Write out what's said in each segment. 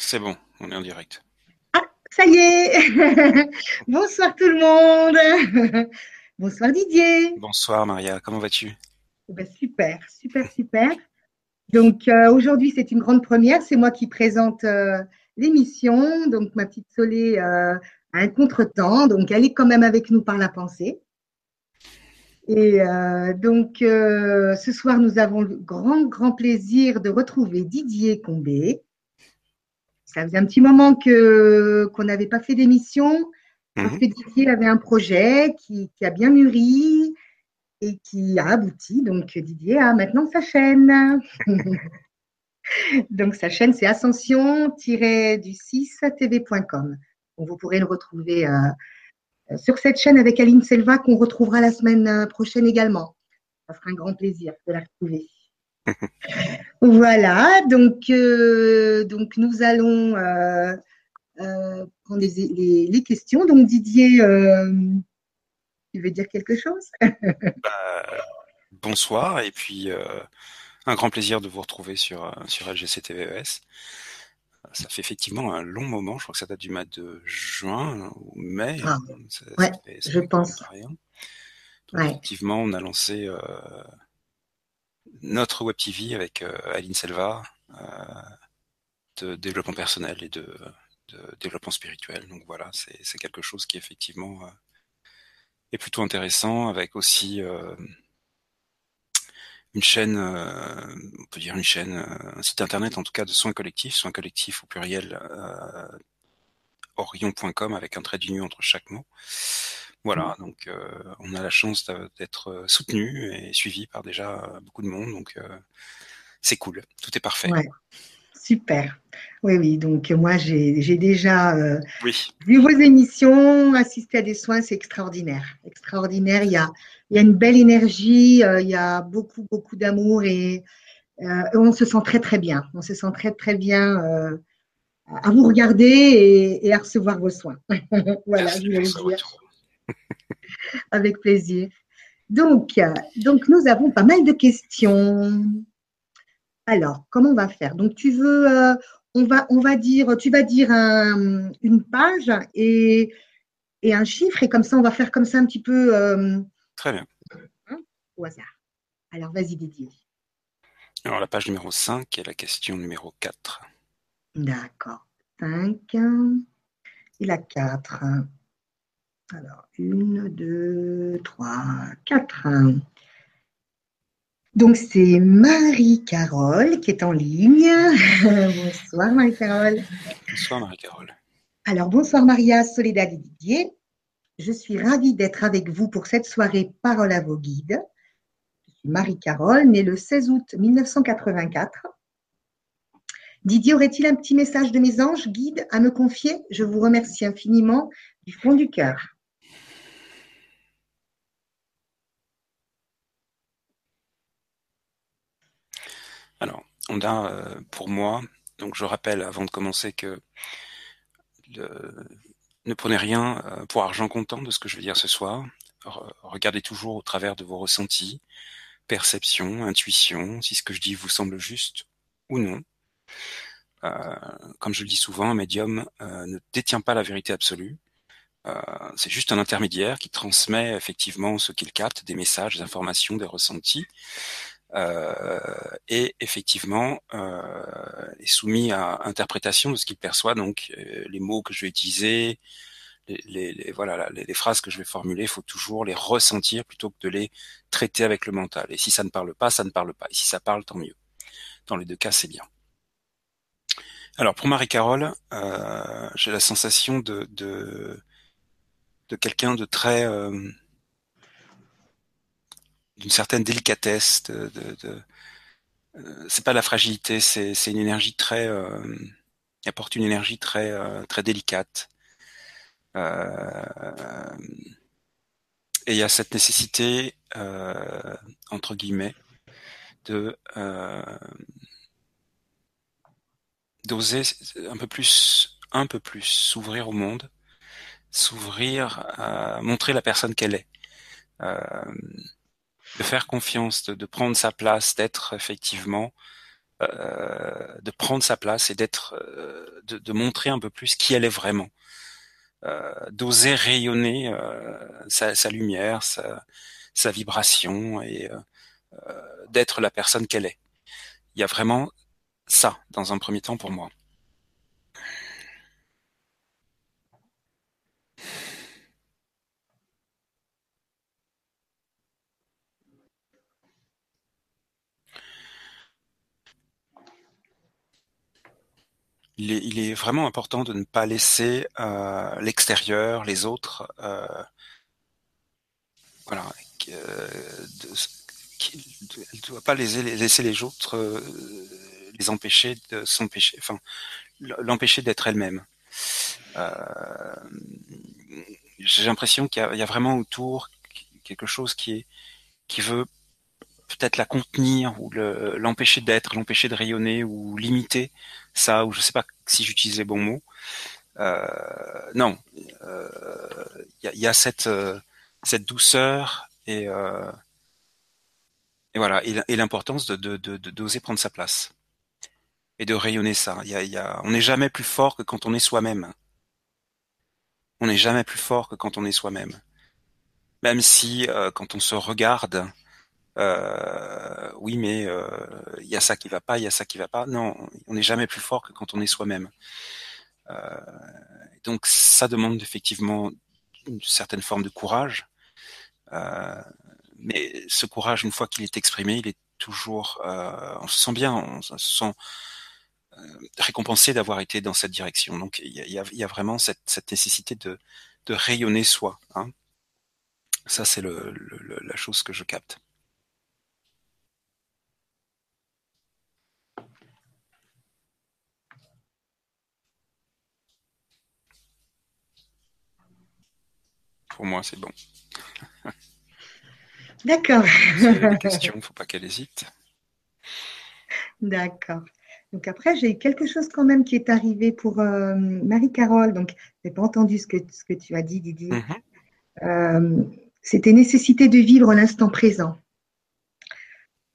C'est bon, on est en direct. Ah, ça y est Bonsoir tout le monde Bonsoir Didier Bonsoir Maria, comment vas-tu? Eh ben, Super, super, super. Donc euh, aujourd'hui c'est une grande première, c'est moi qui présente euh, l'émission. Donc ma petite Solé euh, a un contretemps, donc elle est quand même avec nous par la pensée. Et donc ce soir nous avons le grand, grand plaisir de retrouver Didier Combé ça faisait un petit moment que qu'on n'avait pas fait d'émission. Parce mhm. que Didier avait un projet qui, a bien mûri et qui a abouti. Donc Didier a maintenant sa chaîne. Donc sa chaîne, c'est ascension-du6tv.com. Vous pourrez le retrouver euh, sur cette chaîne avec Aline Selva qu'on retrouvera la semaine euh, prochaine également. Ça sera un grand plaisir de la retrouver. voilà, donc, euh, donc nous allons euh, euh, prendre les, questions. Donc Didier, tu veux dire quelque chose? Bah, Bonsoir, et puis un grand plaisir de vous retrouver sur, sur LGC TVES. Ça fait effectivement un long moment, je crois que ça date du mois de juin ou mai. Ah, je pense. Effectivement, on a lancé notre Web TV avec euh, Aline Selva euh, de développement personnel et de, développement spirituel. Donc voilà, c'est quelque chose qui effectivement euh, est plutôt intéressant avec aussi une chaîne, on peut dire une chaîne, un site internet en tout cas de soins collectifs, soins collectifs au pluriel, orion.com avec un trait d'union entre chaque mot. Voilà, mmh. donc euh, on a la chance d'être euh, soutenu et suivi par déjà euh, beaucoup de monde, donc c'est cool, tout est parfait. Super. Oui, oui. Donc, moi, j'ai déjà vu vos émissions, assisté à des soins, c'est extraordinaire. Extraordinaire. Il y a, il y a une belle énergie, il y a beaucoup, beaucoup d'amour et on se sent très, très bien. On se sent très, très bien à vous regarder et, à recevoir vos soins. voilà, je voulais le dire. Avec plaisir. Donc, donc, nous avons pas mal de questions. Alors, comment on va faire? Donc, tu veux, euh, on, va, on va dire, tu vas dire une page et, et, un chiffre, et comme ça, on va faire comme ça un petit peu. Euh, Très bien. Hein, au hasard. Alors, vas-y, Didier. Alors, la page numéro 5 et la question numéro 4. D'accord. 5 et la 4. Alors, une, deux, trois, quatre. Donc, c'est Marie-Carole qui est en ligne. bonsoir, Marie-Carole. Bonsoir, Marie-Carole. Alors, bonsoir, Maria, Soledad et Didier. Je suis ravie d'être avec vous pour cette soirée Parole à vos guides. Je suis Marie-Carole, née le 16 août 1984. Didier, aurait-il un petit message de mes anges guides à me confier? Je vous remercie infiniment du fond du cœur. Alors, on a euh, pour moi, donc je rappelle avant de commencer que ne prenez rien euh, pour argent comptant de ce que je vais dire ce soir. regardez toujours au travers de vos ressentis, perceptions, intuitions, si ce que je dis vous semble juste ou non. Euh, comme je le dis souvent, un médium ne détient pas la vérité absolue. c'est juste un intermédiaire qui transmet effectivement ce qu'il capte, des messages, des informations, des ressentis, euh, et effectivement euh, est soumis à interprétation de ce qu'il perçoit. Donc euh, les mots que je vais utiliser, les, les, voilà, les, les, phrases que je vais formuler, il faut toujours les ressentir plutôt que de les traiter avec le mental. Et si ça ne parle pas, ça ne parle pas. Et si ça parle, tant mieux. Dans les deux cas, c'est bien. Alors pour Marie-Carole, euh, j'ai la sensation de, de, de quelqu'un de très euh, d'une certaine délicatesse. De, de, de euh, c'est pas la fragilité, c'est, une énergie très, euh, apporte une énergie très, euh, très délicate. Et il y a cette nécessité, entre guillemets, de d'oser un peu plus, un peu plus s'ouvrir au monde, s'ouvrir, montrer la personne qu'elle est. de faire confiance, de, prendre sa place, d'être effectivement de prendre sa place et d'être, de, de, montrer un peu plus qui elle est vraiment, d'oser rayonner sa, lumière, sa vibration et d'être la personne qu'elle est. Il y a vraiment ça dans un premier temps pour moi. Il est, vraiment important de ne pas laisser euh, l'extérieur, les autres, euh, voilà, euh, elle ne doit pas laisser, laisser les autres les empêcher de s'empêcher, enfin, l'empêcher d'être elle-même. J'ai l'impression qu'il y, a vraiment autour quelque chose qui veut peut-être la contenir ou l'empêcher d'être, l'empêcher de rayonner ou limiter ça, ou je sais pas si j'utilise les bons mots. Euh, non, il euh, y, a, cette euh, cette douceur et et voilà et, l'importance de d'oser de, prendre sa place et de rayonner ça. Y a, on n'est jamais plus fort que quand on est soi-même. On n'est jamais plus fort que quand on est soi-même. Même si quand on se regarde, euh, oui, mais il euh, y a ça qui va pas, il y a ça qui va pas. Non, on n'est jamais plus fort que quand on est soi-même. Euh, donc ça demande effectivement une certaine forme de courage. Euh, mais ce courage, une fois qu'il est exprimé, il est toujours, on se sent bien, on se sent récompensé d'avoir été dans cette direction. Donc il y a, vraiment cette, nécessité de, rayonner soi. Hein. Ça, c'est la chose que je capte. Pour moi, c'est bon. D'accord. il ne faut pas qu'elle hésite. D'accord. Donc après, j'ai quelque chose quand même qui est arrivé pour euh, Marie-Carole. Donc, je n'ai pas entendu ce que, ce que tu as dit, Didier. Mhm. Euh, c'était nécessité de vivre l'instant présent.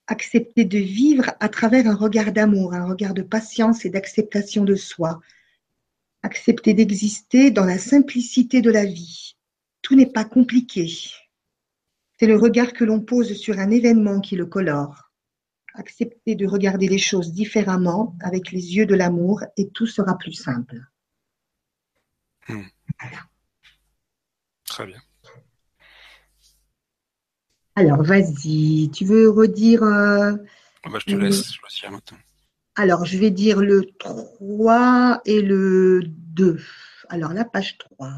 Accepter de vivre à travers un regard d'amour, un regard de patience et d'acceptation de soi. Accepter d'exister dans la simplicité de la vie tout n'est pas compliqué. C'est le regard que l'on pose sur un événement qui le colore. Accepter de regarder les choses différemment avec les yeux de l'amour et tout sera plus simple. Hmm. Très bien. Alors, vas-y, tu veux redire. Euh, ah bah, je te laisse choisir maintenant. Alors, je vais dire le 3 et le 2. Alors, la page 3.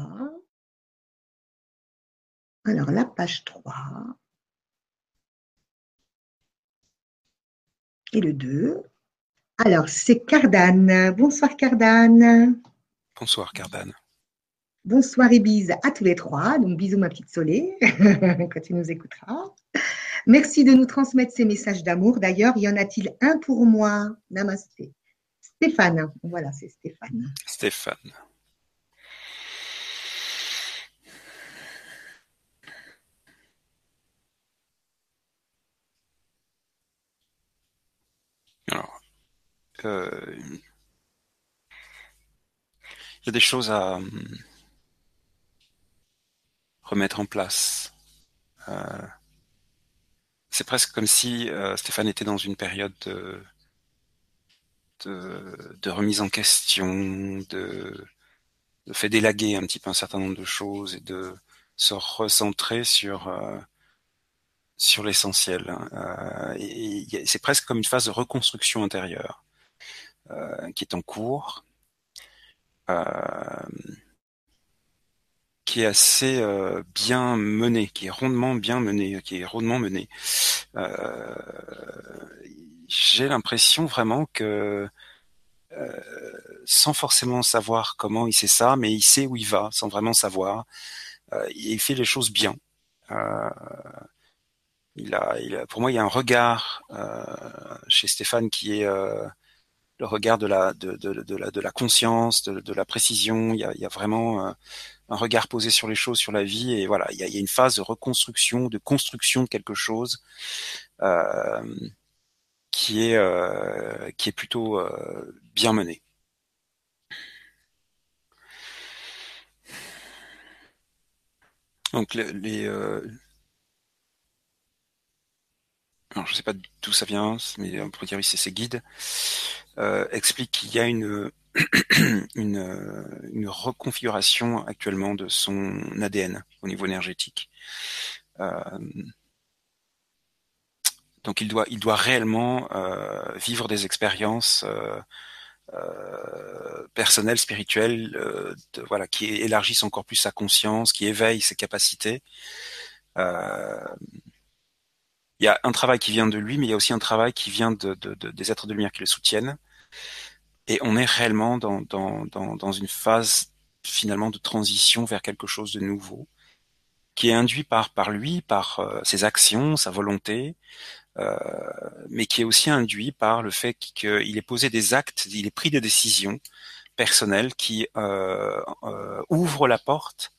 Alors, la page 3 et le 2. Alors, c'est Cardane. Bonsoir Cardane. Bonsoir Cardane. Bonsoir et bise à tous les trois. Donc, bisous ma petite Soleil, quand tu nous écouteras. Merci de nous transmettre ces messages d'amour. D'ailleurs, y en a-t-il un pour moi? Namasté. Stéphane. Voilà, c'est Stéphane. Stéphane. Il y a des choses à hum, remettre en place. Euh, c'est presque comme si euh, Stéphane était dans une période de, remise en question, de, fait d'élaguer un petit peu un certain nombre de choses et de se recentrer sur euh, l'essentiel. Hein. c'est presque comme une phase de reconstruction intérieure. Euh, qui est en cours, euh, qui est assez euh, bien mené, qui est rondement bien mené, qui est rondement mené. J'ai l'impression vraiment que sans forcément savoir comment il sait ça, mais il sait où il va, sans vraiment savoir. il fait les choses bien. il, a, pour moi, il y a un regard chez Stéphane qui est le regard de la de, de, de la de la conscience, de, de la précision. Il y a, il y a vraiment euh, un regard posé sur les choses, sur la vie, et voilà, il y a, il y a une phase de reconstruction, de construction de quelque chose euh, qui est euh, qui est plutôt euh, bien menée. Donc les, alors je sais pas d'où ça vient, mais on pourrait dire c'est ces guides expliquent qu'il y a une une, une reconfiguration actuellement de son ADN au niveau énergétique. Euh, donc il doit, il doit réellement euh, vivre des expériences euh, euh personnelles, spirituelles, voilà, qui élargissent encore plus sa conscience, qui éveillent ses capacités. Euh, il y a un travail qui vient de lui, mais il y a aussi un travail qui vient de, de, de des êtres de lumière qui le soutiennent. Et on est réellement dans, une phase finalement de transition vers quelque chose de nouveau, qui est induit par, lui, par euh, ses actions, sa volonté, euh, mais qui est aussi induit par le fait qu'il ait posé des actes, il ait pris des décisions personnelles qui euh ouvrent la porte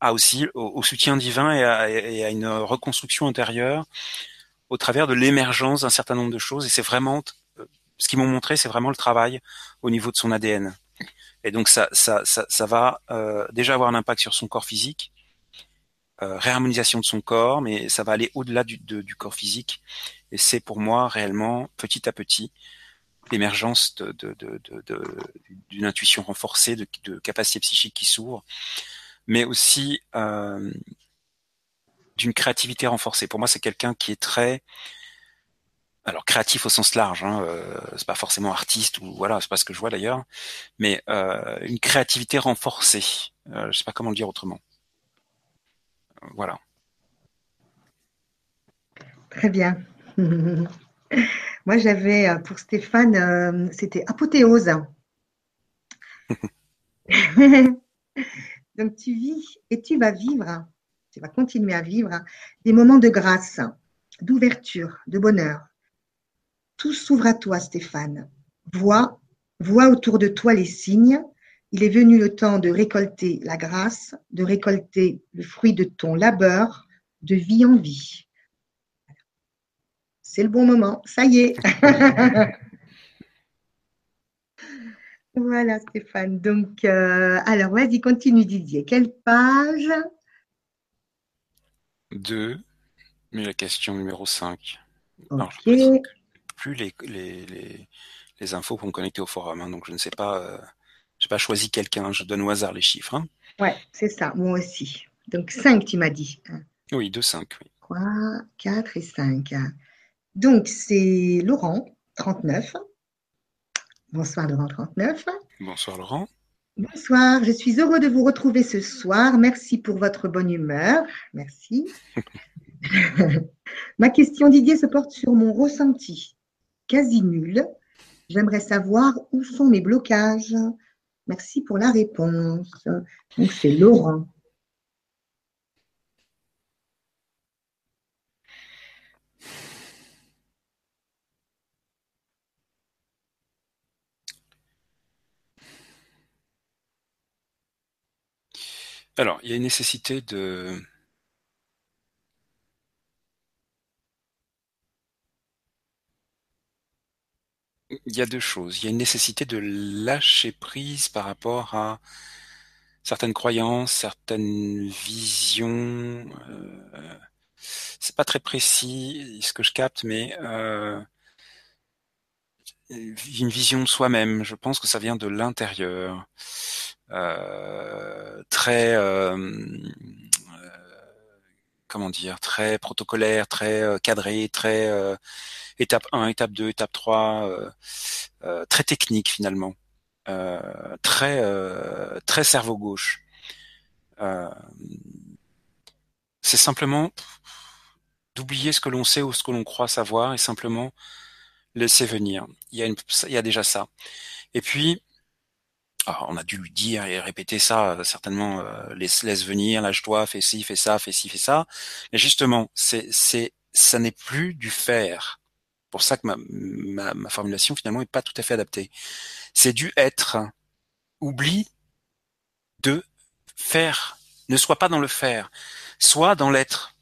à aussi au, soutien divin et à, et à, une reconstruction intérieure au travers de l'émergence d'un certain nombre de choses. Et c'est vraiment ce qu'ils m'ont montré, c'est vraiment le travail au niveau de son ADN. Et donc ça, ça, ça, ça va euh, déjà avoir un impact sur son corps physique, euh, réharmonisation de son corps, mais ça va aller au-delà du, du corps physique. Et c'est pour moi réellement, petit à petit, l'émergence d'une de, de, de, intuition renforcée, de, de capacités psychiques qui s'ouvrent, mais aussi euh, d'une créativité renforcée. Pour moi, c'est quelqu'un qui est très alors créatif au sens large, hein, euh, c'est pas forcément artiste ou voilà, c'est pas ce que je vois d'ailleurs, mais euh, une créativité renforcée. Euh, je sais pas comment le dire autrement. Voilà. Très bien. Moi j'avais euh, pour Stéphane, c'était apothéose. Donc tu vis et tu vas vivre, tu vas continuer à vivre des moments de grâce, d'ouverture, de bonheur, tout s'ouvre à toi, Stéphane. Vois, vois autour de toi les signes. Il est venu le temps de récolter la grâce, de récolter le fruit de ton labeur, de vie en vie. C'est le bon moment, ça y est. voilà, Stéphane. Donc, euh, alors, vas-y, continue, Didier. Quelle page? 2, mais la question numéro 5 plus les, les, les, infos pour me connecter au forum, hein, donc je ne sais pas, euh, je n'ai pas choisi quelqu'un, je donne au hasard les chiffres. Hein. Ouais, c'est ça, moi aussi. Donc 5, tu m'as dit. Oui, 2, 5. Oui. 3, 4 et 5. Donc c'est Laurent, 39. Bonsoir Laurent, 39. Bonsoir Laurent. Bonsoir, je suis heureux de vous retrouver ce soir. Merci pour votre bonne humeur. Merci. Ma question, Didier, se porte sur mon ressenti quasi nul. J'aimerais savoir où sont mes blocages. Merci pour la réponse. Donc, c'est Laurent. Alors, il y a une nécessité de Il y a deux choses. Il y a une nécessité de lâcher prise par rapport à certaines croyances, certaines visions. Euh, c'est pas très précis ce que je capte, mais euh, une vision soi-même. Je pense que ça vient de l'intérieur, très euh, comment dire, très protocolaire, très cadré, très étape 1, étape 2, étape 3, euh, euh, très technique finalement, euh, très très cerveau gauche. c'est simplement d'oublier ce que l'on sait ou ce que l'on croit savoir et simplement laisser venir. Il y a, une, il y a déjà ça. Et puis, on a dû lui dire et répéter ça certainement. laisse, laisse venir, lâche-toi, fais ci, fais ça, fais ci, fais ça. Mais justement, c'est, c'est, ça n'est plus du faire pour ça que ma, ma, ma formulation finalement est pas tout à fait adaptée. C'est du être. Oublie de faire. Ne sois pas dans le faire. Sois dans l'être.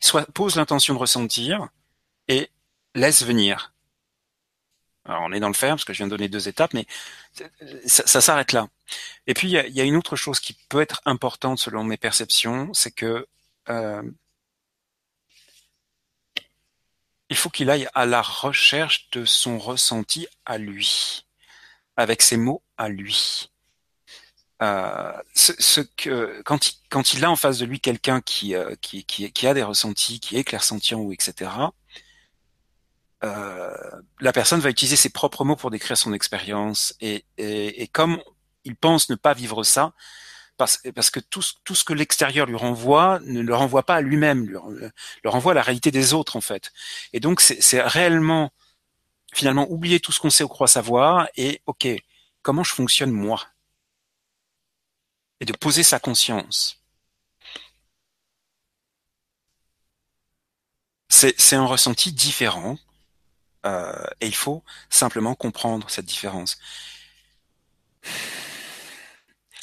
Sois, pose l'intention de ressentir et laisse venir. Alors on est dans le faire parce que je viens de donner deux étapes, mais ça, s'arrête là. Et puis il y a, une autre chose qui peut être importante selon mes perceptions, c'est que euh, il faut qu'il aille à la recherche de son ressenti à lui, avec ses mots à lui. Euh, ce, que quand il, a en face de lui quelqu'un qui, euh, a des ressentis, qui est clairsentient ou etc. Euh, la personne va utiliser ses propres mots pour décrire son expérience et, et, et, comme il pense ne pas vivre ça, parce, parce que tout, tout ce que l'extérieur lui renvoie ne le renvoie pas à lui-même, lui, le renvoie à la réalité des autres en fait. Et donc c'est réellement finalement oublier tout ce qu'on sait ou croit savoir et ok, comment je fonctionne moi? Et de poser sa conscience. C'est un ressenti différent euh, et il faut simplement comprendre cette différence.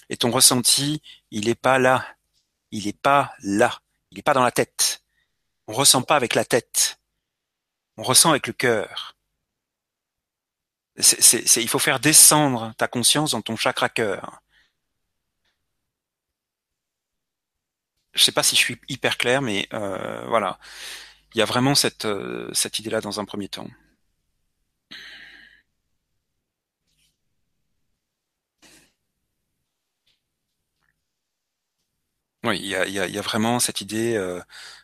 Et ton ressenti, il n'est pas là. Il n'est pas là. Il n'est pas dans la tête. On ressent pas avec la tête. On ressent avec le cœur. C'est, il faut faire descendre ta conscience dans ton chakra cœur. Je sais pas si je suis hyper clair, mais euh, voilà, il y a vraiment cette, euh, cette idée-là dans un premier temps. Oui, il y a, vraiment cette idée euh,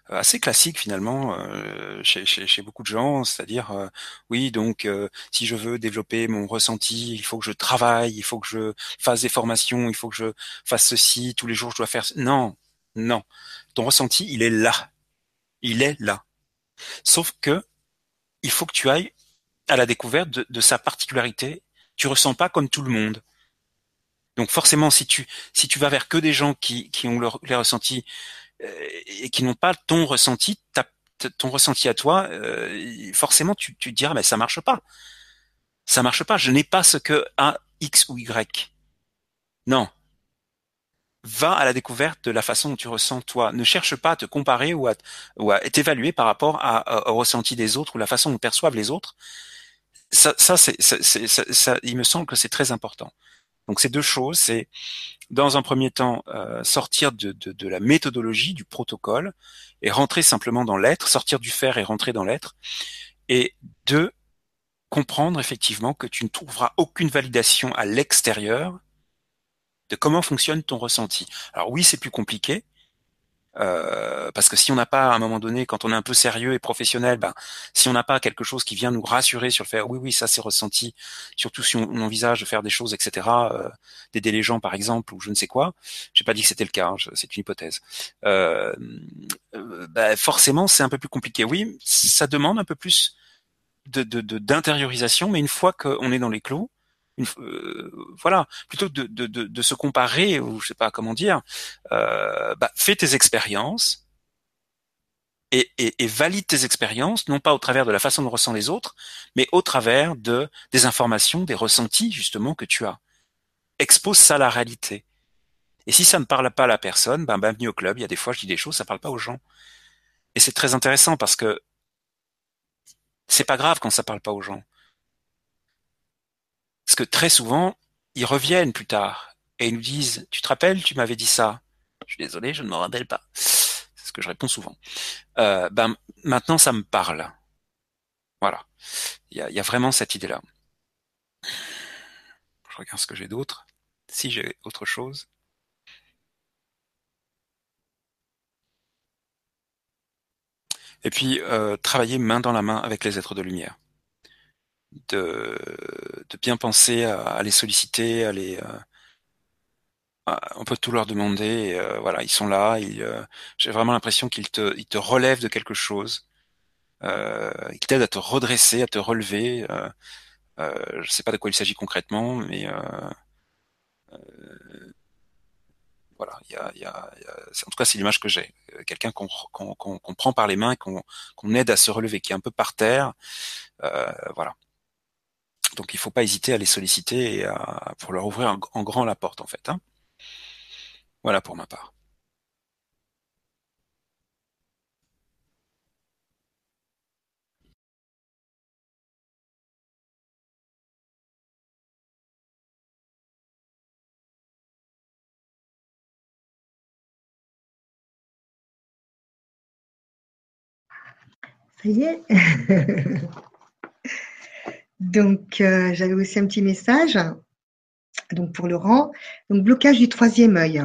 assez classique finalement euh, chez, beaucoup de gens, c'est-à-dire euh, oui donc si je veux développer mon ressenti, il faut que je travaille, il faut que je fasse des formations, il faut que je fasse ceci tous les jours, je dois faire non, non, ton ressenti il est là, il est là, sauf que il faut que tu ailles à la découverte de, de sa particularité. Tu ressens pas comme tout le monde. Donc forcément, si tu si tu vas vers que des gens qui, qui ont leur, les ressentis euh, et qui n'ont pas ton ressenti, ton ressenti à toi, euh, forcément tu, tu te diras mais ça marche pas, ça marche pas. Je n'ai pas ce que a X ou Y. Non. Va à la découverte de la façon dont tu ressens toi. Ne cherche pas à te comparer ou à, ou à t'évaluer par rapport à, au ressenti des autres ou la façon dont perçoivent les autres. Ça, ça, ça, ça, il me semble que c'est très important. Donc ces deux choses, c'est dans un premier temps euh, sortir de, de, de, la méthodologie, du protocole, et rentrer simplement dans l'être, sortir du faire et rentrer dans l'être, et deux, comprendre effectivement que tu ne trouveras aucune validation à l'extérieur de comment fonctionne ton ressenti. Alors oui, c'est plus compliqué, euh, parce que si on n'a pas à un moment donné, quand on est un peu sérieux et professionnel, ben, si on n'a pas quelque chose qui vient nous rassurer sur le fait, oui, oui, ça c'est ressenti, surtout si on, envisage de faire des choses, etc., euh, d'aider les gens par exemple, ou je ne sais quoi, j'ai pas dit que c'était le cas, hein, c'est une hypothèse. Euh, euh, ben, forcément, c'est un peu plus compliqué. Oui, ça demande un peu plus de d'intériorisation, mais une fois qu'on est dans les clous, euh, voilà, plutôt que de, se comparer ou je sais pas comment dire, euh, bah, fais tes expériences et, valide tes expériences, non pas au travers de la façon dont ressent les autres, mais au travers de des informations, des ressentis justement que tu as. Expose ça à la réalité. Et si ça ne parle pas à la personne, ben bienvenue au club. Il y a des fois je dis des choses, ça parle pas aux gens. Et c'est très intéressant parce que c'est pas grave quand ça parle pas aux gens. Parce que très souvent, ils reviennent plus tard et ils nous disent Tu te rappelles, tu m'avais dit ça Je suis désolé, je ne me rappelle pas. C'est ce que je réponds souvent. Euh, ben maintenant, ça me parle. Voilà. Il y a, vraiment cette idée-là. Je regarde ce que j'ai d'autre. Si j'ai autre chose. Et puis, euh, travailler main dans la main avec les êtres de lumière de, de bien penser à, les solliciter, à les euh, on peut tout leur demander. Euh, voilà, ils sont là. Euh, j'ai vraiment l'impression qu'ils te, ils te relèvent de quelque chose. Euh, ils t'aident à te redresser, à te relever. Euh, je sais pas de quoi il s'agit concrètement, mais voilà, il y a, y a, en tout cas c'est l'image que j'ai. Quelqu'un qu'on qu'on prend par les mains, qu'on qu'on aide à se relever, qui est un peu par terre. voilà. Donc il ne faut pas hésiter à les solliciter pour leur ouvrir en, grand la porte en fait. Hein. Voilà pour ma part. Ça y est Donc, euh, j'avais aussi un petit message pour Laurent. Donc, blocage du troisième œil.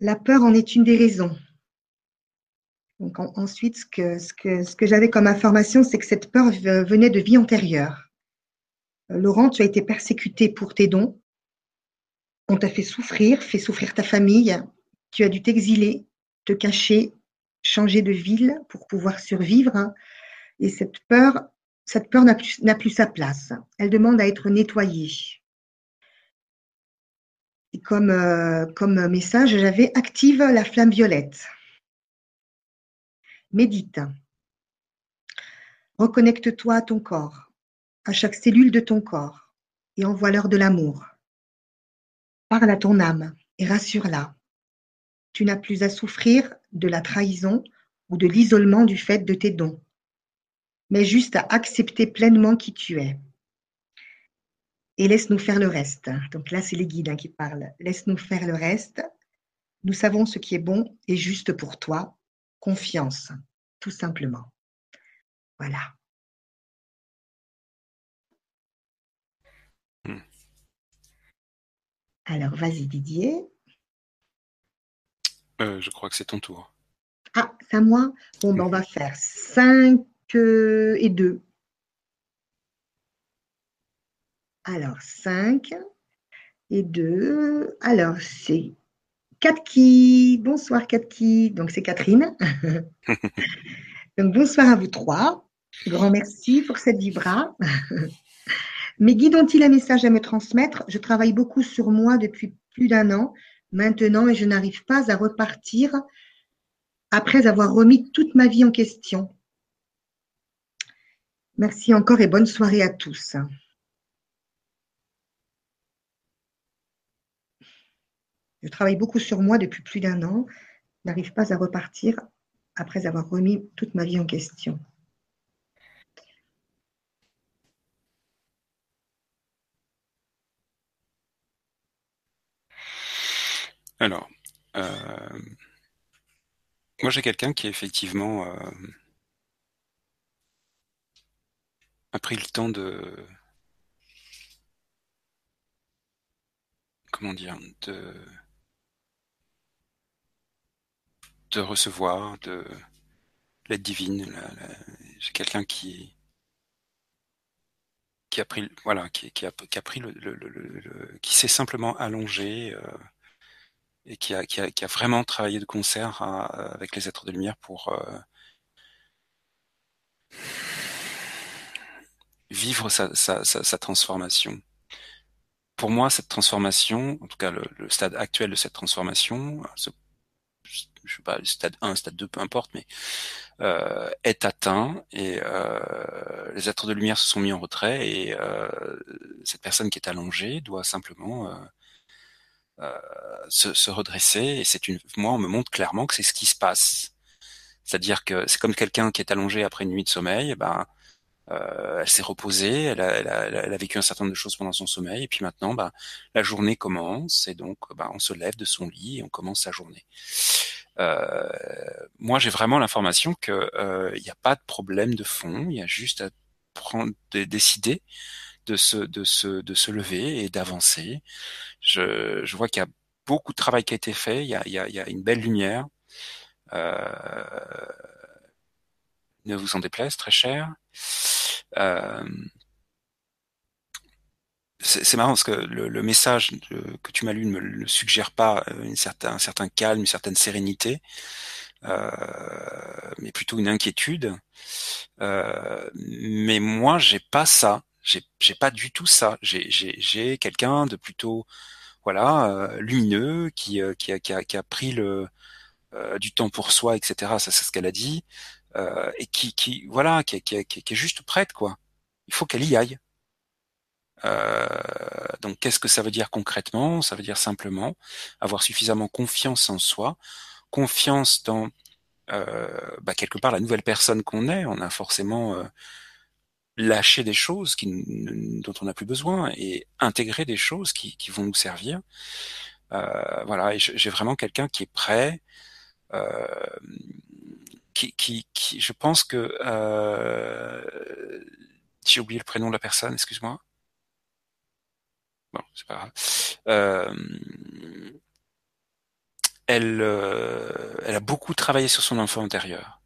La peur en est une des raisons. Donc, ensuite, ce que, j'avais comme information, c'est que cette peur venait de vie antérieure. Euh, Laurent, tu as été persécuté pour tes dons. On t'a fait souffrir, fait souffrir ta famille. Tu as dû t'exiler, te cacher, changer de ville pour pouvoir survivre. Et cette peur, cette peur n'a plus, sa place. Elle demande à être nettoyée. Et comme, euh, comme message, j'avais active la flamme violette. Médite. Reconnecte-toi à ton corps, à chaque cellule de ton corps, et envoie-leur de l'amour. Parle à ton âme et rassure-la. Tu n'as plus à souffrir de la trahison ou de l'isolement du fait de tes dons, mais juste à accepter pleinement qui tu es. Et laisse-nous faire le reste. Donc là, c'est les guides hein, qui parlent. Laisse-nous faire le reste. Nous savons ce qui est bon et juste pour toi. Confiance, tout simplement. Voilà. Hmm. Alors, vas-y Didier. Euh, je crois que c'est ton tour. Ah, c'est à moi Bon, ben, on va faire 5 euh, et 2. Alors, 5 et 2. Alors, c'est Katki. Bonsoir Katki. Donc, c'est Catherine. Donc, bonsoir à vous trois. Grand merci pour cette vibra. Mes guides ont-ils un message à me transmettre Je travaille beaucoup sur moi depuis plus d'un an maintenant et je n'arrive pas à repartir après avoir remis toute ma vie en question. Merci encore et bonne soirée à tous. Je travaille beaucoup sur moi depuis plus d'un an, n'arrive pas à repartir après avoir remis toute ma vie en question. Alors, euh, moi j'ai quelqu'un qui effectivement euh, a pris le temps de comment dire de de recevoir de l'aide divine. J'ai quelqu'un qui qui a pris voilà qui, qui, a, qui a pris le, le, le, qui s'est simplement allongé euh, et qui a, qui a, qui a vraiment travaillé de concert avec les êtres de lumière pour euh, vivre sa, sa, sa, transformation. Pour moi, cette transformation, en tout cas le, le stade actuel de cette transformation, ce, je sais pas, stade 1, stade 2, peu importe, mais euh, est atteint et euh, les êtres de lumière se sont mis en retrait et euh, cette personne qui est allongée doit simplement euh, euh, se, se, redresser. Et c'est une, moi, on me montre clairement que c'est ce qui se passe. C'est-à-dire que c'est comme quelqu'un qui est allongé après une nuit de sommeil. Eh ben, euh, elle s'est reposée, elle a, elle, a, elle a, vécu un certain nombre de choses pendant son sommeil, et puis maintenant, ben, la journée commence, et donc, ben, on se lève de son lit et on commence sa journée. Euh, moi, j'ai vraiment l'information que il n'y a pas de problème de fond, il y a juste à prendre, décider de se, de se, de se lever et d'avancer. Je, je vois qu'il y a beaucoup de travail qui a été fait, il y a, y a, il y a une belle lumière. Euh, ne vous en déplaise, très cher. Euh, c'est marrant parce que le, message que tu m'as lu ne me suggère pas euh, un certain calme, une certaine sérénité, euh, mais plutôt une inquiétude. Mais moi, j'ai pas ça j'ai pas du tout ça. J'ai quelqu'un de plutôt voilà lumineux qui, a, pris du temps pour soi, etc. Ça c'est ce qu'elle a dit et qui, qui voilà qui, qui, qui, est juste prête quoi. Il faut qu'elle y aille. donc qu'est-ce que ça veut dire concrètement? Ça veut dire simplement avoir suffisamment confiance en soi, confiance dans bah, quelque part la nouvelle personne qu'on est. On a forcément lâcher des choses qui, dont on n'a plus besoin et intégrer des choses qui, qui vont nous servir. Euh, voilà, j'ai vraiment quelqu'un qui est prêt, euh, qui, qui, qui, je pense que euh, j'ai oublié le prénom de la personne, excuse-moi. Bon, c'est pas grave. Euh, elle, euh, elle a beaucoup travaillé sur son enfant intérieur.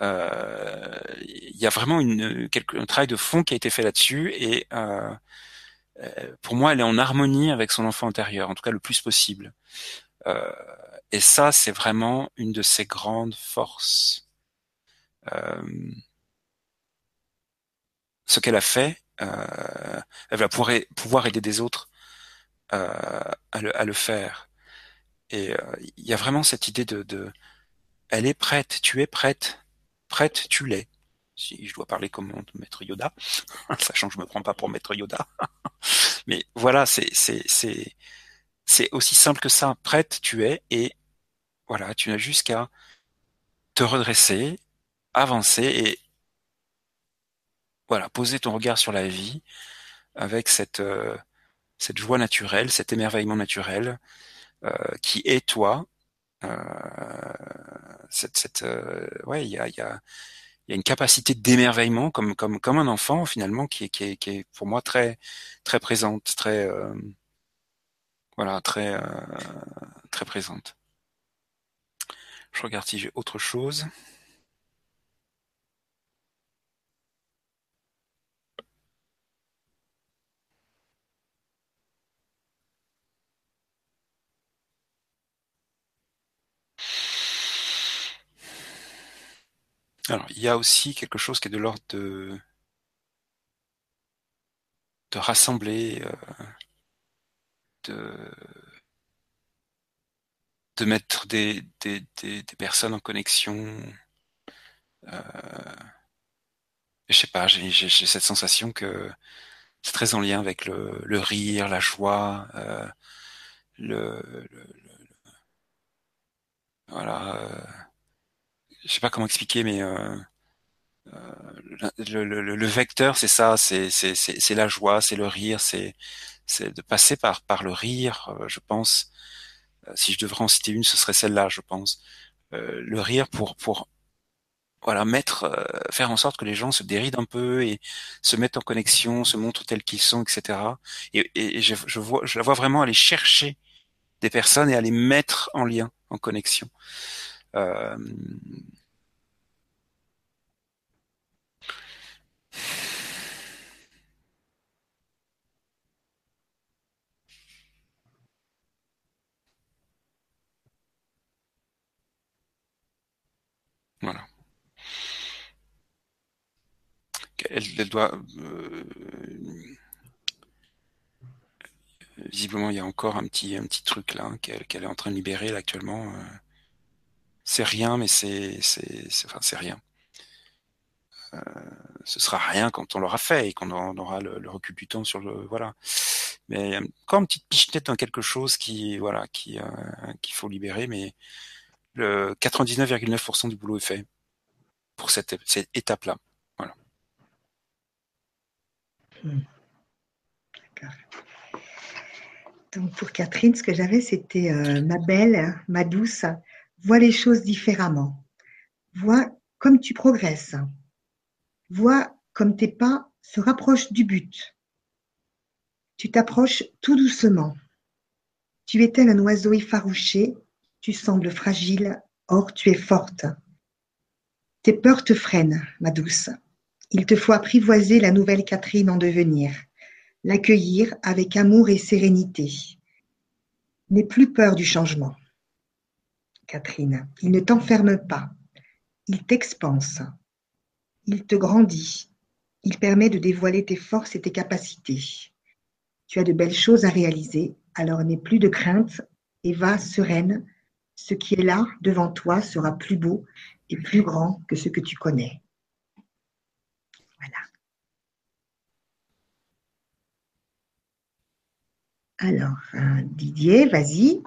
Euh, il y a vraiment une, un travail de fond qui a été fait là-dessus et euh, pour moi, elle est en harmonie avec son enfant intérieur, en tout cas le plus possible. Euh, et ça, c'est vraiment une de ses grandes forces. Euh, ce qu'elle a fait, euh, elle va pouvoir, aider des autres euh, à le, à, le, faire. Et il y a vraiment cette idée de, de, elle est prête, tu es prête, prête, tu l'es si je dois parler comme maître Yoda, sachant que je me prends pas pour maître Yoda. Mais voilà, c'est c'est c'est c'est aussi simple que ça. Prête, tu es et voilà, tu n'as juste qu'à te redresser, avancer et voilà, poser ton regard sur la vie avec cette euh, cette joie naturelle, cet émerveillement naturel euh, qui est toi. Euh, cette cette euh, ouais, il y a y a il y a une capacité d'émerveillement comme comme comme un enfant finalement qui est qui est, qui est pour moi très très présente très euh, voilà très euh, très présente. Je regarde si j'ai autre chose. Alors, il y a aussi quelque chose qui est de l'ordre de, rassembler, euh, de, mettre des, des, des, personnes en connexion. Euh, je sais pas, j'ai cette sensation que c'est très en lien avec le, le rire, la joie, euh, le, voilà. Euh, je sais pas comment expliquer, mais le, vecteur, c'est ça, c'est la joie, c'est le rire, c'est c'est de passer par par le rire. Euh, je pense, si je devrais en citer une, ce serait celle-là, je pense. le rire pour pour voilà mettre faire en sorte que les gens se dérident un peu et se mettent en connexion, se montrent tels qu'ils sont, etc. Et, et, je, je, vois je la vois vraiment aller chercher des personnes et aller mettre en lien, en connexion. Euh, Voilà. Elle, doit euh, visiblement il y a encore un petit un petit truc là hein, qu'elle est en train de libérer actuellement. Euh. c'est rien, mais c'est enfin c'est rien. Euh, ce sera rien quand on l'aura fait et qu'on aura le, recul du temps sur le voilà. Mais encore une petite pichenette dans quelque chose qui voilà qui qu'il faut libérer, mais le 99,9% du boulot est fait pour cette, étape-là. Voilà. Hmm. Donc pour Catherine, ce que j'avais, c'était euh, ma belle, ma douce, vois les choses différemment. Vois comme tu progresses. Vois comme tes pas se rapprochent du but. Tu t'approches tout doucement. Tu es tel un oiseau effarouché tu sembles fragile, or tu es forte. Tes peurs te freinent, ma douce. Il te faut apprivoiser la nouvelle Catherine en devenir, l'accueillir avec amour et sérénité. N'aie plus peur du changement. Catherine, il ne t'enferme pas, il t'expanse, il te grandit, il permet de dévoiler tes forces et tes capacités. Tu as de belles choses à réaliser, alors n'aie plus de crainte et va sereine ce qui est là devant toi sera plus beau et plus grand que ce que tu connais. Voilà. Alors, euh, Didier, vas-y.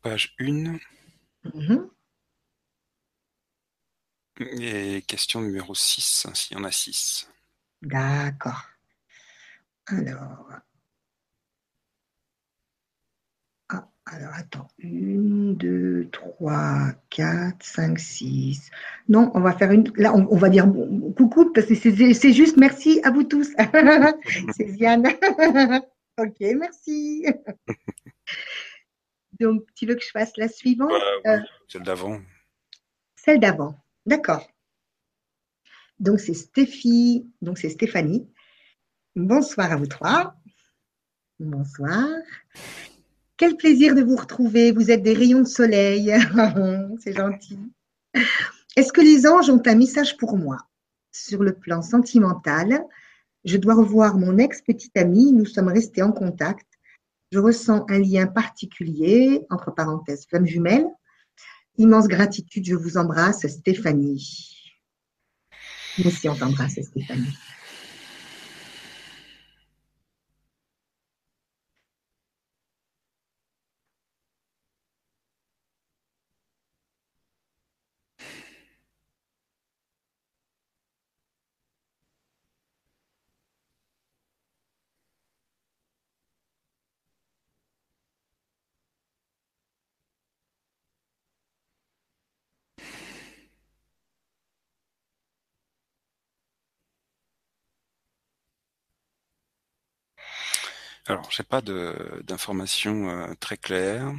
Page 1. Mhm. Et question numéro 6, s'il y en a 6. D'accord. Alors, Alors, attends. Une, deux, trois, quatre, cinq, six. Non, on va faire une. Là, on, va dire coucou parce que c'est juste merci à vous tous. c'est Ziane. ok, merci. Donc, tu veux que je fasse la suivante? Euh, Celle d'avant. Celle d'avant. D'accord. Donc, c'est Stéphie. Donc, c'est Stéphanie. Bonsoir à vous trois. Bonsoir. Quel plaisir de vous retrouver. Vous êtes des rayons de soleil. C'est gentil. Est-ce que les anges ont un message pour moi? Sur le plan sentimental, je dois revoir mon ex-petite amie. Nous sommes restés en contact. Je ressens un lien particulier, entre parenthèses, flamme jumelle. Immense gratitude. Je vous embrasse, Stéphanie. Aussi, on t'embrasse, Stéphanie. Alors, j'ai pas d'informations euh, très claires.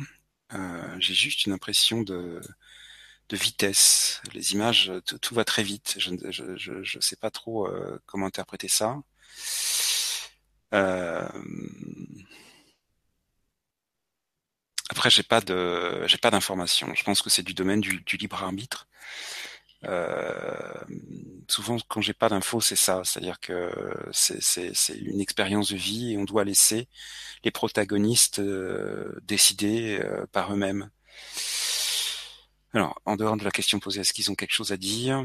Euh, j'ai juste une impression de, de vitesse. Les images, tout, va très vite. Je ne je, je, sais pas trop euh, comment interpréter ça. Après, j'ai pas de, j'ai pas d'informations. Je pense que c'est du domaine du, du libre arbitre. Euh, souvent, quand j'ai pas d'infos, c'est ça, c'est-à-dire que c'est une expérience de vie et on doit laisser les protagonistes euh, décider euh, par eux-mêmes. Alors, en dehors de la question posée, est-ce qu'ils ont quelque chose à dire?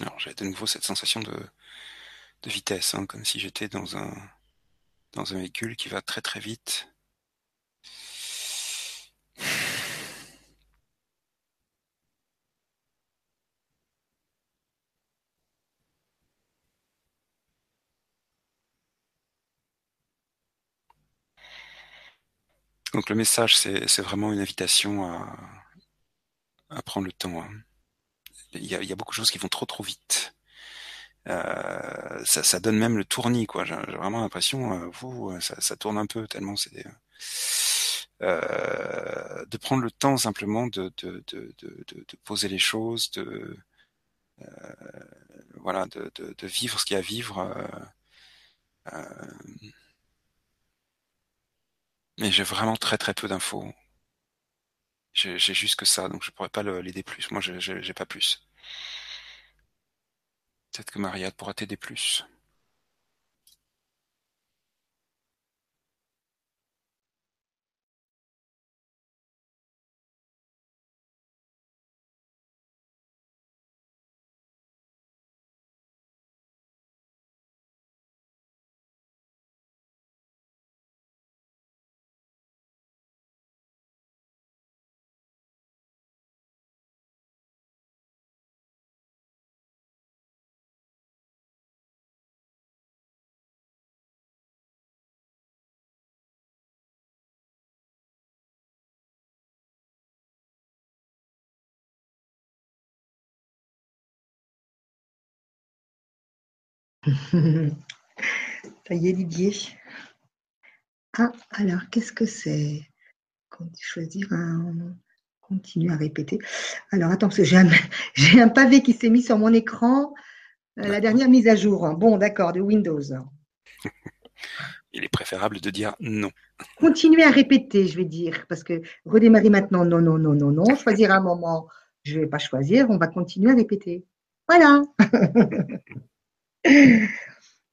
Alors, j'ai de nouveau cette sensation de, de vitesse, hein, comme si j'étais dans un dans un véhicule qui va très très vite. Donc le message, c'est vraiment une invitation à, prendre le temps. Hein. Y a, il y a beaucoup de choses qui vont trop trop vite. Euh, ça, ça, donne même le tournis, quoi. J'ai vraiment l'impression, euh, vous, euh, ça, ça, tourne un peu tellement c'est euh, de prendre le temps simplement de, de, de, de poser les choses, de voilà, de, vivre ce qu'il y a à vivre. mais j'ai vraiment très très peu d'infos. J'ai juste que ça, donc je pourrais pas l'aider plus. Moi, j'ai pas plus. Peut-être que Maria pourra t'aider plus. Ça y est, Didier. Ah, alors, qu'est-ce que c'est Choisir un. Continuer à répéter. Alors, attends, parce que j'ai un, un, pavé qui s'est mis sur mon écran. Euh, la dernière mise à jour. Bon, d'accord, de Windows. Il est préférable de dire non. Continuer à répéter, je vais dire, parce que redémarrer maintenant, non, non, non, non, non. Choisir un moment, je ne vais pas choisir, on va continuer à répéter. Voilà.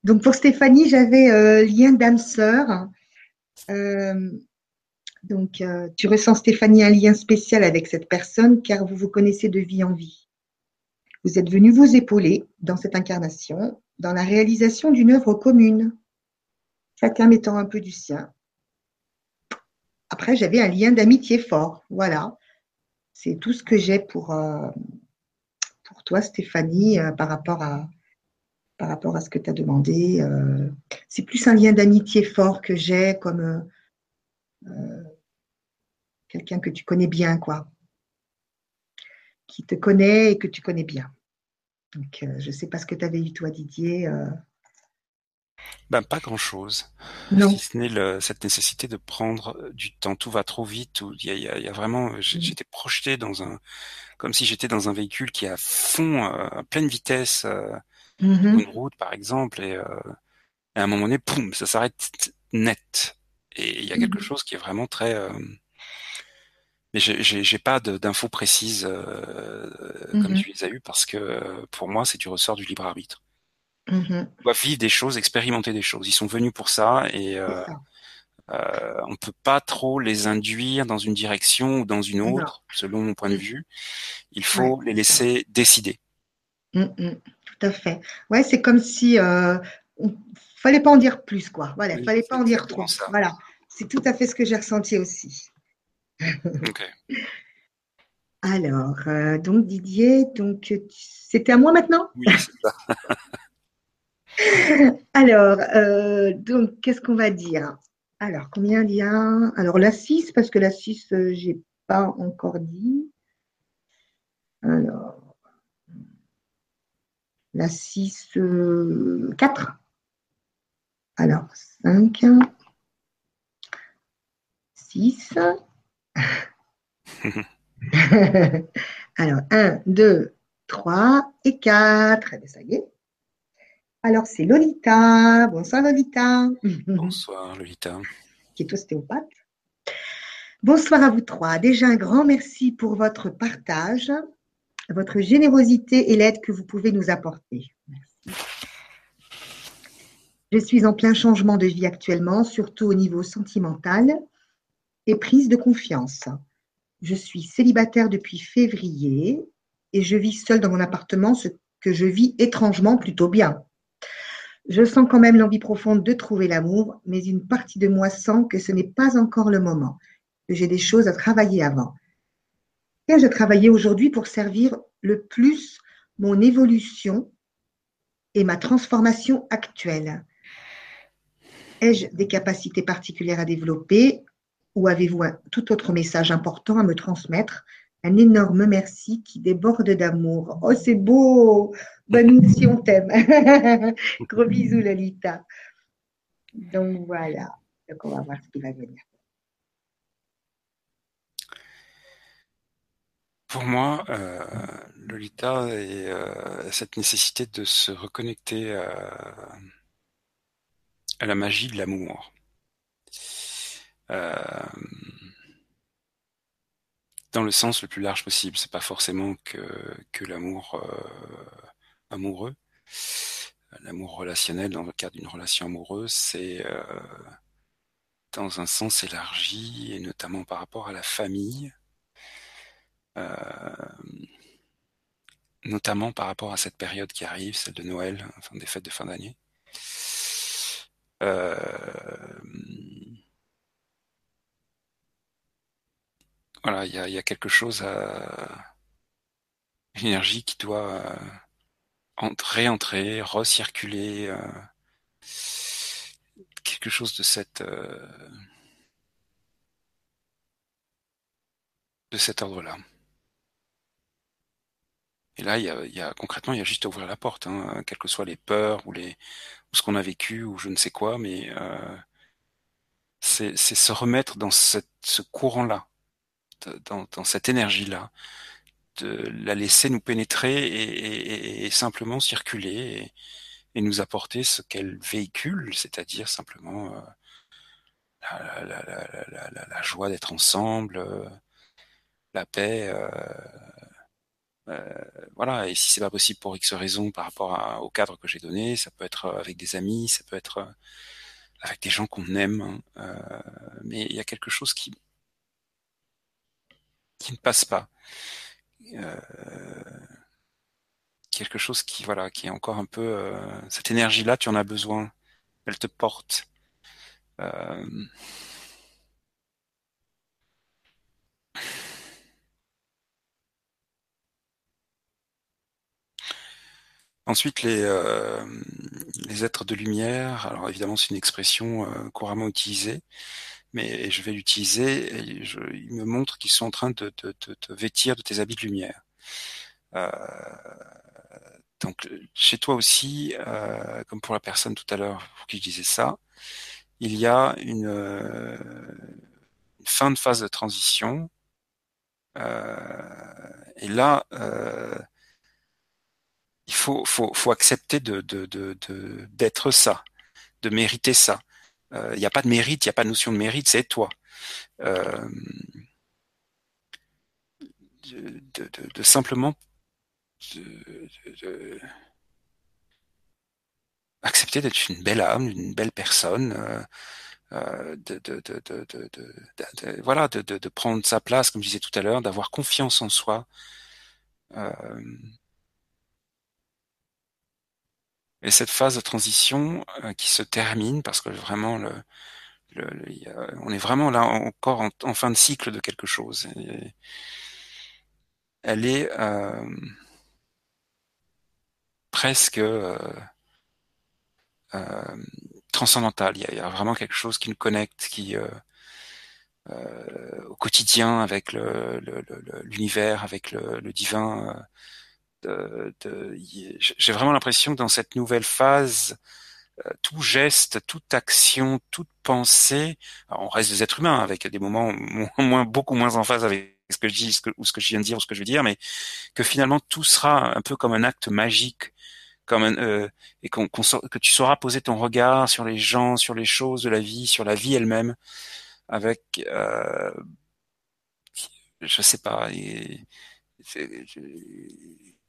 Donc pour Stéphanie, j'avais euh, lien d'âme sœur. Euh, donc euh, tu ressens Stéphanie un lien spécial avec cette personne car vous vous connaissez de vie en vie. Vous êtes venu vous épauler dans cette incarnation, dans la réalisation d'une œuvre commune, chacun mettant un peu du sien. Après, j'avais un lien d'amitié fort. Voilà. C'est tout ce que j'ai pour, pour toi, Stéphanie, par rapport à, par rapport à ce que tu as demandé. c'est plus un lien d'amitié fort que j'ai, comme quelqu'un que tu connais bien, quoi. Qui te connaît et que tu connais bien. Donc, euh, je ne sais pas ce que tu avais eu, toi, Didier. Euh. Ben, pas grand-chose. Si ce n'est cette nécessité de prendre euh, du temps. Tout va trop vite. Il y a, vraiment, mmh. j'étais projeté dans un, comme si j'étais dans un véhicule qui est à fond, à pleine vitesse, mmh une route par exemple, et, à un moment donné, poum, ça s'arrête net. Et il y a quelque mmh chose qui est vraiment très, mais j'ai pas d'infos précises euh, comme mmh tu les as eues parce que pour moi, c'est du ressort du libre arbitre. Ils doivent vivre des choses, expérimenter des choses. Ils sont venus pour ça et euh, euh, on peut pas trop les induire dans une direction ou dans une autre, selon mon point de vue. Il faut les laisser décider. Mmh tout à fait. Ouais, c'est comme si euh, fallait pas en dire plus, quoi. Voilà, fallait pas en dire trop. Voilà, c'est tout à fait ce que j'ai ressenti aussi. Alors, euh, donc Didier, donc c'était à moi maintenant? Oui, c'est ça. Alors, euh, donc qu'est-ce qu'on va dire? Alors, combien il y a? Alors, la 6, parce que la 6, je euh, j'ai pas encore dit. Alors, la 6, 4. Alors, 5, 6, Alors, 1, 2, 3 et 4. Eh ça y est. Alors, c'est Lolita. Bonsoir, Lolita. Bonsoir, Lolita. Qui est ostéopathe. Bonsoir à vous trois. Déjà, un grand merci pour votre partage, votre générosité et l'aide que vous pouvez nous apporter. Je suis en plein changement de vie actuellement, surtout au niveau sentimental et prise de confiance. Je suis célibataire depuis février et je vis seule dans mon appartement, ce que je vis étrangement plutôt bien. Je sens quand même l'envie profonde de trouver l'amour, mais une partie de moi sent que ce n'est pas encore le moment, que j'ai des choses à travailler avant. Qu'ai-je travaillé aujourd'hui pour servir le plus mon évolution et ma transformation actuelle Ai-je des capacités particulières à développer ou avez-vous un tout autre message important à me transmettre? Un énorme merci qui déborde d'amour. Oh, c'est beau Bonne nous aussi, on t'aime. Gros bisous, Lolita. Donc voilà. Donc on va voir ce qui va venir. Pour moi, euh, Lolita, et euh, cette nécessité de se reconnecter à la magie de l'amour. Euh, dans le sens le plus large possible. C'est pas forcément que, l'amour euh, amoureux. L'amour relationnel dans le cadre d'une relation amoureuse, c'est euh, dans un sens élargi, et notamment par rapport à la famille, notamment par rapport à cette période qui arrive, celle de Noël, enfin des fêtes de fin d'année. Euh, Voilà, il y a, quelque chose à une énergie qui doit euh, réentrer, recirculer, euh, quelque chose de cette euh, de cet ordre-là. Et là, il y a, concrètement, il y a juste à ouvrir la porte, hein, quelles que soient les peurs ou les ou ce qu'on a vécu ou je ne sais quoi, mais c'est se remettre dans cette, ce courant-là dans, cette énergie-là, de la laisser nous pénétrer et, simplement circuler et, nous apporter ce qu'elle véhicule, c'est-à-dire simplement euh, la, joie d'être ensemble, euh, la paix. Euh, voilà, et si c'est pas possible pour X raisons par rapport au cadre que j'ai donné, ça peut être avec des amis, ça peut être avec des gens qu'on aime, hein, mais il y a quelque chose qui, ne passe pas. Euh, quelque chose qui voilà qui est encore un peu euh, cette énergie là tu en as besoin. Elle te porte. Euh, Ensuite, les, euh, les êtres de lumière, alors évidemment c'est une expression euh, couramment utilisée, mais je vais l'utiliser, et je, ils me montrent qu'ils sont en train de te vêtir de tes habits de lumière. Euh, donc chez toi aussi, euh, comme pour la personne tout à l'heure pour qui je disais ça, il y a une, euh, une fin de phase de transition. et là, il faut, faut, faut accepter de, de, de, d'être ça, de mériter ça. Il n'y a pas de mérite, il n'y a pas de notion de mérite, c'est toi. Euh, de, de, simplement accepter d'être une belle âme, une belle personne, de, voilà, de, prendre sa place, comme je disais tout à l'heure, d'avoir confiance en soi. Et cette phase de transition qui se termine, parce que vraiment, le, on est vraiment là encore en, fin de cycle de quelque chose. elle est presque euh, euh, transcendantal. Il y, a, vraiment quelque chose qui nous connecte, qui euh, au quotidien avec l'univers, avec le, divin. J'ai vraiment l'impression que dans cette nouvelle phase, tout geste, toute action, toute pensée, on reste des êtres humains avec des moments moins, beaucoup moins en phase avec ce que je dis ou ce que je viens de dire ou ce que je veux dire, mais que finalement tout sera un peu comme un acte magique comme euh, et que tu sauras poser ton regard sur les gens, sur les choses de la vie, sur la vie elle-même, avec, euh, je sais pas, et,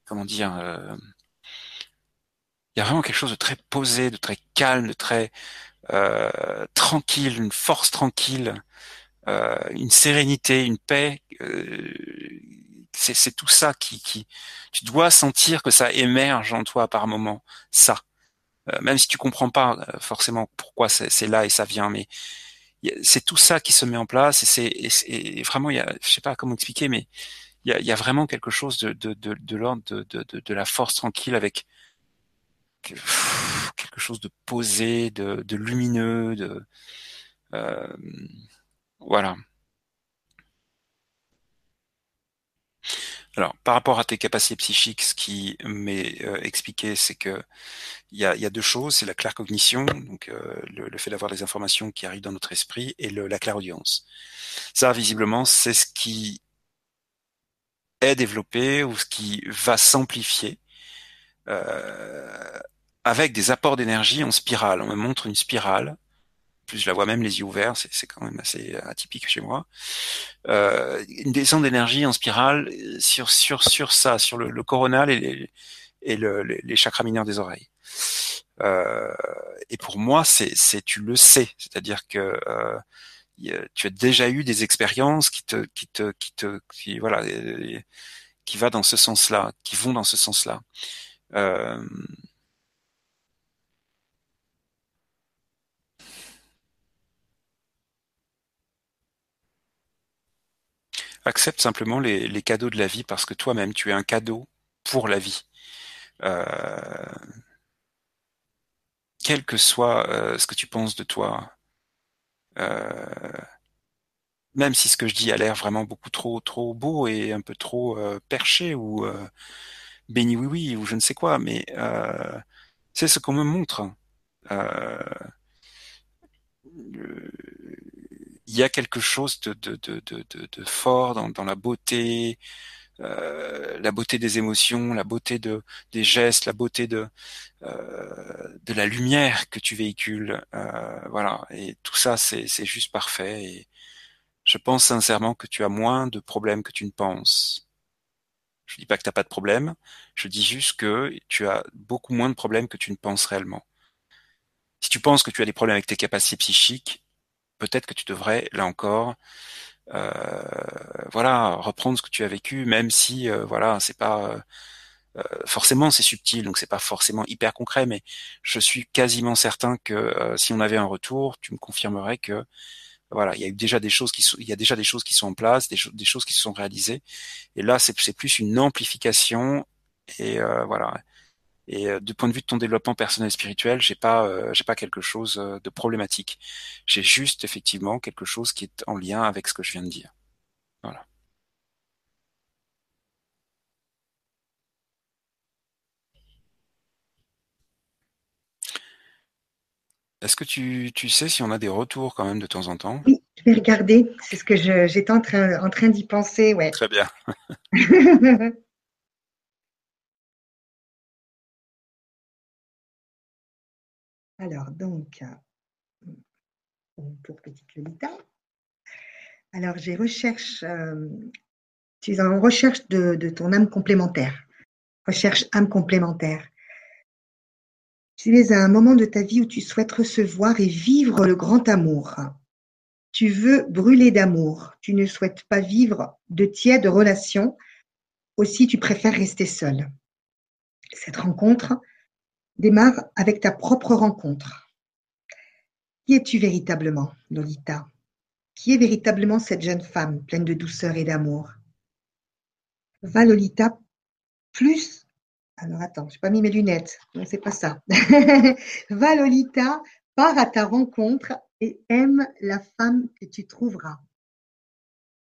comment dire, euh, il y a vraiment quelque chose de très posé, de très calme, de très euh, tranquille, une force tranquille, euh, une sérénité, une paix c'est tout ça qui, qui, tu dois sentir que ça émerge en toi par moment, ça. Même si tu comprends pas forcément pourquoi c'est là et ça vient, mais c'est tout ça qui se met en place et c'est vraiment, il y je sais pas comment expliquer, mais il y a, y a vraiment quelque chose de, de, de, de l'ordre de, de, de, la force tranquille avec quelque chose de posé, de, de lumineux, de euh, voilà. Alors, par rapport à tes capacités psychiques, ce qui m'est euh, expliqué, c'est que il y a, deux choses, c'est la claire-cognition, donc euh, le, fait d'avoir des informations qui arrivent dans notre esprit, et le, la claire-audience. Ça, visiblement, c'est ce qui est développé ou ce qui va s'amplifier euh, avec des apports d'énergie en spirale. On me montre une spirale plus je la vois même les yeux ouverts, c'est quand même assez atypique chez moi. Euh, une descente d'énergie en spirale sur sur sur ça, sur le, coronal et les et le, les, chakras mineurs des oreilles. Euh, et pour moi, c'est tu le sais, c'est-à-dire que euh, tu as déjà eu des expériences qui te qui te qui te qui voilà qui va dans ce sens-là, qui vont dans ce sens-là. Euh, accepte simplement les, cadeaux de la vie parce que toi-même, tu es un cadeau pour la vie. Euh, quel que soit euh, ce que tu penses de toi, euh, même si ce que je dis a l'air vraiment beaucoup trop trop beau et un peu trop perché ou béni oui oui ou je ne sais quoi, mais c'est ce qu'on me montre il y a quelque chose de, de, de, de fort dans, dans, la beauté, euh, la beauté des émotions, la beauté de, des gestes, la beauté de, euh, de la lumière que tu véhicules. Euh, voilà, et tout ça, c'est juste parfait. Et je pense sincèrement que tu as moins de problèmes que tu ne penses. Je dis pas que tu n'as pas de problème, je dis juste que tu as beaucoup moins de problèmes que tu ne penses réellement. Si tu penses que tu as des problèmes avec tes capacités psychiques, peut-être que tu devrais, là encore, voilà, reprendre ce que tu as vécu, même si, euh, voilà, c'est pas euh, forcément c'est subtil, donc c'est pas forcément hyper concret, mais je suis quasiment certain que si on avait un retour, tu me confirmerais que voilà, il y a eu déjà des choses qui sont, il y a déjà des choses qui sont en place, des, des choses qui se sont réalisées, et là c'est plus une amplification et voilà. Et du point de vue de ton développement personnel et spirituel, j'ai pas, j'ai pas quelque chose de problématique. J'ai juste effectivement quelque chose qui est en lien avec ce que je viens de dire. Voilà. Est-ce que tu, tu, sais si on a des retours quand même de temps en temps? Oui, je vais regarder. C'est ce que j'étais en train, en train d'y penser? Ouais. Très bien. Alors, donc, pour Petite Lolita. Alors, j'ai recherche, euh, tu es en recherche de, de ton âme complémentaire. Recherche âme complémentaire. Tu es à un moment de ta vie où tu souhaites recevoir et vivre le grand amour. Tu veux brûler d'amour. Tu ne souhaites pas vivre de tièdes relations. Aussi, tu préfères rester seul. Cette rencontre démarre avec ta propre rencontre. Qui es-tu véritablement, Lolita? Qui est véritablement cette jeune femme pleine de douceur et d'amour? Va, Lolita, plus alors attends, je n'ai pas mis mes lunettes. Non, c'est pas ça. Va Lolita, pars à ta rencontre et aime la femme que tu trouveras.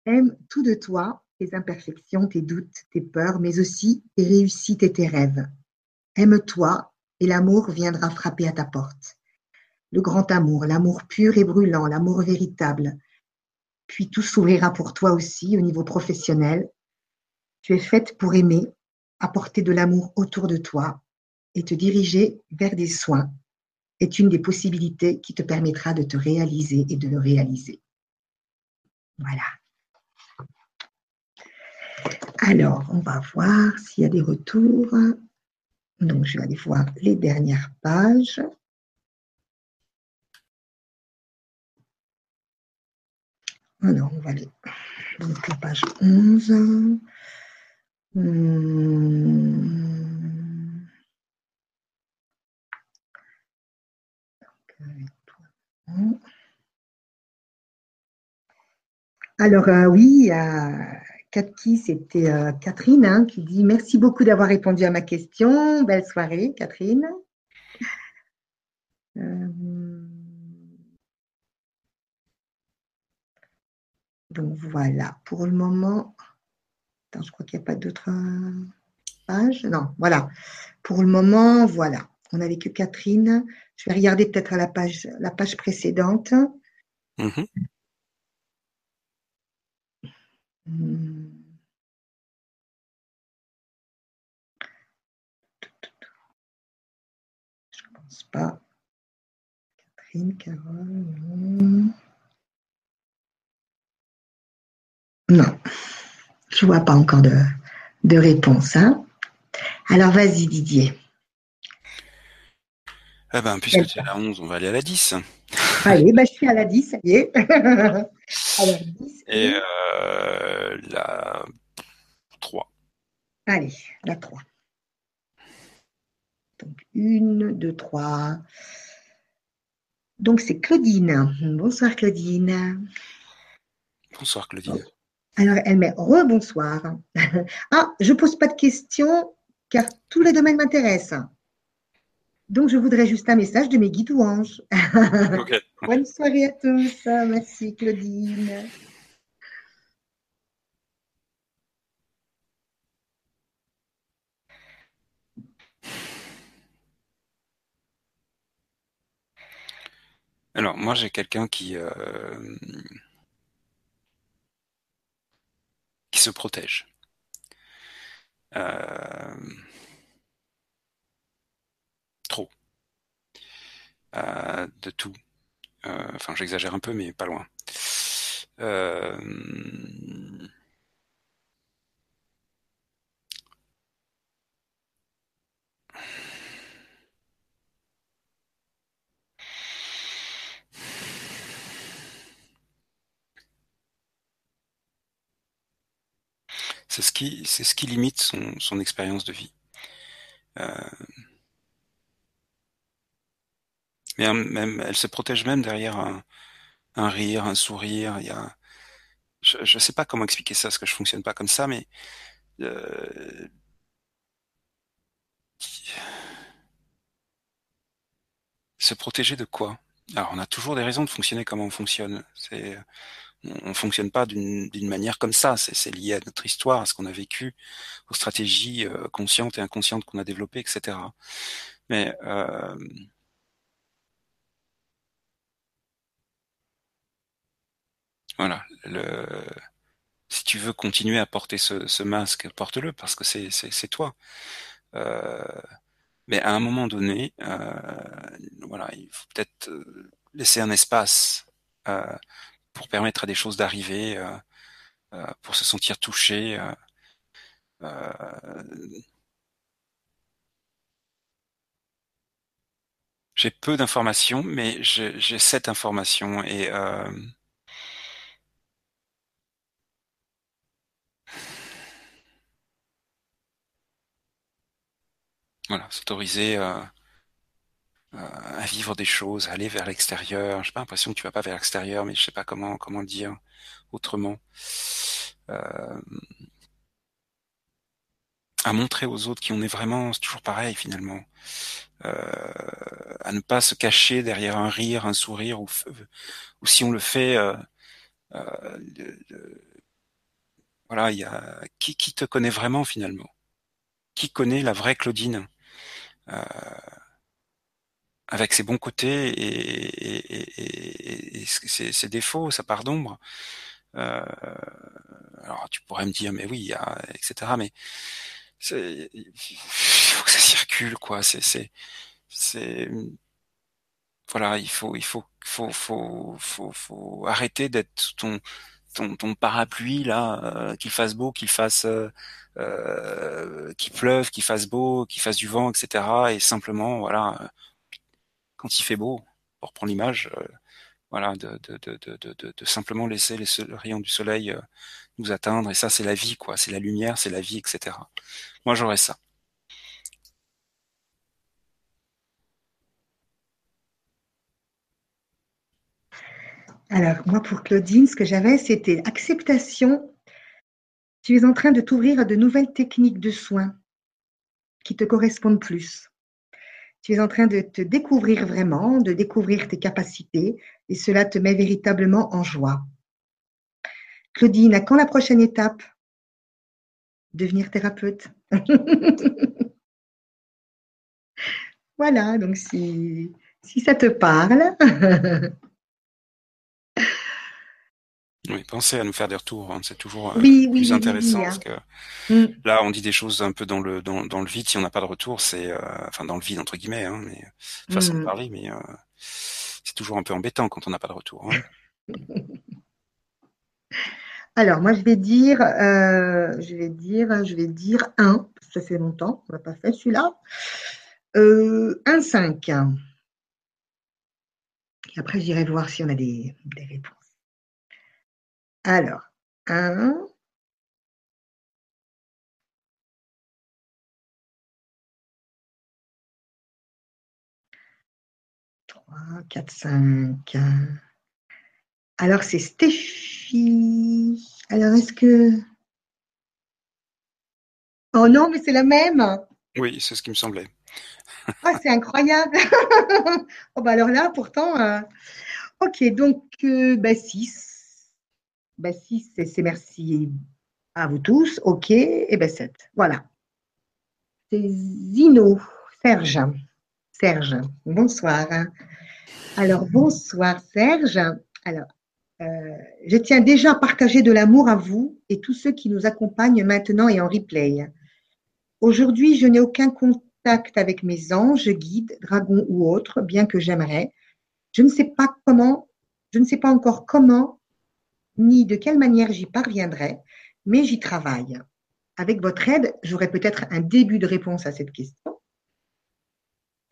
Aime tout de toi, tes imperfections, tes doutes, tes peurs, mais aussi tes réussites et tes rêves. Aime-toi et l'amour viendra frapper à ta porte. Le grand amour, l'amour pur et brûlant, l'amour véritable. Puis tout s'ouvrira pour toi aussi au niveau professionnel. Tu es faite pour aimer apporter de l'amour autour de toi et te diriger vers des soins est une des possibilités qui te permettra de te réaliser et de le réaliser. Voilà. Alors, on va voir s'il y a des retours. Donc, je vais aller voir les dernières pages. Alors, on va aller donc la page 11. Hmm. Alors euh, oui, euh, c'était euh, Catherine hein, qui dit merci beaucoup d'avoir répondu à ma question. Belle soirée, Catherine. Euh, donc voilà, pour le moment, je crois qu'il n'y a pas d'autres euh, pages. Non, voilà. Pour le moment, voilà. On n'avait que Catherine. Je vais regarder peut-être à la page, la page précédente. Mm-hmm. Hmm. Pas. Catherine, Carole. Non. Je vois pas encore de, de réponse. Hein. Alors vas-y Didier. Ah ben, puisque tu es à la 11, on va aller à la 10. Allez, ben, je suis à la 10, ça y est. Alors, 10, Et euh, la 3. Allez, la 3. Donc, 1, 2, 3. Donc, c'est Claudine. Bonsoir, Claudine. Bonsoir, Claudine. Alors, elle met rebonsoir. ah, je ne pose pas de questions car tous les domaines m'intéressent. Donc, je voudrais juste un message de mes guides ou anges. Bonne soirée à tous. Merci, Claudine. Alors, moi, j'ai quelqu'un qui. Euh, qui se protège. Euh, trop. Euh, de tout. Enfin, j'exagère un peu, mais pas loin. C'est ce qui, limite son, expérience de vie. Euh, mais elle se protège même derrière un, rire, un sourire. Je ne sais pas comment expliquer ça, parce que je fonctionne pas comme ça, mais euh, se protéger de quoi? Alors, on a toujours des raisons de fonctionner comme on fonctionne. C'est on fonctionne pas d'une manière comme ça. C'est lié à notre histoire, à ce qu'on a vécu, aux stratégies euh, conscientes et inconscientes qu'on a développées, etc. Mais euh, voilà, le, si tu veux continuer à porter ce, masque, porte-le parce que c'est toi. Euh, mais à un moment donné, voilà, il faut peut-être laisser un espace pour permettre à des choses d'arriver, euh, euh, pour se sentir touché. Euh, j'ai peu d'informations, mais j'ai cette information et voilà, s'autoriser à vivre des choses, à aller vers l'extérieur. J'ai pas l'impression que tu vas pas vers l'extérieur, mais je sais pas comment comment le dire autrement. Euh, à montrer aux autres qui on est vraiment, c'est toujours pareil finalement. Euh, à ne pas se cacher derrière un rire, un sourire, ou, ou si on le fait, euh, euh, voilà, il y a qui, qui te connaît vraiment finalement, qui connaît la vraie Claudine? Avec ses bons côtés et, et, ses, défauts, sa part d'ombre. Euh, alors tu pourrais me dire, mais oui, etc. Mais il faut que ça circule, quoi. C'est, c'est, c'est, voilà, il faut, il faut, faut, faut, faut, faut arrêter d'être ton, ton, ton parapluie là, euh, qu'il fasse beau, qu'il fasse, euh, euh qu'il pleuve, qu'il fasse beau, qu'il fasse du vent, etc. Et simplement, voilà, quand il fait beau, pour reprendre l'image, euh, voilà, de, simplement laisser les rayons du soleil euh, nous atteindre. Et ça, c'est la vie, quoi. C'est la lumière, c'est la vie, etc. Moi, j'aurais ça. Alors, moi, pour Claudine, ce que j'avais, c'était acceptation. Tu es en train de t'ouvrir à de nouvelles techniques de soins qui te correspondent plus. Tu es en train de te découvrir vraiment, de découvrir tes capacités, et cela te met véritablement en joie. Claudine, à quand la prochaine étape? Devenir thérapeute. voilà, donc si, si ça te parle. Oui, pensez à nous faire des retours, hein. c'est toujours euh, plus intéressant. parce hein. que mm. Là, on dit des choses un peu dans le dans, dans le vide. Si on n'a pas de retour, c'est euh, enfin dans le vide entre guillemets, hein, mais façon de mm. parler, mais euh, c'est toujours un peu embêtant quand on n'a pas de retour. Hein. Alors, moi, je vais dire, je vais dire, je vais dire un. Ça fait longtemps, on n'a pas fait celui-là. un 5. Et après, j'irai voir si on a des, des réponses. Alors, 1, trois, quatre, cinq. Alors, c'est Stéphie. Alors, est-ce que... Oh non, mais c'est la même. Oui, c'est ce qui me semblait. Ah, c'est incroyable. oh, bah alors là, pourtant, euh, ok, donc euh, bah, 6. Ben, si c'est merci à vous tous, ok, et ben 7. Voilà. C'est Zino, Serge. Serge, bonsoir. Alors, bonsoir Serge. Alors, euh, je tiens déjà à partager de l'amour à vous et tous ceux qui nous accompagnent maintenant et en replay. Aujourd'hui, je n'ai aucun contact avec mes anges, guides, dragons ou autres, bien que j'aimerais. Je ne sais pas comment, je ne sais pas encore comment ni de quelle manière j'y parviendrai, mais j'y travaille. Avec votre aide, j'aurai peut-être un début de réponse à cette question.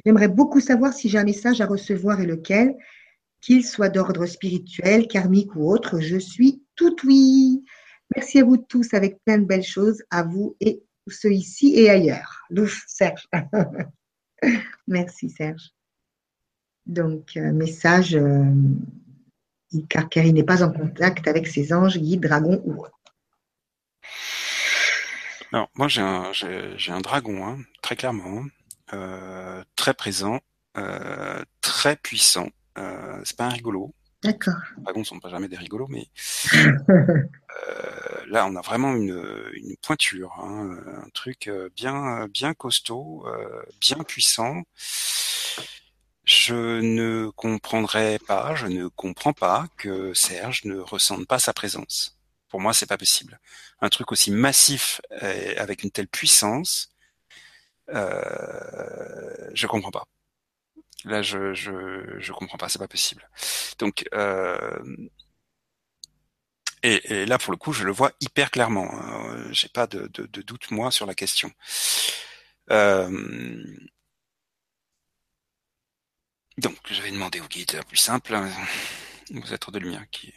J'aimerais beaucoup savoir si j'ai un message à recevoir et lequel, qu'il soit d'ordre spirituel, karmique ou autre, je suis tout oui. Merci à vous tous avec plein de belles choses, à vous et ceux ici et ailleurs. Louf, Serge. Merci Serge. Donc, euh, message euh, car, il n'est pas en contact avec ses anges, guides, dragons ou autres. Alors, moi, j'ai un, j'ai, un dragon, hein, très clairement. Hein. très présent, très puissant. c'est pas un rigolo. D'accord. Les dragons ne sont pas jamais des rigolos, mais là, on a vraiment une, pointure, hein, un truc bien, bien costaud, bien puissant. Je ne comprendrais pas, je ne comprends pas que Serge ne ressente pas sa présence. Pour moi, c'est pas possible. Un truc aussi massif avec une telle puissance, euh, je comprends pas. Là, je je je comprends pas, c'est pas possible. Donc euh, et, là, pour le coup, je le vois hyper clairement. Hein. J'ai pas de, de, doute moi sur la question. Euh, donc, je vais demander au guide plus simple, aux êtres de lumière qui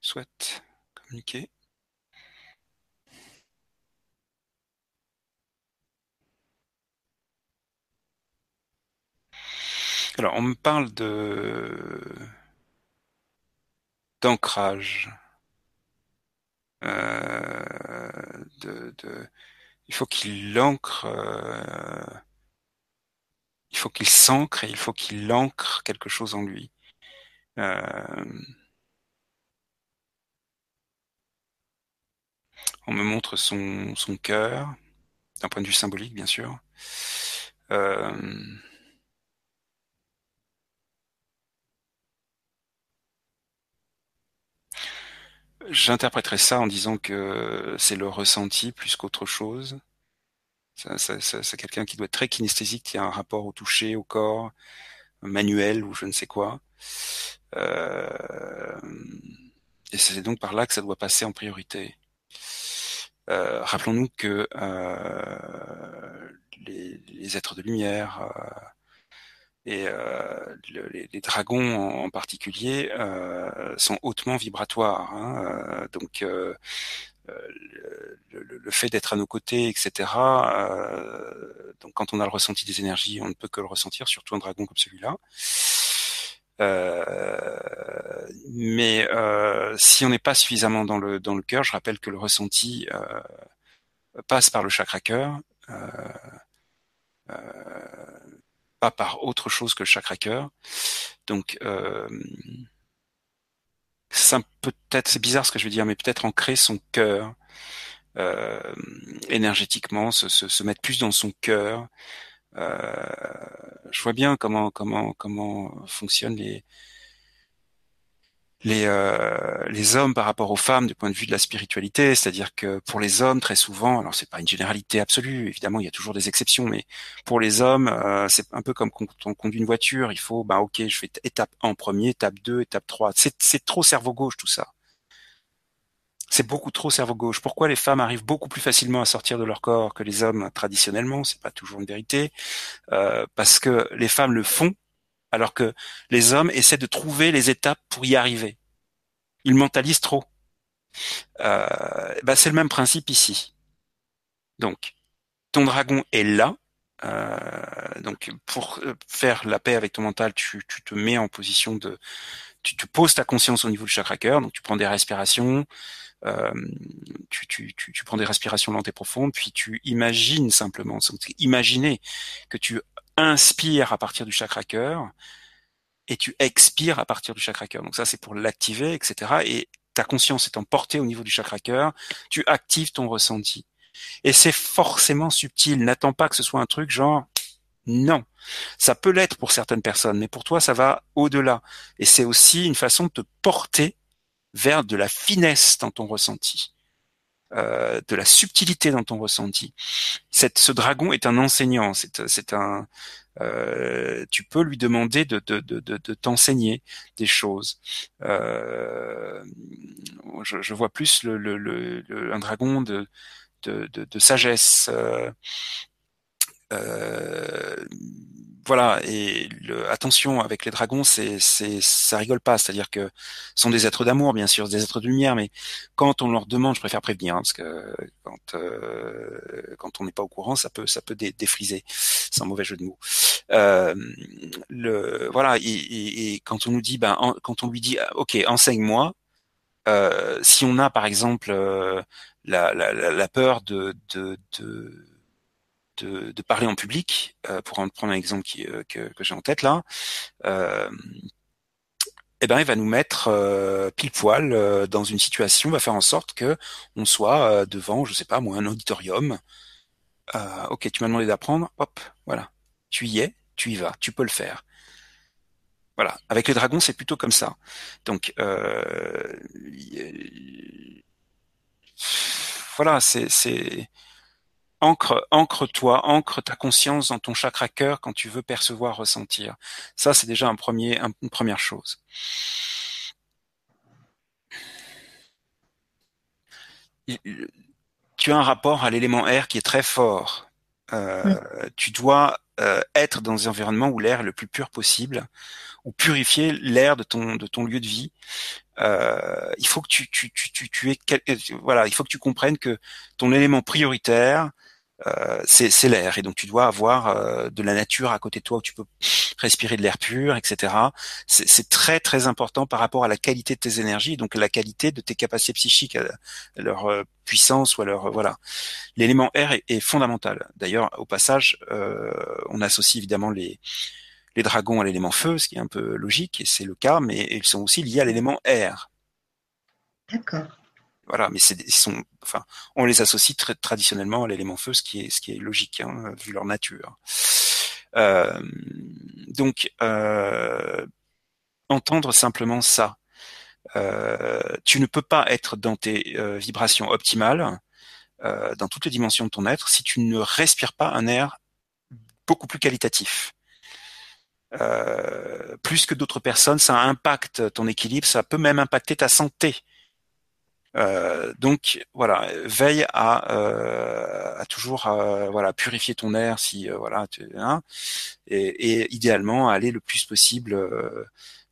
souhaitent communiquer. Alors, on me parle de d'ancrage. Euh, il faut qu'il ancre, euh, il faut qu'il s'ancre et il faut qu'il ancre quelque chose en lui. Euh, on me montre son, cœur, d'un point de vue symbolique, bien sûr. J'interpréterais ça en disant que c'est le ressenti plus qu'autre chose. C'est quelqu'un qui doit être très kinesthésique, qui a un rapport au toucher, au corps, manuel ou je ne sais quoi. Euh, et c'est donc par là que ça doit passer en priorité. Euh, rappelons-nous que euh, les, êtres de lumière, et euh, les, dragons en, particulier sont hautement vibratoires. Hein, donc le, le, fait d'être à nos côtés, etc. donc quand on a le ressenti des énergies, on ne peut que le ressentir, surtout un dragon comme celui-là. Euh, mais euh, si on n'est pas suffisamment dans le dans le cœur, je rappelle que le ressenti euh, passe par le chakra cœur par autre chose que le chakra cœur. Donc peut-être c'est bizarre ce que je veux dire, mais peut-être ancrer son cœur euh, énergétiquement, se, se, mettre plus dans son cœur. Euh, je vois bien comment comment comment fonctionnent les les, euh, les hommes par rapport aux femmes du point de vue de la spiritualité, c'est-à-dire que pour les hommes très souvent, alors c'est pas une généralité absolue, évidemment il y a toujours des exceptions, mais pour les hommes euh, c'est un peu comme quand on conduit une voiture, il faut bah ok je fais étape 1 en premier, étape 2, étape 3, c'est trop cerveau gauche tout ça. C'est beaucoup trop cerveau gauche. Pourquoi les femmes arrivent beaucoup plus facilement à sortir de leur corps que les hommes traditionnellement? C'est pas toujours une vérité, euh, parce que les femmes le font alors que les hommes essaient de trouver les étapes pour y arriver. Ils mentalisent trop. Euh, bah c'est le même principe ici. Donc, ton dragon est là. Euh, donc, pour faire la paix avec ton mental, tu, te mets en position de, tu poses ta conscience au niveau du chakra cœur. Donc, tu prends des respirations. Euh, tu, tu, prends des respirations lentes et profondes, puis tu imagines simplement, imaginer que tu inspires à partir du chakra cœur et tu expires à partir du chakra cœur. Donc ça, c'est pour l'activer, etc. Et ta conscience étant portée au niveau du chakra cœur, tu actives ton ressenti. Et c'est forcément subtil. N'attends pas que ce soit un truc genre non. Ça peut l'être pour certaines personnes, mais pour toi, ça va au-delà. Et c'est aussi une façon de te porter vers de la finesse dans ton ressenti. Euh, de la subtilité dans ton ressenti. Ce dragon est un enseignant, c'est un, euh, tu peux lui demander de, t'enseigner des choses. Euh, je, vois plus un dragon de, sagesse. Voilà et le, attention avec les dragons c'est c'est ça rigole pas. C'est-à-dire que ce sont des êtres d'amour bien sûr des êtres de lumière mais quand on leur demande je préfère prévenir hein, parce que quand euh, quand on n'est pas au courant ça peut ça peut dé, défriser. C'est un mauvais jeu de mots. Euh, voilà et, quand on nous dit ben quand on lui dit ok enseigne-moi euh, si on a par exemple la, peur de, de de, de, parler en public, euh, pour en prendre un exemple qui, euh, que, que j'ai en tête là, euh, eh ben, il va nous mettre euh, pile poil euh, dans une situation, va faire en sorte que on soit devant, je sais pas moi, un auditorium. ok, tu m'as demandé d'apprendre, hop, voilà, tu y es, tu y vas, tu peux le faire. Voilà, avec les dragons, c'est plutôt comme ça. Donc, voilà, c'est ancre, ancre-toi, ancre ta conscience dans ton chakra cœur quand tu veux percevoir, ressentir. Ça, c'est déjà un premier, une première chose. Tu as un rapport à l'élément air qui est très fort. Euh, tu dois euh, être dans un environnement où l'air est le plus pur possible, ou purifier l'air de ton de ton lieu de vie. Euh, il faut que tu tu tu tu, tu aies voilà, il faut que tu comprennes que ton élément prioritaire euh, c'est l'air et donc tu dois avoir euh, de la nature à côté de toi où tu peux respirer de l'air pur, etc. C'est très très important par rapport à la qualité de tes énergies, donc la qualité de tes capacités psychiques, à leur euh, puissance ou à leur voilà. L'élément air est, fondamental. D'ailleurs, au passage, on associe évidemment les les dragons à l'élément feu, ce qui est un peu logique et c'est le cas, mais ils sont aussi liés à l'élément air. D'accord. Voilà, mais c'est, sont, enfin, on les associe très traditionnellement à l'élément feu, ce qui est, ce qui est logique hein, vu leur nature. Euh, donc, euh, entendre simplement ça. Euh, tu ne peux pas être dans tes vibrations optimales, euh, dans toutes les dimensions de ton être, si tu ne respires pas un air beaucoup plus qualitatif. Euh, plus que d'autres personnes, ça impacte ton équilibre, ça peut même impacter ta santé. Euh, donc voilà, veille à, euh, toujours voilà purifier ton air si voilà tu, hein, et, et, idéalement aller le plus possible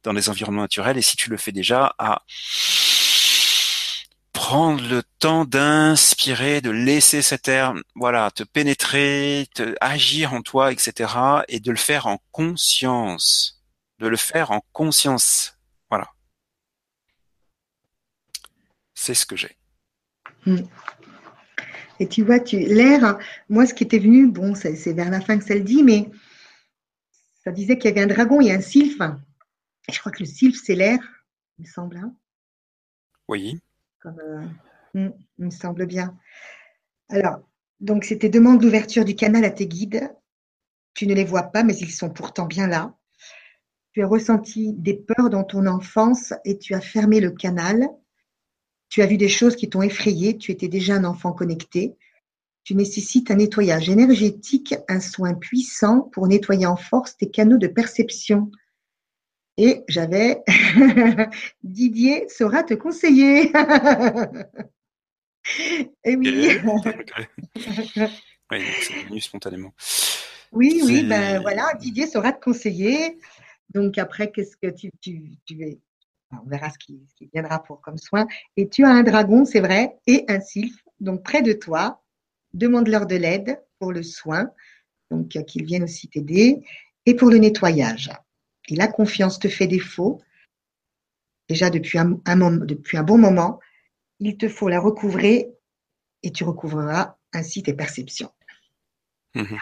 dans les environnements naturels et si tu le fais déjà à prendre le temps d'inspirer, de laisser cet air, voilà, te pénétrer, te agir en toi, etc., et de le faire en conscience, de le faire en conscience, voilà. C'est ce que j'ai. Hmm. Et tu vois, tu l'air, moi, ce qui était venu, bon, c'est vers la fin que ça le dit, mais ça disait qu'il y avait un dragon et un sylphe. Et je crois que le sylphe, c'est l'air, il me semble. Hein oui. Euh, hmm, il me semble bien. Alors, donc, c'était demande d'ouverture du canal à tes guides. Tu ne les vois pas, mais ils sont pourtant bien là. Tu as ressenti des peurs dans ton enfance et tu as fermé le canal tu as vu des choses qui t'ont effrayé, tu étais déjà un enfant connecté. Tu nécessites un nettoyage énergétique, un soin puissant pour nettoyer en force tes canaux de perception. Et j'avais Didier saura te conseiller. Et oui. oui, c'est venu spontanément. Oui, oui, ben voilà, Didier saura te conseiller. Donc après, qu'est-ce que tu, tu, tu, on verra ce qui, viendra pour comme soin. Et tu as un dragon, c'est vrai, et un sylphe, donc près de toi. Demande-leur de l'aide pour le soin, donc euh, qu'ils viennent aussi t'aider, et pour le nettoyage. La confiance te fait défaut, déjà depuis un, depuis un bon moment. Il te faut la recouvrer et tu recouvreras ainsi tes perceptions. Mmh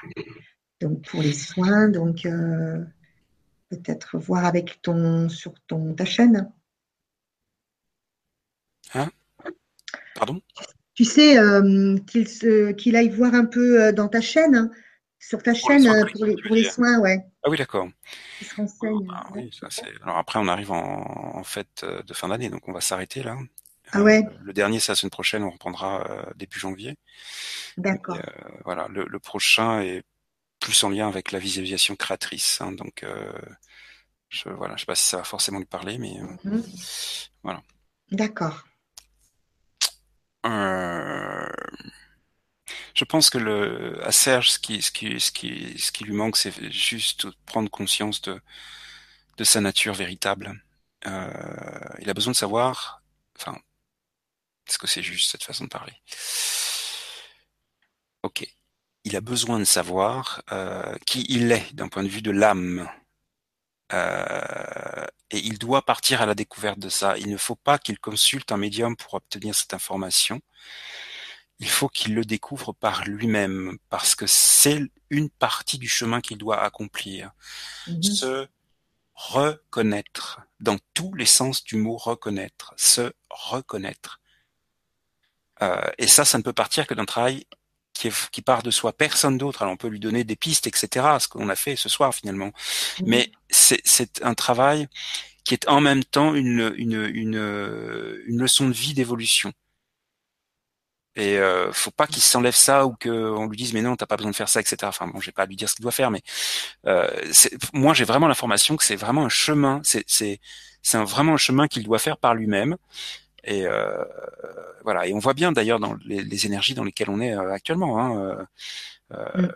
donc pour les soins, donc euh, peut-être voir avec ton sur ton ta chaîne Hein Pardon? Tu sais euh, qu'il aille voir un peu euh, dans ta chaîne, hein, sur ta chaîne euh, pour les, soins, ouais. Ah oui, d'accord. Ah, alors après, on arrive en, fête de fin d'année, donc on va s'arrêter là. Ah ouais. le dernier, c'est la semaine prochaine, on reprendra début janvier. D'accord. voilà, le, prochain est plus en lien avec la visualisation créatrice, hein, donc je voilà, je sais pas si ça va forcément lui parler, mais mhm. voilà. D'accord. Euh, je pense que le, à Serge, ce qui, lui manque, c'est juste prendre conscience de, de sa nature véritable. Euh, il a besoin de savoir, enfin, est-ce que c'est juste cette façon de parler? Ok. Il a besoin de savoir euh, qui il est d'un point de vue de l'âme. Euh, et il doit partir à la découverte de ça. Il ne faut pas qu'il consulte un médium pour obtenir cette information. Il faut qu'il le découvre par lui-même, parce que c'est une partie du chemin qu'il doit accomplir. Mhm. Se reconnaître, dans tous les sens du mot reconnaître, se reconnaître. Euh, et ça, ça ne peut partir que d'un travail qui, qui, part de soi, personne d'autre. Alors on peut lui donner des pistes, etc. Ce qu'on a fait ce soir finalement. Mhm. Mais c'est un travail qui est en même temps une, une, une, une leçon de vie, d'évolution. Et euh, faut pas qu'il s'enlève ça ou qu'on lui dise mais non t'as pas besoin de faire ça etc. Enfin bon j'ai pas à lui dire ce qu'il doit faire mais euh, moi j'ai vraiment l'information que c'est vraiment un chemin c'est c'est c'est vraiment un chemin qu'il doit faire par lui-même et euh, voilà et on voit bien d'ailleurs dans les, les, énergies dans lesquelles on est euh, actuellement. Hein, euh, mm.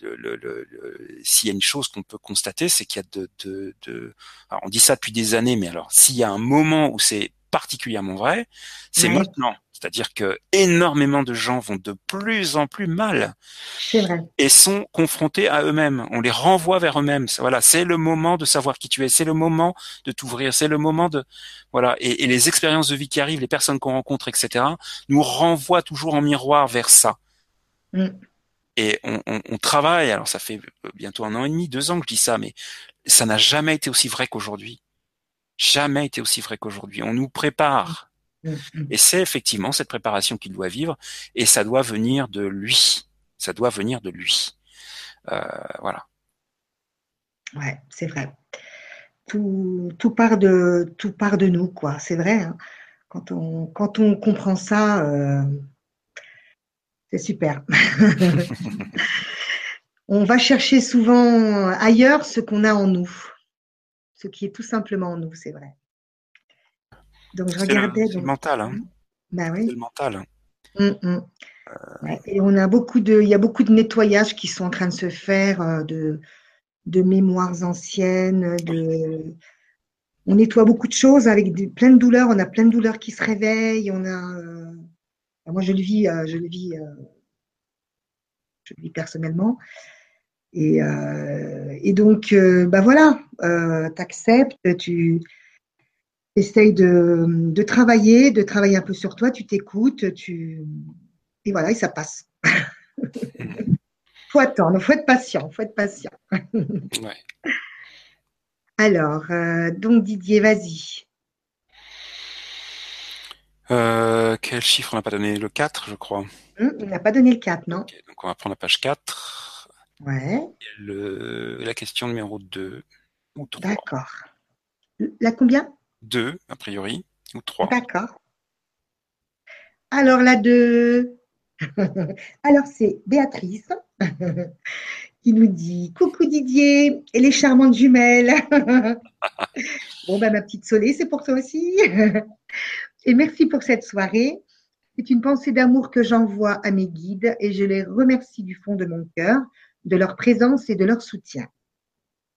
le, le, le, s'il y a une chose qu'on peut constater c'est qu'il y a de, de, de alors on dit ça depuis des années mais alors s'il y a un moment où c'est particulièrement vrai c'est maintenant c'est-à-dire que énormément de gens vont de plus en plus mal vrai. et sont confrontés à eux-mêmes. On les renvoie vers eux-mêmes. Voilà, c'est le moment de savoir qui tu es, c'est le moment de t'ouvrir, c'est le moment de voilà. Et, les expériences de vie qui arrivent, les personnes qu'on rencontre, etc., nous renvoient toujours en miroir vers ça. Mm. Et on, on, on, travaille. Alors ça fait bientôt un an et demi, deux ans que je dis ça, mais ça n'a jamais été aussi vrai qu'aujourd'hui. Jamais été aussi vrai qu'aujourd'hui. On nous prépare Mm, mm. Et c'est effectivement cette préparation qu'il doit vivre, et ça doit venir de lui. Ça doit venir de lui. Euh, voilà. Ouais, c'est vrai. Tout, tout, part de, tout part de nous, quoi. C'est vrai. Hein. Quand, on, quand on comprend ça, euh, c'est super. on va chercher souvent ailleurs ce qu'on a en nous, ce qui est tout simplement en nous, c'est vrai. Donc je regardais. C'est le mental. Hein. Bah oui. C'est le mental. Hum, hum. Euh. Et on a beaucoup de, il y a beaucoup de nettoyages qui sont en train de se faire euh, de, de mémoires anciennes. De, on nettoie beaucoup de choses avec plein de douleurs. On a plein de douleurs qui se réveillent. On a, euh, moi je le vis, je le vis, je le vis personnellement. Et, et donc, bah voilà, tu acceptes, tu essaye de, de, travailler, de travailler un peu sur toi, tu t'écoutes, tu et voilà, et ça passe. faut attendre, faut être patient, faut être patient. Alors, euh, donc Didier, vas-y. Euh, quel chiffre on n'a pas donné? Le 4, je crois. Hum, on n'a pas donné le 4, non? Donc on va prendre la page 4. Ouais. Le, la question numéro 2 ou 3. D'accord. La combien? Deux, a priori, ou trois. D'accord. Alors la deux. Alors c'est Béatrice qui nous dit Coucou Didier et les charmantes jumelles. bon ben ma petite Solé, c'est pour toi aussi. et merci pour cette soirée. C'est une pensée d'amour que j'envoie à mes guides et je les remercie du fond de mon cœur de leur présence et de leur soutien.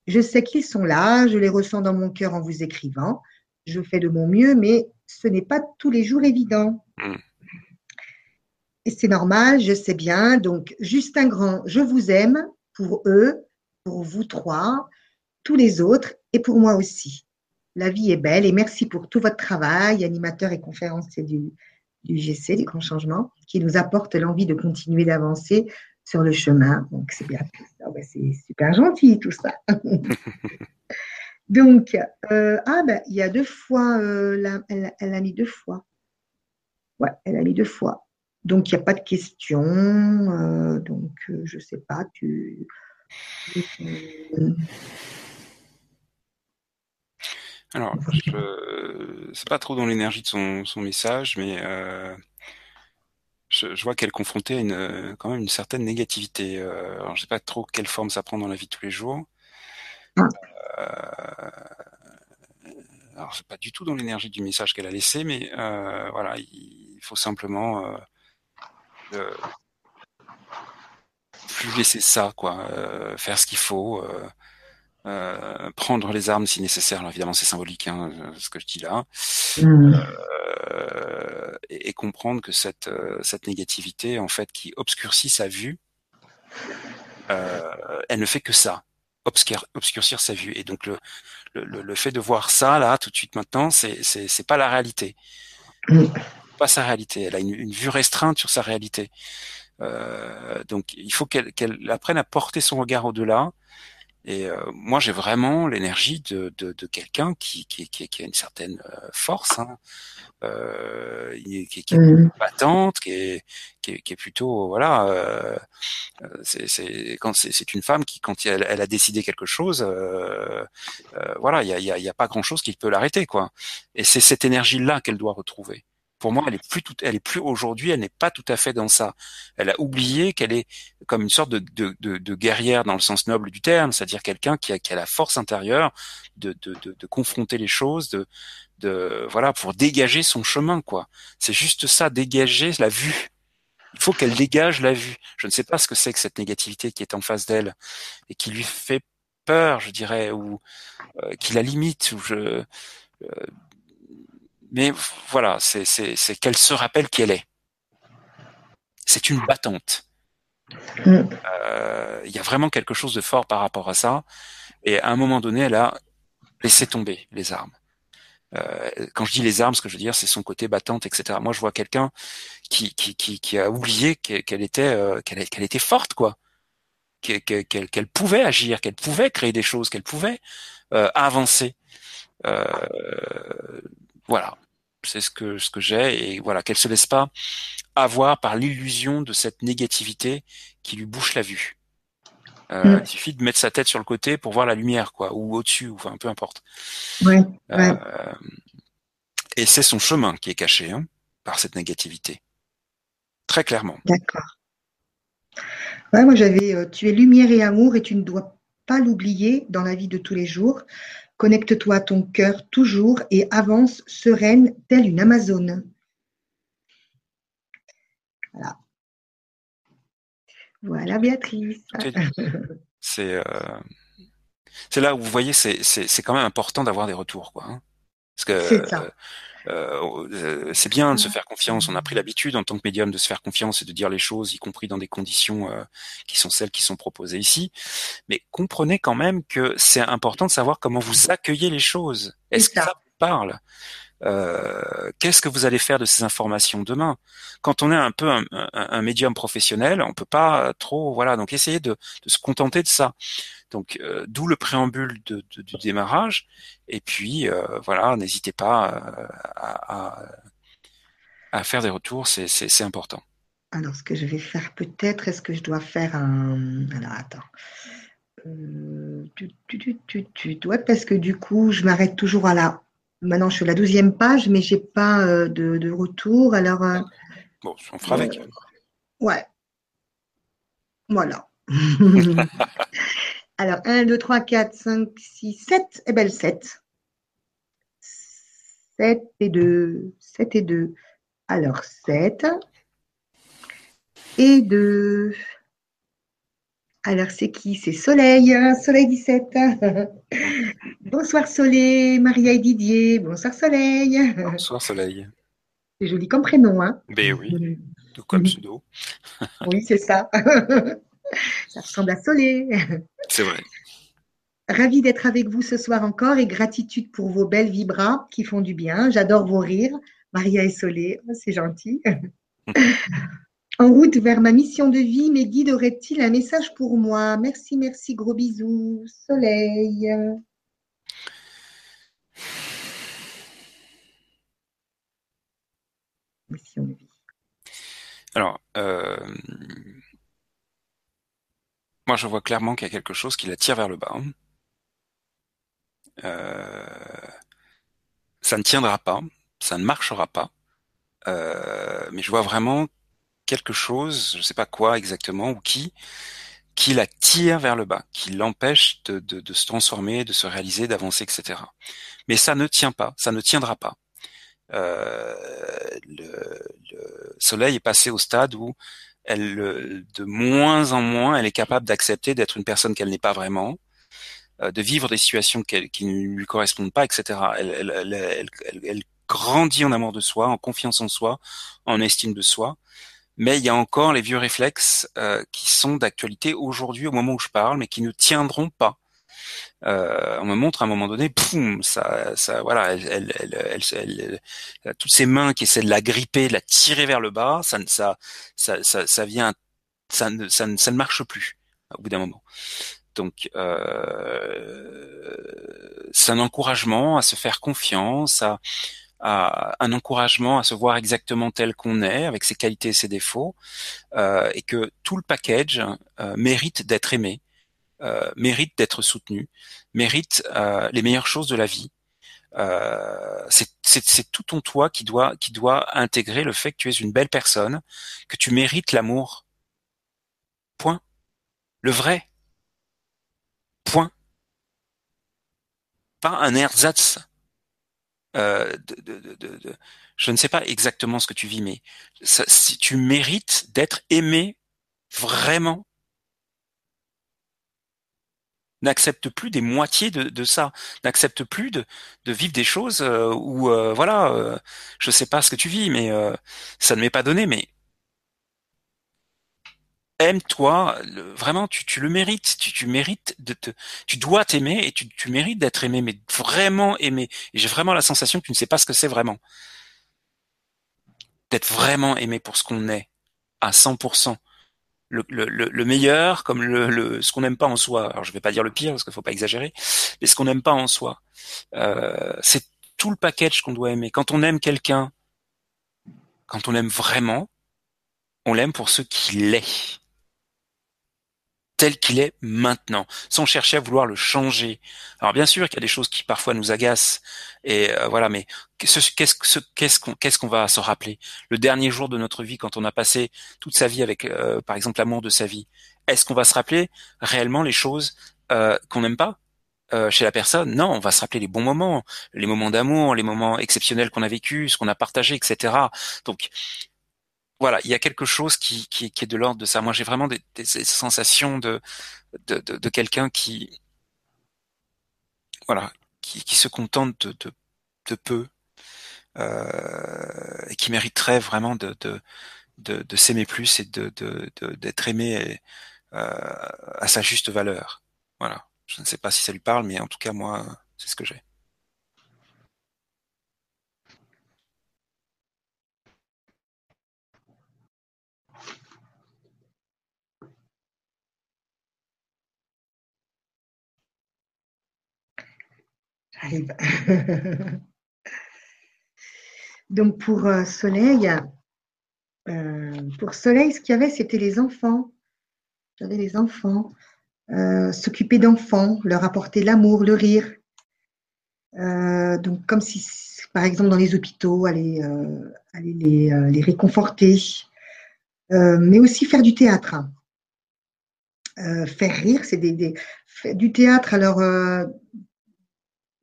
Je sais qu'ils sont là, je les ressens dans mon cœur en vous écrivant je fais de mon mieux, mais ce n'est pas tous les jours évident. Hmm. Et c'est normal, je sais bien. Donc, juste un grand je vous aime pour eux, pour vous trois, tous les autres et pour moi aussi. La vie est belle et merci pour tout votre travail, animateur et conférencier du, du GC, du Grand Changement, qui nous apporte l'envie de continuer d'avancer sur le chemin. Donc, c'est bien. Ah c'est super gentil tout ça. Donc, euh, ah ben, il y a deux fois, euh, elle, a mis deux fois. Ouais, elle a mis deux fois. Donc, il n'y a pas de question. Euh, donc, je ne sais pas, tu. Alors, je sais pas trop dans l'énergie de son, message, mais je, vois qu'elle est confrontée à une, quand même une certaine négativité. alors, je ne sais pas trop quelle forme ça prend dans la vie de tous les jours. Euh, alors c'est pas du tout dans l'énergie du message qu'elle a laissé, mais euh, voilà, il faut simplement euh, plus laisser ça, quoi, faire ce qu'il faut. Prendre les armes si nécessaire. Alors évidemment, c'est symbolique, hein, ce que je dis là, mmh. et, et, comprendre que cette cette négativité, en fait, qui obscurcit sa vue, elle ne fait que ça obscurcir sa vue. Et donc le, le, le, fait de voir ça là tout de suite maintenant, c'est c'est c'est pas la réalité. Pas pas sa réalité. Elle a une, vue restreinte sur sa réalité. donc, il faut qu'elle apprenne à porter son regard au-delà et euh, moi, j'ai vraiment l'énergie de, de, de quelqu'un qui, qui, qui, qui, a une certaine euh, force, hein, euh, qui, qui, est mmh. battante, qui est, qui est, qui est plutôt voilà. Euh, c'est quand c'est une femme qui, quand elle, elle, a décidé quelque chose, euh, voilà, il y a, y, a, y a pas grand chose qui peut l'arrêter, quoi. Et c'est cette énergie-là qu'elle doit retrouver pour moi, elle est plus elle est plus aujourd'hui, elle n'est pas tout à fait dans ça. Elle a oublié qu'elle est comme une sorte de, guerrière dans le sens noble du terme, c'est-à-dire quelqu'un qui a, la force intérieure de, confronter les choses, de, de voilà, pour dégager son chemin, quoi. C'est juste ça, dégager la vue. Il faut qu'elle dégage la vue. Je ne sais pas ce que c'est que cette négativité qui est en face d'elle et qui lui fait peur, je dirais, ou euh, qui la limite, ou je euh, mais voilà, c'est qu'elle se rappelle qui elle est. C'est une battante. Mm. Euh, il y a vraiment quelque chose de fort par rapport à ça. Et à un moment donné, elle a laissé tomber les armes. Euh, quand je dis les armes, ce que je veux dire, c'est son côté battante, etc. Moi, je vois quelqu'un qui, qui, qui, qui, a oublié qu'elle était, euh, qu'elle était forte, quoi, qu'elle pouvait agir, qu'elle pouvait créer des choses, qu'elle pouvait euh, avancer. Euh, voilà c'est ce que ce que j'ai et voilà qu'elle se laisse pas avoir par l'illusion de cette négativité qui lui bouche la vue. Euh, mm. Il suffit de mettre sa tête sur le côté pour voir la lumière, quoi, ou au-dessus, ou enfin peu importe. Ouais, euh, et c'est son chemin qui est caché hein, par cette négativité, très clairement. D'accord. Ouais, moi j'avais, euh, tu es lumière et amour et tu ne dois pas l'oublier dans la vie de tous les jours. Connecte-toi à ton cœur toujours et avance sereine telle une Amazone. Voilà. Voilà Béatrice. C'est euh, c'est là où vous voyez, c'est quand même important d'avoir des retours, quoi. Hein. Parce que ça. Euh, euh, c'est bien de se faire confiance. On a pris l'habitude en tant que médium de se faire confiance et de dire les choses, y compris dans des conditions euh, qui sont celles qui sont proposées ici. Mais comprenez quand même que c'est important de savoir comment vous accueillez les choses. Est-ce que ça parle? Euh, qu'est-ce que vous allez faire de ces informations demain? Quand on est un peu un, médium professionnel, on peut pas trop, voilà. Donc essayez de, se contenter de ça. Donc, euh, d'où le préambule du démarrage. Et puis, euh, voilà, n'hésitez pas euh, à, faire des retours, c'est important. Alors, ce que je vais faire peut-être, est-ce que je dois faire un... Alors, attends. tu, tu, tu, tu, dois, parce que du coup, je m'arrête toujours à la... Maintenant, je suis à la douzième page, mais j'ai pas de, de, retour. Alors... bon, on fera avec. ouais. Voilà. Alors, 1, 2, 3, 4, 5, 6, 7. Eh bien, le 7. 7 et 2. 7 et 2. Alors, 7 et 2. Alors, c'est qui? C'est Soleil. Soleil 17. Bonsoir Soleil, Maria et Didier. Bonsoir Soleil. Bonsoir Soleil. C'est joli comme prénom, hein Ben oui, tout comme pseudo. oui, c'est ça. Ça ressemble à Soleil. C'est vrai. Ravi d'être avec vous ce soir encore et gratitude pour vos belles vibras qui font du bien. J'adore vos rires. Maria et Soleil, oh, c'est gentil. En route vers ma mission de vie, mes guides auraient-ils un message pour moi? Merci, merci, gros bisous. Soleil. Alors, euh, moi, je vois clairement qu'il y a quelque chose qui la tire vers le bas. Euh, ça ne tiendra pas, ça ne marchera pas. Euh, mais je vois vraiment quelque chose, je ne sais pas quoi exactement ou qui, qui la tire vers le bas, qui l'empêche de, de, se transformer, de se réaliser, d'avancer, etc. Mais ça ne tient pas, ça ne tiendra pas. Euh, le, le, soleil est passé au stade où elle, de moins en moins, elle est capable d'accepter d'être une personne qu'elle n'est pas vraiment, euh, de vivre des situations qui ne lui correspondent pas, etc. Elle, elle, grandit en amour de soi, en confiance en soi, en estime de soi. Mais il y a encore les vieux réflexes euh, qui sont d'actualité aujourd'hui au moment où je parle, mais qui ne tiendront pas. euh, on me montre à un moment donné, poum, ça, ça, voilà, elle, elle, elle, elle, toutes ces mains qui essaient de la gripper, de la tirer vers le bas, ça, ça, ça, ça, ça vient, ça ne, ça ne, ça ne marche plus au bout d'un moment. Donc, euh, c'est un encouragement à se faire confiance, à, un encouragement à se voir exactement tel qu'on est, avec ses qualités et ses défauts, euh, et que tout le package euh, mérite d'être aimé, euh, mérite d'être soutenu, mérite les meilleures choses de la vie. C'est tout ton toi qui doit qui doit intégrer le fait que tu es une belle personne, que tu mérites l'amour. Point. Le vrai. Point. Pas un ersatz. Euh, je ne sais pas exactement ce que tu vis, mais si tu mérites d'être aimé vraiment, n'accepte plus des moitiés de, ça, n'accepte plus de, vivre des choses euh, où euh, voilà, euh, je sais pas ce que tu vis, mais ça ne m'est pas donné, mais aime-toi, vraiment, tu, tu, le mérites, tu, tu, mérites de te, tu dois t'aimer et tu, tu mérites d'être aimé, mais vraiment aimé. Et j'ai vraiment la sensation que tu ne sais pas ce que c'est vraiment. D'être vraiment aimé pour ce qu'on est, à 100%. Le, le, le meilleur comme le, ce qu'on n'aime pas en soi. Alors je vais pas dire le pire parce qu'il faut pas exagérer, mais ce qu'on n'aime pas en soi. Euh, c'est tout le package qu'on doit aimer. Quand on aime quelqu'un, quand on aime vraiment, on l'aime pour ce qu'il est tel qu'il est maintenant, sans chercher à vouloir le changer. Alors bien sûr qu'il y a des choses qui parfois nous agacent, et euh, voilà, mais qu'est-ce qu'est-ce qu'on va se rappeler? Le dernier jour de notre vie, quand on a passé toute sa vie avec, euh, par exemple, l'amour de sa vie, est-ce qu'on va se rappeler réellement les choses euh, qu'on n'aime pas chez la personne? Non, on va se rappeler les bons moments, les moments d'amour, les moments exceptionnels qu'on a vécu, ce qu'on a partagé, etc. Donc voilà, il y a quelque chose qui, est de l'ordre de ça. Moi, j'ai vraiment des, sensations de, de, quelqu'un qui, voilà, qui, se contente de, peu euh, et qui mériterait vraiment de, de, s'aimer plus et de, de, d'être aimé euh, à sa juste valeur. Voilà. Je ne sais pas si ça lui parle, mais en tout cas, moi, c'est ce que j'ai. Donc pour euh, Soleil, euh, pour Soleil, ce qu'il y avait, c'était les enfants. J'avais les enfants, euh, s'occuper d'enfants, leur apporter l'amour, le rire. donc comme si, par exemple, dans les hôpitaux, aller, aller les, les, réconforter, mais aussi faire du théâtre. faire rire, c'est des, des, du théâtre. Alors,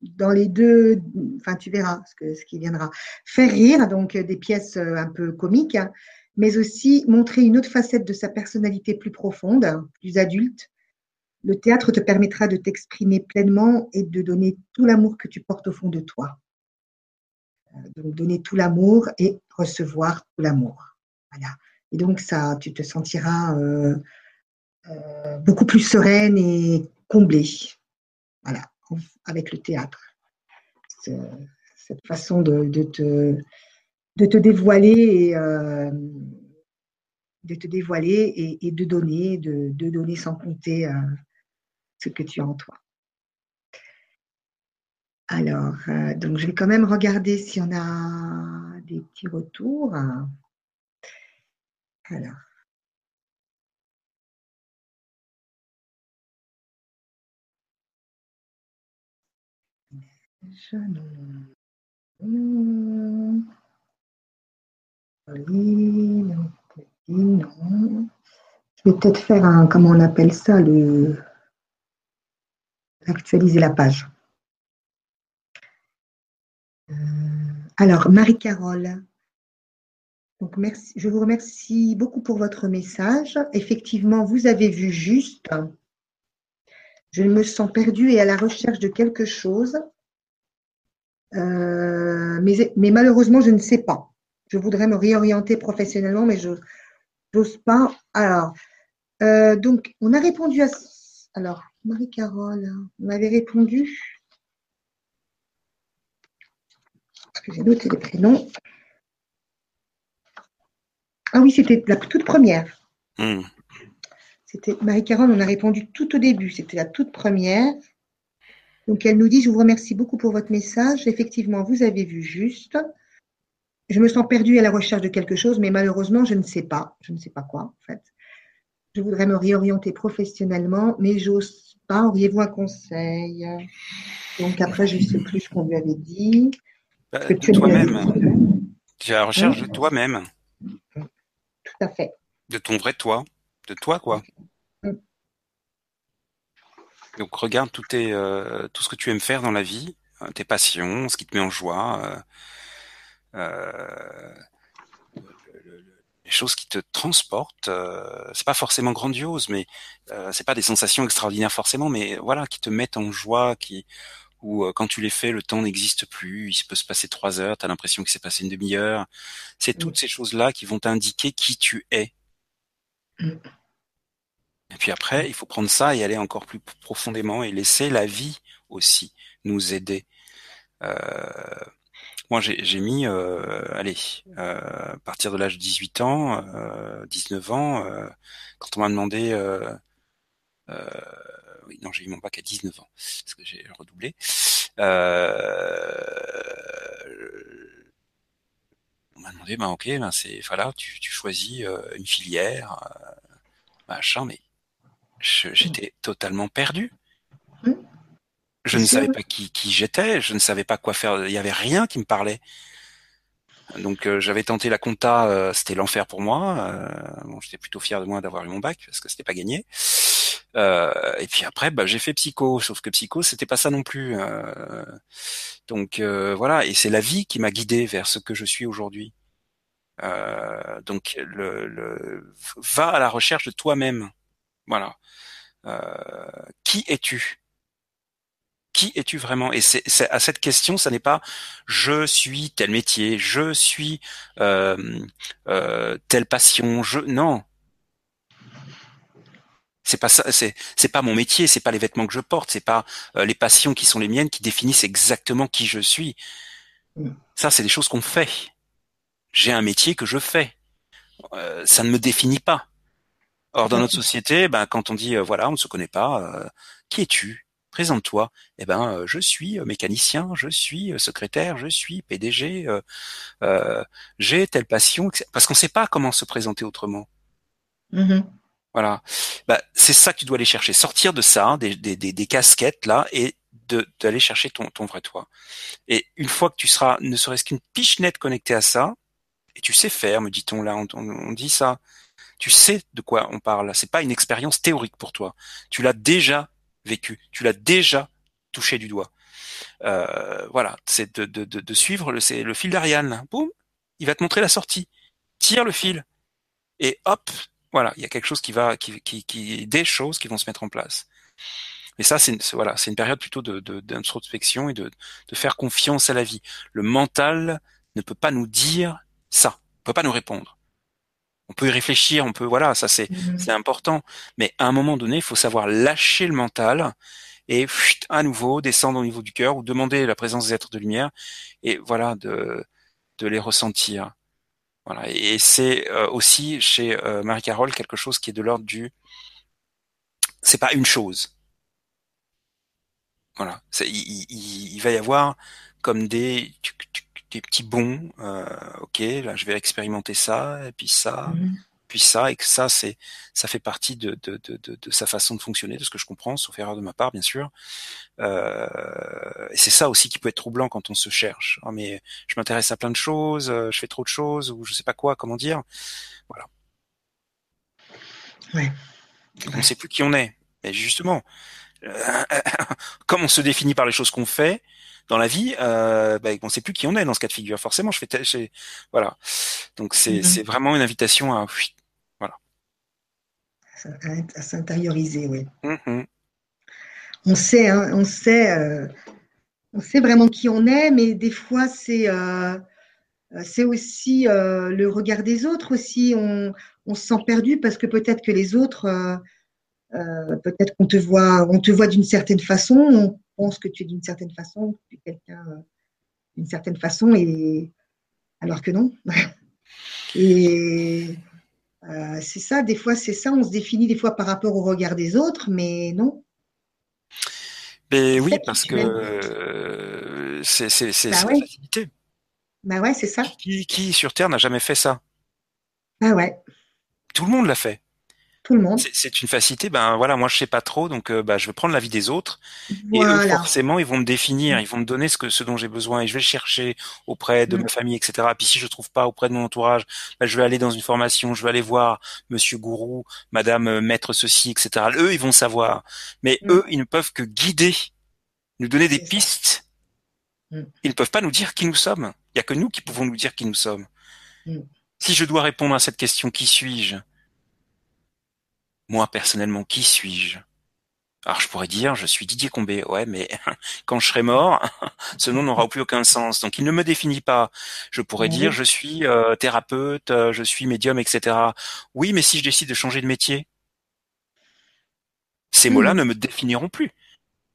dans les deux, enfin tu verras ce, que, ce qui viendra, faire rire, donc des pièces euh, un peu comiques, hein, mais aussi montrer une autre facette de sa personnalité plus profonde, plus adulte. Le théâtre te permettra de t'exprimer pleinement et de donner tout l'amour que tu portes au fond de toi. Euh, donc donner tout l'amour et recevoir tout l'amour. Voilà. Et donc ça, tu te sentiras euh, euh, beaucoup plus sereine et comblée. Voilà avec le théâtre. Cette façon de, te, de te dévoiler et euh, de te dévoiler et, de donner, de, donner sans compter euh, ce que tu as en toi. Alors, euh, donc je vais quand même regarder si on a des petits retours. Alors. Je vais peut-être faire un, comment on appelle ça, le actualiser la page. Euh, alors, Marie-Carole. Merci, je vous remercie beaucoup pour votre message. Effectivement, vous avez vu juste. Je me sens perdue et à la recherche de quelque chose. Euh, mais, mais, malheureusement, je ne sais pas. Je voudrais me réorienter professionnellement, mais je n'ose pas. Alors, euh, donc, on a répondu à. Alors, Marie-Carole, vous m'avez répondu. Parce que j'ai noté les prénoms. Ah oui, c'était la toute première. Hmm. C'était Marie-Carole, on a répondu tout au début. C'était la toute première. Donc elle nous dit, je vous remercie beaucoup pour votre message. Effectivement, vous avez vu juste. Je me sens perdue à la recherche de quelque chose, mais malheureusement, je ne sais pas. Je ne sais pas quoi, en fait. Je voudrais me réorienter professionnellement, mais j'ose pas. Auriez-vous un conseil? Donc après, je ne sais plus ce qu'on lui avait dit. Bah, toi-même. Tu es à la recherche de toi-même. Tout à fait. De ton vrai toi. De toi, quoi. Donc regarde tout, euh, tout ce que tu aimes faire dans la vie, euh, tes passions, ce qui te met en joie, euh, les choses qui te transportent. c'est pas forcément grandiose, mais c'est pas des sensations extraordinaires forcément, mais voilà, qui te mettent en joie, qui ou quand tu les fais, le temps n'existe plus, il peut se passer trois heures, tu as l'impression qu'il s'est passé une demi-heure. C'est toutes ces choses-là qui vont t'indiquer qui tu es. Mm. Et puis après, il faut prendre ça et aller encore plus profondément et laisser la vie aussi nous aider. Euh, moi, j'ai mis, euh, allez, euh, à partir de l'âge de 18 ans, 19 ans, quand on m'a demandé, oui, non, j'ai eu mon bac à 19 ans, parce que j'ai redoublé. on m'a demandé, ben ok, ben c'est, voilà, tu, tu choisis une filière, machin, mais j'étais totalement perdu. Je ne savais pas qui, qui j'étais, je ne savais pas quoi faire, il n'y avait rien qui me parlait. Donc euh, j'avais tenté la compta, euh, c'était l'enfer pour moi. Euh, bon, j'étais plutôt fier de moi d'avoir eu mon bac parce que c'était pas gagné. et puis après, bah, j'ai fait psycho, sauf que psycho c'était pas ça non plus. donc voilà, et c'est la vie qui m'a guidé vers ce que je suis aujourd'hui. donc le, le, va à la recherche de toi-même. Voilà. Euh, qui es-tu? Qui es-tu vraiment? Et c'est à cette question, ça n'est pas je suis tel métier, je suis euh, euh, telle passion, je non. C'est pas ça, c'est c'est pas mon métier, c'est pas les vêtements que je porte, c'est pas les passions qui sont les miennes qui définissent exactement qui je suis. Ça, c'est des choses qu'on fait. J'ai un métier que je fais. ça ne me définit pas. Or, dans notre société, ben, quand on dit euh, voilà, on ne se connaît pas, euh, qui es-tu? Présente-toi. Eh ben, euh, je suis mécanicien, je suis secrétaire, je suis PDG, j'ai telle passion, parce qu'on ne sait pas comment se présenter autrement. Mm-hmm. Voilà. Bah, c'est ça que tu dois aller chercher. Sortir de ça, des, des, des, casquettes là, et d'aller chercher ton, ton vrai toi. Et une fois que tu seras, ne serait-ce qu'une nette connectée à ça, et tu sais faire, me dit-on là, on, on dit ça, tu sais de quoi on parle. C'est pas une expérience théorique pour toi. Tu l'as déjà vécu. Tu l'as déjà touché du doigt. Euh, voilà, c'est de, suivre le, le fil d'Ariane. Boum, il va te montrer la sortie. Tire le fil et hop, voilà, il y a quelque chose qui va, qui, qui, qui des choses qui vont se mettre en place. Mais ça, c'est voilà, c'est une période plutôt de d'introspection et de, de faire confiance à la vie. Le mental ne peut pas nous dire ça, ne peut pas nous répondre on peut y réfléchir, on peut, voilà, ça c'est mhm. c'est important. Mais à un moment donné, il faut savoir lâcher le mental et à nouveau descendre au niveau du cœur ou demander la présence des êtres de lumière et voilà de de les ressentir. Voilà. Et c'est euh, aussi chez euh, Marie-Carole quelque chose qui est de l'ordre du c'est pas une chose. Voilà. Il, il, il, va y avoir comme des des petits bons. Euh, ok, là je vais expérimenter ça et puis ça, mhm. puis ça et que ça c'est ça fait partie de, de, de, de, sa façon de fonctionner, de ce que je comprends, sauf erreur de ma part bien sûr. Euh, et c'est ça aussi qui peut être troublant quand on se cherche. Oh, mais je m'intéresse à plein de choses, euh, je fais trop de choses ou je sais pas quoi, comment dire. Voilà. Ouais. On ne sait plus qui on est. Mais justement, comme on se définit par les choses qu'on fait, dans la vie, euh, bah, on ne sait plus qui on est dans ce cas de figure. Forcément, je fais, voilà. Donc c'est mm-hmm. vraiment une invitation à, voilà, à, s'intérioriser, oui. Mm-hmm. On sait, hein, on sait, euh, on sait vraiment qui on est, mais des fois c'est euh, c'est aussi le regard des autres aussi. On, on se sent perdu parce que peut-être que les autres peut-être qu'on te voit, on te voit d'une certaine façon, on pense que tu es d'une certaine façon, tu es quelqu'un d'une certaine façon, et alors que non. et c'est ça, des fois c'est ça, on se définit des fois par rapport au regard des autres, mais non. Mais oui, parce que c'est bah la facilité. Bah ouais, c'est ça. Qui, qui, sur Terre n'a jamais fait ça? Ah ouais. Tout le monde l'a fait. Tout le monde. C'est une facilité. Ben voilà, moi je sais pas trop, donc euh, bah, je vais prendre l'avis des autres. Et eux, forcément, ils vont me définir, ils vont me donner ce que ce dont j'ai besoin, et je vais chercher auprès de mm. ma famille, etc. Puis si je trouve pas auprès de mon entourage, bah, je vais aller dans une formation, je vais aller voir Monsieur Gourou, Madame euh, Maître ceci, etc. Eux, ils vont savoir, mais mm. eux, ils ne peuvent que guider, nous donner des pistes. Mm. Ils ne peuvent pas nous dire qui nous sommes. Il y a que nous qui pouvons nous dire qui nous sommes. Si je dois répondre à cette question, qui suis-je? Moi, personnellement, qui suis-je? Alors je pourrais dire, je suis Didier Combé. Ouais, mais quand je serai mort, ce nom n'aura plus aucun sens. Donc il ne me définit pas. Je pourrais dire, je suis euh, thérapeute, euh, je suis médium, etc. Oui, mais si je décide de changer de métier, ces mots-là hmm. ne me définiront plus.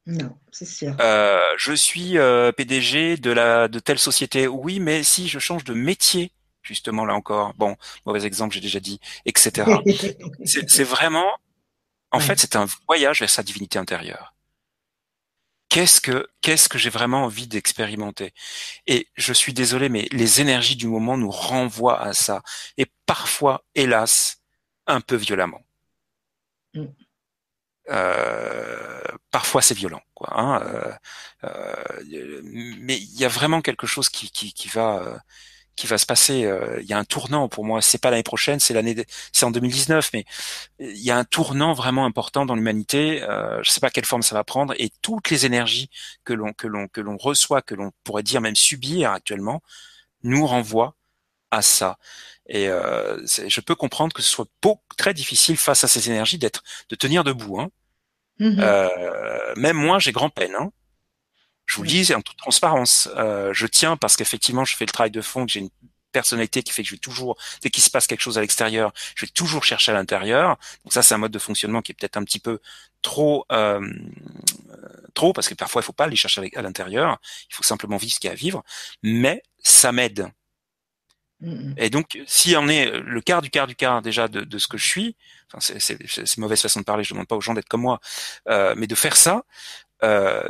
Non, c'est sûr. Euh, je suis PDG de la de telle société. Oui, mais si je change de métier, justement là encore, bon, mauvais exemple, j'ai déjà dit, etc. c'est vraiment, en fait, c'est un voyage vers sa divinité intérieure. Qu'est-ce que qu'est-ce que j'ai vraiment envie d'expérimenter? Et je suis désolé, mais les énergies du moment nous renvoient à ça, et parfois, hélas, un peu violemment. Mm. Euh, parfois c'est violent, quoi. Hein, euh, euh, mais il y a vraiment quelque chose qui, qui, qui va qui va se passer. Euh, il y a un tournant pour moi. C'est pas l'année prochaine, c'est l'année, c'est en 2019, mais il y a un tournant vraiment important dans l'humanité. Euh, je sais pas quelle forme ça va prendre et toutes les énergies que l'on que l'on que l'on reçoit, que l'on pourrait dire même subir actuellement, nous renvoient à ça. Et euh, je peux comprendre que ce soit très difficile face à ces énergies d'être, de tenir debout. Hein. Mm-hmm. Euh, même moi, j'ai grand peine. Hein. Je vous le dis en toute transparence, euh, je tiens parce qu'effectivement, je fais le travail de fond, que j'ai une personnalité qui fait que je vais toujours, dès qu'il se passe quelque chose à l'extérieur, je vais toujours chercher à l'intérieur. Donc ça, c'est un mode de fonctionnement qui est peut-être un petit peu trop, euh, trop, parce que parfois il faut pas aller chercher à l'intérieur. Il faut simplement vivre ce qu'il y a à vivre. Mais ça m'aide. Et donc, si on est le quart du quart du quart déjà de, de ce que je suis, enfin, c'est mauvaise façon de parler, je demande pas aux gens d'être comme moi, euh, mais de faire ça, euh,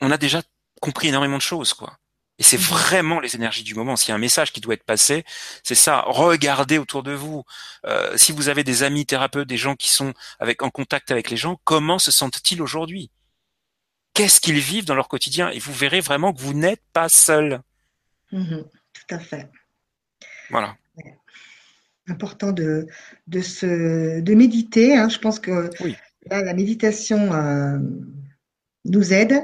on a déjà compris énormément de choses, quoi. Et c'est mhm. vraiment les énergies du moment. S'il y a un message qui doit être passé, c'est ça. Regardez autour de vous. Euh, si vous avez des amis thérapeutes, des gens qui sont avec en contact avec les gens, comment se sentent-ils aujourd'hui? Qu'est-ce qu'ils vivent dans leur quotidien? Et vous verrez vraiment que vous n'êtes pas seul. Mhm. tout à fait. Voilà. Important de, de, se, de méditer. Hein. Je pense que la méditation euh, nous aide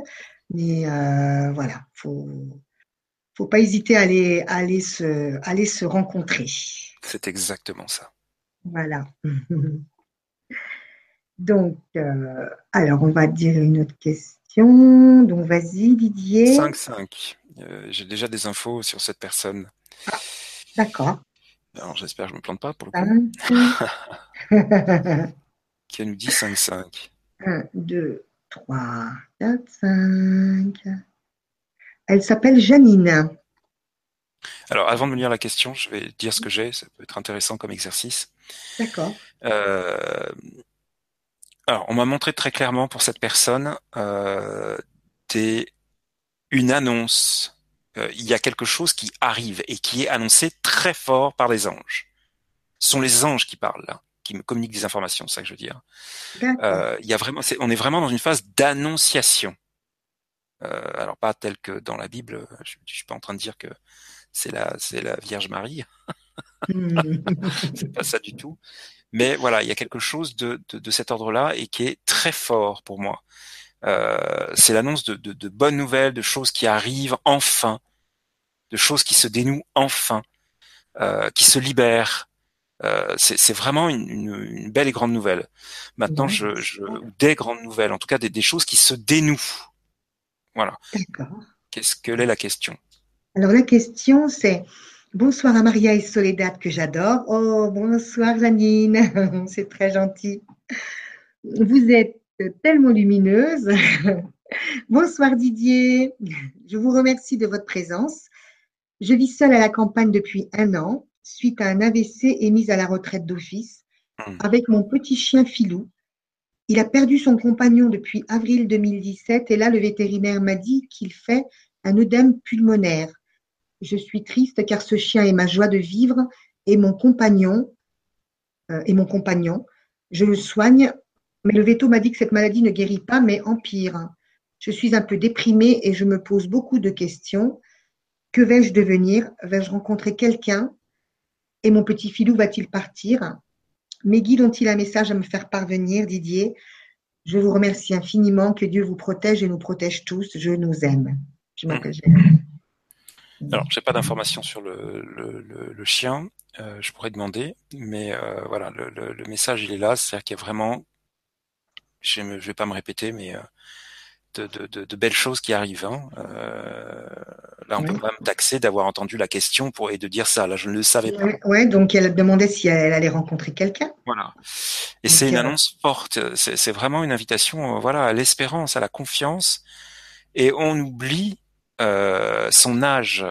mais euh, voilà, faut faut pas hésiter à aller, aller, se, aller se rencontrer. C'est exactement ça. Voilà. Donc, euh, alors on va dire une autre question. Donc, vas-y, Didier. 5-5. Euh, j'ai déjà des infos sur cette personne. Ah, d'accord. Alors, j'espère que je ne me plante pas pour le coup. Qui nous dit 5-5. 1, 2, 3, 4, 5. Elle s'appelle Janine. Alors, avant de me lire la question, je vais dire ce que j'ai. Ça peut être intéressant comme exercice. D'accord. Euh, alors, on m'a montré très clairement pour cette personne euh, des, une annonce. Euh, il y a quelque chose qui arrive et qui est annoncé très fort par les anges. Ce sont les anges qui parlent là qui me communique des informations, c'est ça que je veux dire. Euh, y a vraiment, on est vraiment dans une phase d'annonciation. Euh, alors pas tel que dans la Bible, je, je suis pas en train de dire que c'est la, c'est la Vierge Marie. c'est pas ça du tout. Mais voilà, il y a quelque chose de, de, de cet ordre-là et qui est très fort pour moi. Euh, c'est l'annonce de, de, de, bonnes nouvelles, de choses qui arrivent enfin, de choses qui se dénouent enfin, euh, qui se libèrent, euh, c'est vraiment une, une, belle et grande nouvelle. Maintenant, je, je, des grandes nouvelles, en tout cas des, des choses qui se dénouent. Voilà. D'accord. Qu'est-ce que est la question? Alors la question, c'est bonsoir à Maria et Soledad que j'adore. Oh bonsoir Janine, c'est très gentil. vous êtes tellement lumineuse. Bonsoir Didier, je vous remercie de votre présence. Je vis seule à la campagne depuis un an, suite à un AVC et mise à la retraite d'office, hmm. avec mon petit chien Filou. Il a perdu son compagnon depuis avril 2017 et là, le vétérinaire m'a dit qu'il fait un œdème pulmonaire. Je suis triste car ce chien est ma joie de vivre et mon compagnon. Euh, et mon compagnon. Je le soigne, mais le veto m'a dit que cette maladie ne guérit pas, mais empire. Je suis un peu déprimée et je me pose beaucoup de questions. Que vais-je devenir? Vais-je rencontrer quelqu'un? Et mon petit filou va-t-il partir? Mes guides ont-ils un message à me faire parvenir, Didier Je vous remercie infiniment. Que Dieu vous protège et nous protège tous. Je nous aime. Je m'appelle alors, j'ai pas d'informations sur le, le, chien. Euh, je pourrais demander, mais euh, voilà, le, message il est là, c'est-à-dire qu'il y a vraiment, je ne vais pas me répéter, mais euh, de, belles choses qui arrivent. Hein. Euh, là, on peut pas me taxer d'avoir entendu la question pour et de dire ça. Là, je ne le savais pas. Ouais, donc elle demandait si elle allait rencontrer quelqu'un. Voilà. Et c'est une annonce forte. C'est vraiment une invitation, voilà, à l'espérance, à la confiance. Et on oublie euh, son âge.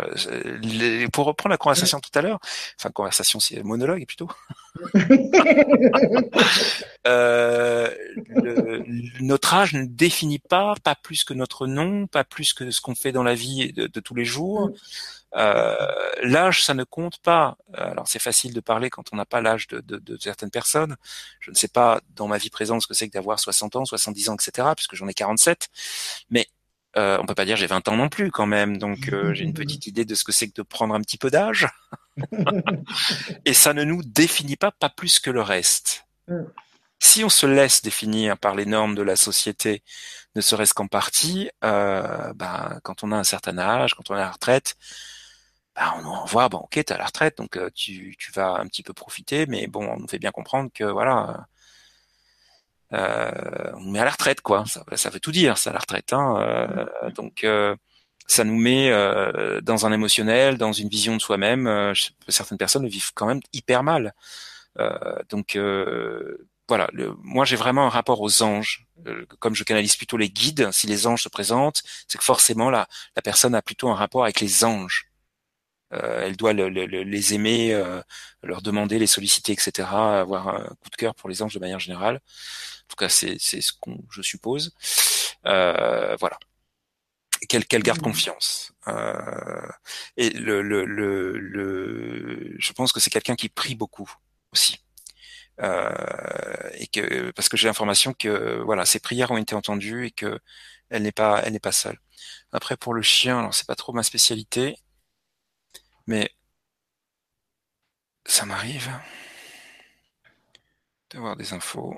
pour reprendre la conversation tout à l'heure, enfin conversation, c'est monologue plutôt. euh, notre âge ne définit pas, pas plus que notre nom, pas plus que ce qu'on fait dans la vie de, tous les jours. Euh, l'âge, ça ne compte pas. Alors c'est facile de parler quand on n'a pas l'âge de, de, de, certaines personnes. Je ne sais pas dans ma vie présente ce que c'est que d'avoir 60 ans, 70 ans, etc. Puisque j'en ai 47. Mais euh, on peut pas dire j'ai 20 ans non plus quand même, donc euh, j'ai une petite idée de ce que c'est que de prendre un petit peu d'âge. et ça ne nous définit pas, pas plus que le reste. Mm. Si on se laisse définir par les normes de la société, ne serait-ce qu'en partie, euh, bah, quand on a un certain âge, quand on est à la retraite, bah, on en voit, bon, ok, t'es à la retraite, donc euh, tu, tu vas un petit peu profiter, mais bon, on nous fait bien comprendre que voilà, on met à la retraite, quoi. Ça, ça veut tout dire, ça, la retraite. Hein. Euh, donc, euh, ça nous met dans un émotionnel, dans une vision de soi-même. certaines personnes le vivent quand même hyper mal. donc, voilà. Moi, j'ai vraiment un rapport aux anges. comme je canalise plutôt les guides, si les anges se présentent, c'est que forcément, la personne a plutôt un rapport avec les anges. Elle doit les aimer, leur demander, les solliciter, etc. Avoir un coup de cœur pour les anges de manière générale. En tout cas, c'est ce qu'on je suppose. Euh, voilà. Qu'elle qu'elle garde mmh. confiance. Euh, et le, le, le, le, je pense que c'est quelqu'un qui prie beaucoup aussi. Euh, et que parce que j'ai l'information que voilà ses prières ont été entendues et que elle n'est pas elle n'est pas seule. Après pour le chien, alors c'est pas trop ma spécialité, mais ça m'arrive d'avoir des infos.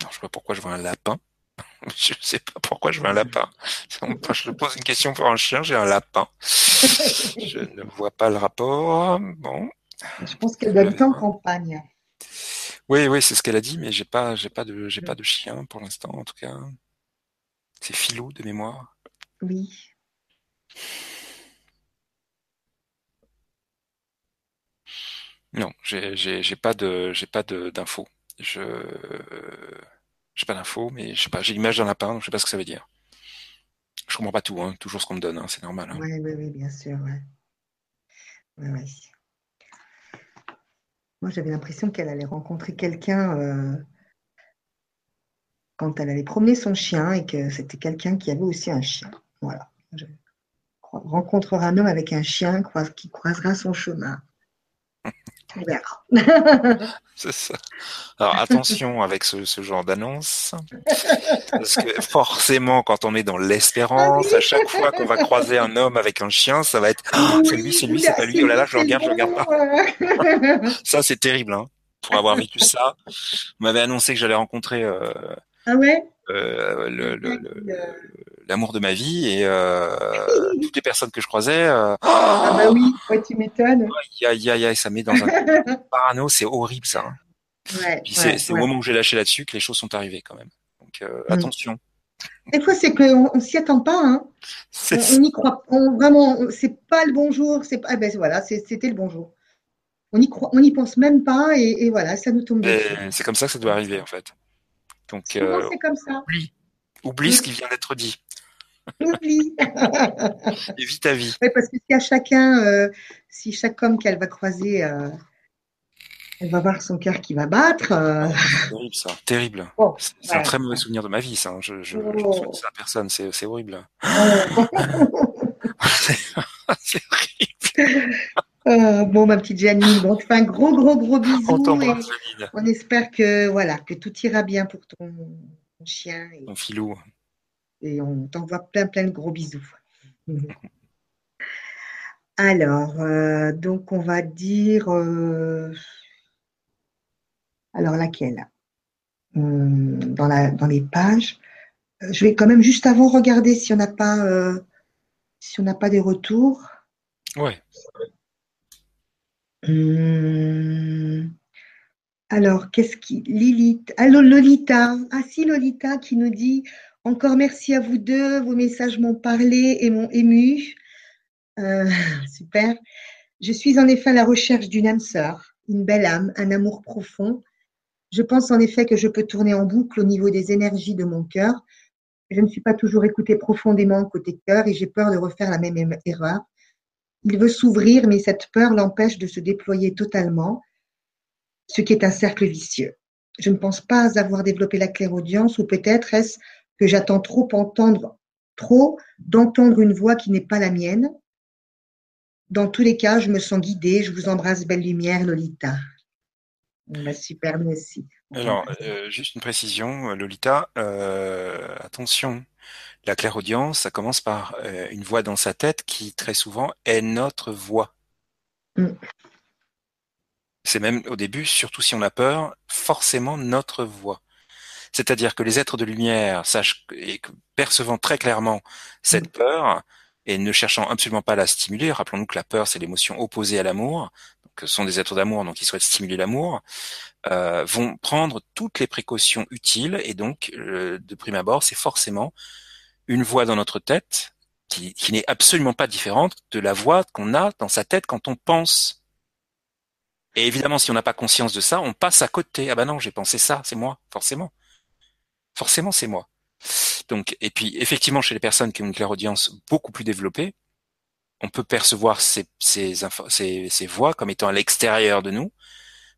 je sais pas pourquoi je vois un lapin. je sais pas pourquoi je vois un lapin. Je pose une question pour un chien, j'ai un lapin. je ne vois pas le rapport. Bon. Je pense qu'elle habite en campagne. Oui, oui, c'est ce qu'elle a dit, mais j'ai pas, j'ai pas de, j'ai pas de chien pour l'instant, en tout cas. C'est Philou de mémoire. Oui. Non, j'ai, pas de, j'ai pas d'infos. Je, j'ai pas d'infos, mais je sais pas, j'ai l'image d'un lapin, donc je sais pas ce que ça veut dire. Je comprends pas tout, hein, toujours ce qu'on me donne, hein, c'est normal. Hein. Oui, oui, oui, bien sûr. Ouais. Ouais, Moi, j'avais l'impression qu'elle allait rencontrer quelqu'un euh, quand elle allait promener son chien et que c'était quelqu'un qui avait aussi un chien. Voilà. Je rencontrera un homme avec un chien qui croisera son chemin. C'est ça. Alors attention avec ce, genre d'annonce, parce que forcément, quand on est dans l'espérance, à chaque fois qu'on va croiser un homme avec un chien, ça va être oh, c'est lui, c'est lui, c'est pas lui. Oh là là, je regarde, je regarde pas. ça, c'est terrible. Hein. Pour avoir vécu ça, on m'avait annoncé que j'allais rencontrer. Euh, ah ouais? Euh, le, l'amour de ma vie et euh, toutes les personnes que je croisais. Euh, ah bah oui, tu m'étonnes. Aïe, aïe, aïe, ça met dans un parano, c'est horrible ça. Hein. Ouais, Puis c'est au moment où j'ai lâché là-dessus que les choses sont arrivées quand même. Donc euh, mm. attention. Des fois, c'est qu'on ne s'y attend pas. Hein. On, y croit. On, vraiment, c'est pas le bonjour. C'est. Eh ben voilà, c'était le bonjour. On y croit, on n'y pense même pas et, voilà, ça nous tombe. C'est comme ça que ça doit arriver en fait. Donc, euh, c'est comme ça. Oublie, oublie ce qui vient d'être dit. Oublie. Évite ta vie. Oui, parce que si à chacun, euh, si chaque homme qu'elle va croiser euh, elle va voir son cœur qui va battre. Euh. C'est terrible ça, terrible. c'est un très mauvais souvenir de ma vie, ça. Hein. Je, je oh. ça à personne, c'est horrible. Oh. c'est horrible. Euh, bon, ma petite Janine, bon, on te fait un gros, gros, gros bisou. On, on espère que voilà, que tout ira bien pour ton, chien. Et, ton filou. Et on t'envoie plein, plein de gros bisous. Alors, euh, donc on va dire. Alors laquelle? Hum, dans, la, dans les pages. Euh, je vais quand même juste avant regarder si on n'a pas euh, si on n'a pas des retours. Ouais. Hum, alors, qu'est-ce qui. Lilith. Allô, Lolita. Ah, si, Lolita qui nous dit Encore merci à vous deux. Vos messages m'ont parlé et m'ont ému. Euh, super. Je suis en effet à la recherche d'une âme sœur, une belle âme, un amour profond. Je pense en effet que je peux tourner en boucle au niveau des énergies de mon cœur. Je ne suis pas toujours écoutée profondément côté cœur et j'ai peur de refaire la même erreur. Il veut s'ouvrir, mais cette peur l'empêche de se déployer totalement, ce qui est un cercle vicieux. Je ne pense pas avoir développé la clairaudience ou peut-être est-ce que j'attends trop entendre, trop d'entendre une voix qui n'est pas la mienne. Dans tous les cas, je me sens guidée. Je vous embrasse, belle lumière, Lolita. Bah, super, merci. Alors, euh, juste une précision, Lolita, euh, attention, la clairaudience, ça commence par euh, une voix dans sa tête qui très souvent est notre voix. Mm. C'est même au début, surtout si on a peur, forcément notre voix. C'est-à-dire que les êtres de lumière sachent et percevant très clairement cette mm. peur et ne cherchant absolument pas à la stimuler, rappelons-nous que la peur c'est l'émotion opposée à l'amour, que sont des êtres d'amour, donc ils souhaitent stimuler l'amour, euh, vont prendre toutes les précautions utiles et donc euh, de prime abord, c'est forcément une voix dans notre tête qui, qui n'est absolument pas différente de la voix qu'on a dans sa tête quand on pense. Et évidemment, si on n'a pas conscience de ça, on passe à côté. Ah ben non, j'ai pensé ça, c'est moi, forcément. Forcément, c'est moi. Donc, et puis effectivement, chez les personnes qui ont une clairaudience beaucoup plus développée, on peut percevoir ces, ces, ces, voix comme étant à l'extérieur de nous,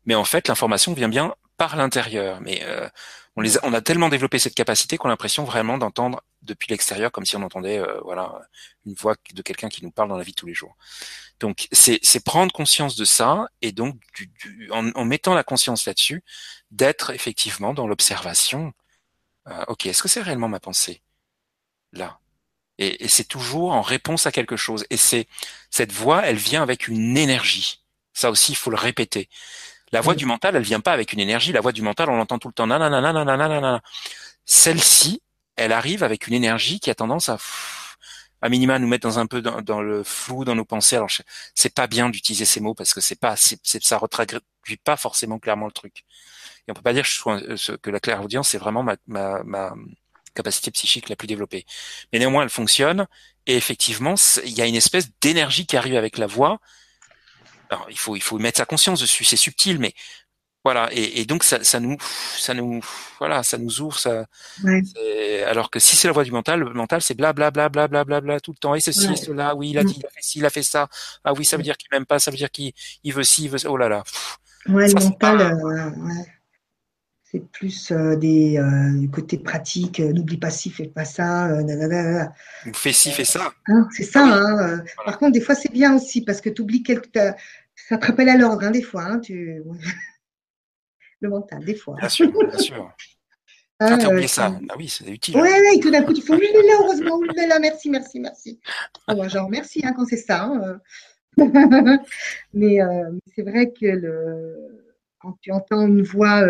mais en fait l'information vient bien par l'intérieur. Mais euh, on, les a, on a tellement développé cette capacité qu'on a l'impression vraiment d'entendre depuis l'extérieur comme si on entendait euh, voilà une voix de quelqu'un qui nous parle dans la vie tous les jours. Donc c'est prendre conscience de ça et donc du, en, en, mettant la conscience là-dessus, d'être effectivement dans l'observation. Euh, ok, est-ce que c'est réellement ma pensée là? Et, c'est toujours en réponse à quelque chose. Et c'est cette voix, elle vient avec une énergie. Ça aussi, il faut le répéter. La voix du mental, elle vient pas avec une énergie. La voix du mental, on l'entend tout le temps. Nanana, Celle-ci, elle arrive avec une énergie qui a tendance à, à minima, nous mettre dans un peu dans, le flou dans nos pensées. Alors, c'est pas bien d'utiliser ces mots parce que c'est pas, c'est, ça retraduit pas forcément clairement le truc. Et on peut pas dire que, euh, que la claire audience, c'est vraiment ma, ma, ma, capacité psychique la plus développée. Mais néanmoins, elle fonctionne. Et effectivement, il y a une espèce d'énergie qui arrive avec la voix. Alors, il faut, il faut mettre sa conscience dessus. C'est subtil, mais voilà. Et, donc, ça, ça, nous, ça nous, voilà, ça nous ouvre. Ça, Alors que si c'est la voix du mental, le mental, c'est bla bla bla bla bla bla bla tout le temps. Et ceci, cela. Oui, il a dit, il a fait ci, il a fait ça. Ah oui, ça veut dire qu'il m'aime pas. Ça veut dire qu'il il veut ci, il veut. Oh là là. ouais, le mental. Euh, c'est plus euh, des euh, du côté pratique. Euh, n'oublie pas ci, fais pas ça. fais ci, fais ça. Hein, c'est ça. Hein, Par contre, des fois, c'est bien aussi parce que tu oublies quelque. Ça te rappelle à l'ordre, hein, des fois. Hein, tu... Le mental, des fois. Bien sûr, bien sûr. Ah, tu oublié ça. Ah oui, c'est utile. Oui, oui, tout d'un coup, tu fais oui, là, heureusement, oui, là, merci, merci, merci. Ah, bon, genre, merci hein, quand c'est ça. Hein. mais c'est vrai que le... quand tu entends une voix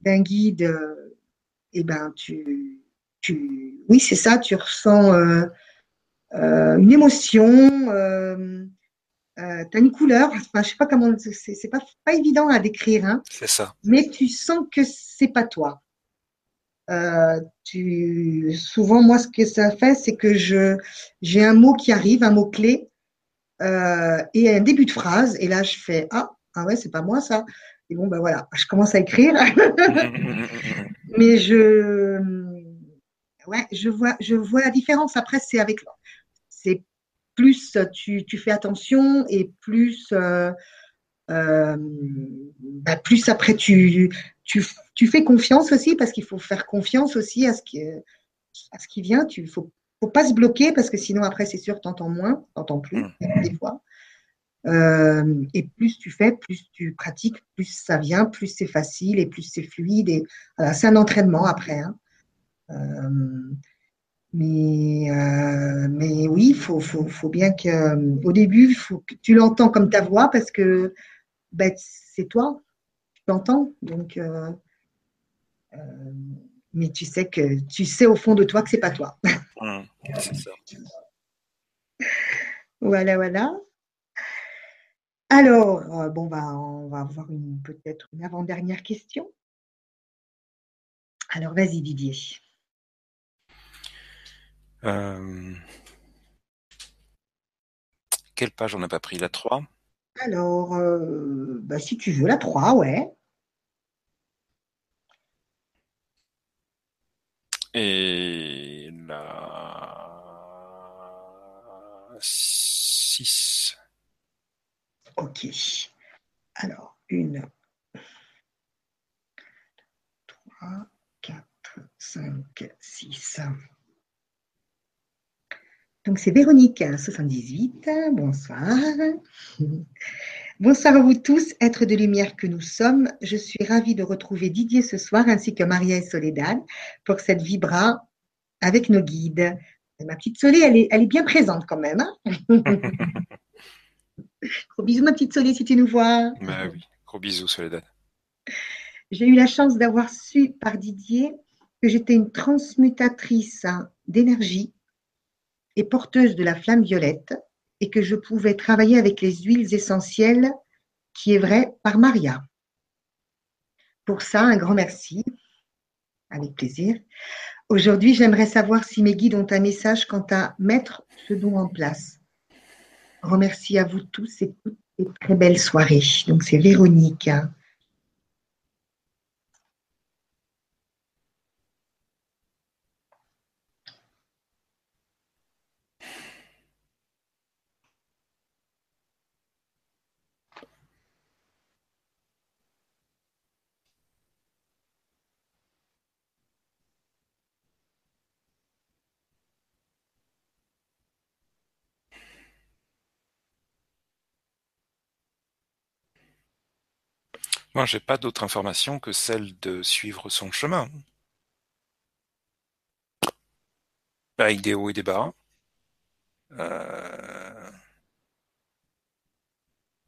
d'un guide, euh, eh ben tu, tu, oui c'est ça, tu ressens euh, euh, une émotion, tu as une couleur, enfin, je sais pas comment, c'est pas, pas évident à décrire, hein, c'est ça. Mais tu sens que c'est pas toi. euh, tu, souvent, moi, ce que ça fait, c'est que je, j'ai un mot qui arrive, un mot clé, euh, et un début de phrase, et là, je fais ah, ah ouais, c'est pas moi ça. Et bon, ben voilà, je commence à écrire, mais je, ouais, je vois, je vois la différence. Après, c'est avec, c'est plus tu, tu, fais attention et plus, euh, euh, bah, plus après tu, tu, tu, fais confiance aussi parce qu'il faut faire confiance aussi à ce qui, à ce qui vient. Tu faut, faut pas se bloquer parce que sinon après c'est sûr t'entends moins, t'entends plus mmh. des fois. Euh, et plus tu fais, plus tu pratiques, plus ça vient, plus c'est facile et plus c'est fluide. Et voilà, c'est un entraînement après. Hein. Euh, mais, euh, mais oui, il faut, faut, faut, bien que, au début, faut que tu l'entends comme ta voix parce que ben, c'est toi, tu l'entends. Donc, mais tu sais que tu sais au fond de toi que c'est pas toi. Mmh, c'est ça. voilà, voilà. Alors, bon, bah, on va avoir peut-être une avant-dernière question. Alors, vas-y, Didier. Euh, quelle page on n'a pas pris? La 3 Alors, euh, bah, si tu veux, la 3, ouais. Et la 6. Ok. Alors, une, 3, 4, 5, 6. Donc c'est Véronique, 78. Bonsoir. Bonsoir à vous tous, êtres de lumière que nous sommes. Je suis ravie de retrouver Didier ce soir ainsi que Maria et Soledad pour cette vibra avec nos guides. Ma petite Soleil, elle est, elle est bien présente quand même. Hein. gros bisous, ma petite Soleil, si tu nous vois. Bah oui, gros bisous, Soledad. J'ai eu la chance d'avoir su par Didier que j'étais une transmutatrice d'énergie et porteuse de la flamme violette et que je pouvais travailler avec les huiles essentielles, qui est vrai par Maria. Pour ça, un grand merci. Avec plaisir. Aujourd'hui, j'aimerais savoir si mes guides ont un message quant à mettre ce don en place. Remercie à vous tous et toutes et très belle soirée. Donc, c'est Véronique. Hein. Moi, j'ai pas d'autre information que celle de suivre son chemin. Avec des hauts et des bas. Euh,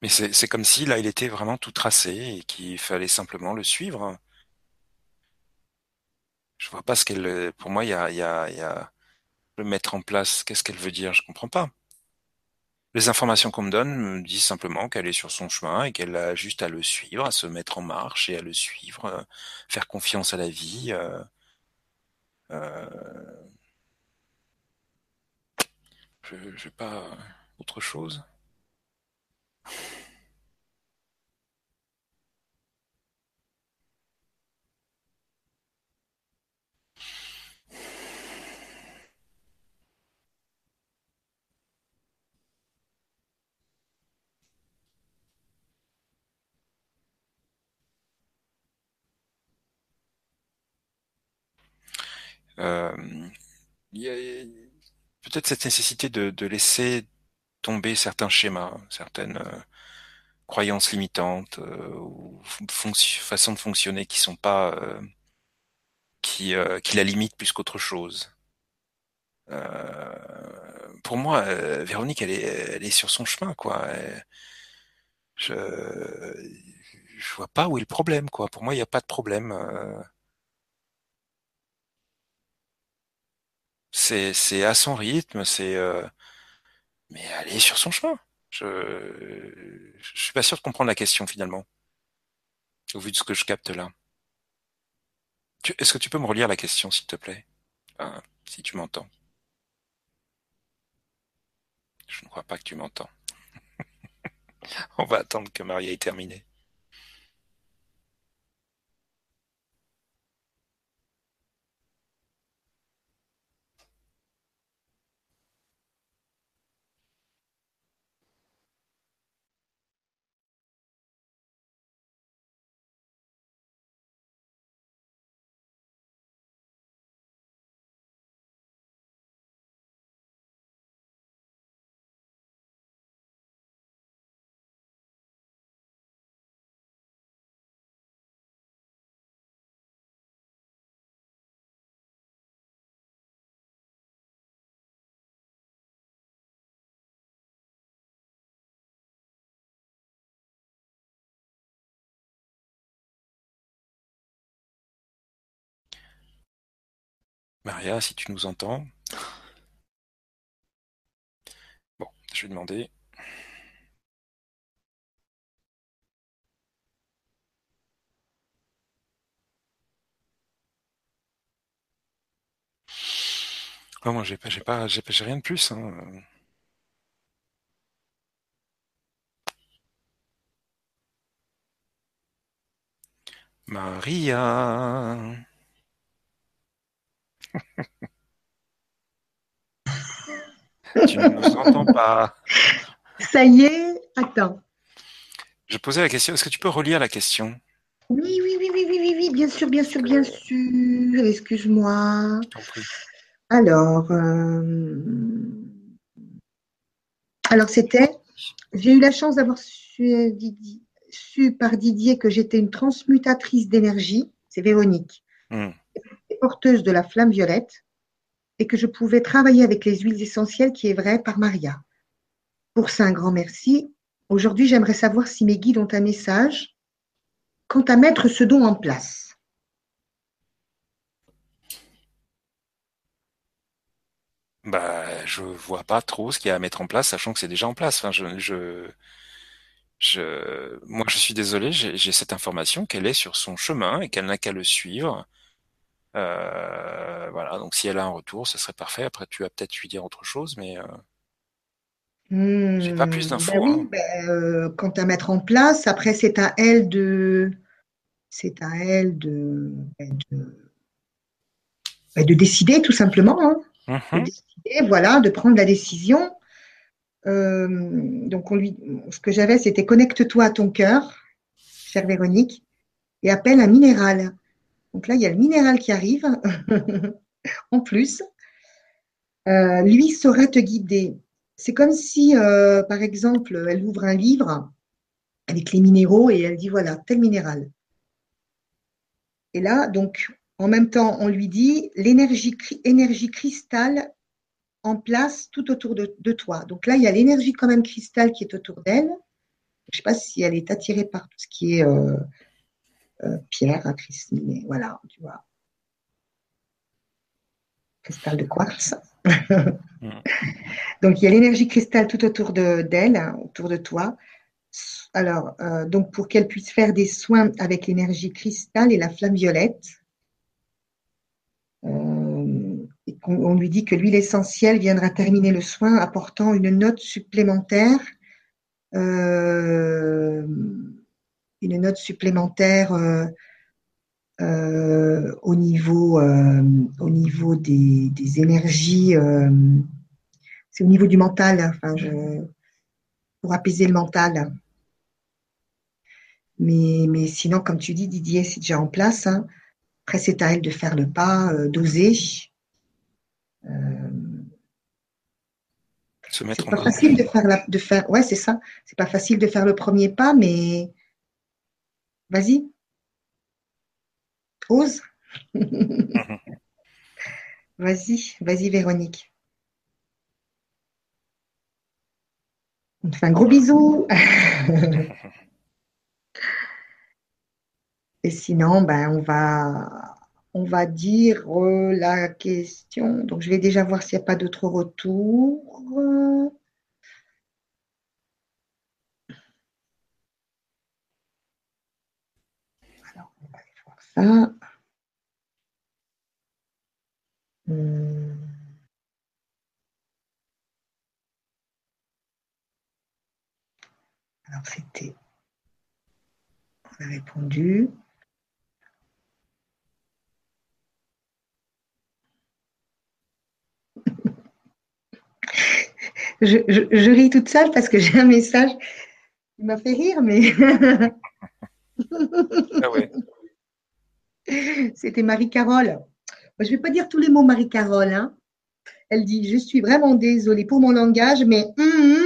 mais c'est comme si là, il était vraiment tout tracé et qu'il fallait simplement le suivre. Je vois pas ce qu'elle. Pour moi, il y a, y a, y a le mettre en place. Qu'est-ce qu'elle veut dire? Je comprends pas. Les informations qu'on me donne me disent simplement qu'elle est sur son chemin et qu'elle a juste à le suivre, à se mettre en marche et à le suivre, euh, faire confiance à la vie. Euh, euh, je n'ai pas autre chose. Il y a peut-être cette nécessité de, laisser tomber certains schémas, certaines euh, croyances limitantes euh, ou façons de fonctionner qui sont pas qui, qui la limitent plus qu'autre chose. pour moi, Véronique, elle est, elle est sur son chemin, quoi. je, je vois pas où est le problème, quoi. Pour moi, il n'y a pas de problème. C'est c'est à son rythme, c'est euh, mais est sur son chemin. Je je suis pas sûr de comprendre la question finalement, au vu de ce que je capte là. Est-ce que tu peux me relire la question, s'il te plaît? Si tu m'entends. Je ne crois pas que tu m'entends. On va attendre que Maria ait terminé. Maria, si tu nous entends. Bon, je vais demander. Oh, moi, j'ai pas, j'ai pas, j'ai rien de plus. Hein. Maria. tu ne nous entends pas. Ça y est, attends. Je posais la question, est-ce que tu peux relire la question? Oui, oui, oui, oui, oui, oui, bien sûr, bien sûr, bien sûr. Excuse-moi. Alors, euh, alors c'était, j'ai eu la chance d'avoir su, par Didier que j'étais une transmutatrice d'énergie. C'est Véronique. Hmm porteuse de la flamme violette et que je pouvais travailler avec les huiles essentielles qui est vrai par Maria. Pour ça, un grand merci. Aujourd'hui, j'aimerais savoir si mes guides ont un message quant à mettre ce don en place. Bah, je vois pas trop ce qu'il y a à mettre en place, sachant que c'est déjà en place. Je, je, moi, je suis désolé, j'ai cette information qu'elle est sur son chemin et qu'elle n'a qu'à le suivre euh, voilà, donc si elle a un retour, ce serait parfait. Après, tu vas peut-être lui dire autre chose, mais euh, j'ai pas plus hmm, d'infos. Oui, hein. ben, euh, quant à mettre en place, après c'est à elle de, c'est à elle de, ben, de, décider tout simplement. Hein. De mhm. décider, voilà, de prendre la décision. donc on lui, ce que j'avais, c'était connecte-toi à ton cœur, chère Véronique, et appelle un minéral. Donc là, il y a le minéral qui arrive en plus. Euh, lui saura te guider. C'est comme si, euh, par exemple, elle ouvre un livre avec les minéraux et elle dit voilà, tel minéral. Et là, donc, en même temps, on lui dit l'énergie énergie cristal en place tout autour de, toi. Donc là, il y a l'énergie quand même cristal qui est autour d'elle. Je ne sais pas si elle est attirée par tout ce qui est euh, pierre, à cristal, voilà, tu vois. Cristal de quartz. donc il y a l'énergie cristal tout autour d'elle, hein, autour de toi. Alors, euh, donc pour qu'elle puisse faire des soins avec l'énergie cristal et la flamme violette, euh, on, lui dit que l'huile essentielle viendra terminer le soin apportant une note supplémentaire une note supplémentaire euh, euh, au niveau, euh, au niveau des, énergies. c'est au niveau du mental, enfin, pour apaiser le mental. Mais, mais, sinon, comme tu dis, Didier, c'est déjà en place. Hein. Après, c'est à elle de faire le pas, d'oser. Se mettre c'est pas facile de faire, la, de faire ouais c'est ça c'est pas facile de faire le premier pas mais Vas-y. Ose. vas-y, vas-y Véronique. On te fait un gros bisou. Et sinon, ben, on va, on va dire euh, la question. Donc, je vais déjà voir s'il n'y a pas d'autres retours. Hmm. Alors c'était, on a répondu. Je, ris toute seule parce que j'ai un message qui m'a fait rire, mais. ah ouais. C'était Marie-Carole. Je ne vais pas dire tous les mots Marie-Carole. Hein. Elle dit Je suis vraiment désolée pour mon langage, mais hum,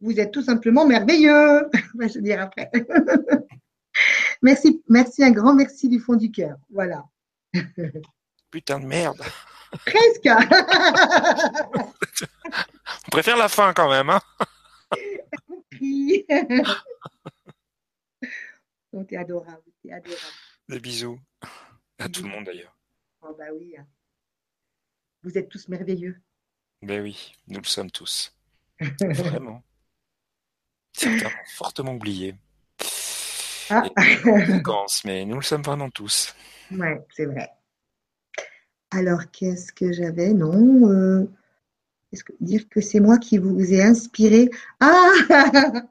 vous êtes tout simplement merveilleux. je vais dire après. merci, merci, un grand merci du fond du cœur. Voilà. Putain de merde. Presque. On préfère la fin quand même. Hein oh, t'es adorable, t'es adorable. Des bisous. À tout le monde d'ailleurs. Oh bah oui. Vous êtes tous merveilleux. Ben oui, nous le sommes tous. Vraiment. Certains fortement oublié. Ah. mais nous le sommes vraiment tous. Ouais, c'est vrai. Alors, qu'est-ce que j'avais? Non. Euh, que, dire que c'est moi qui vous ai inspiré? Ah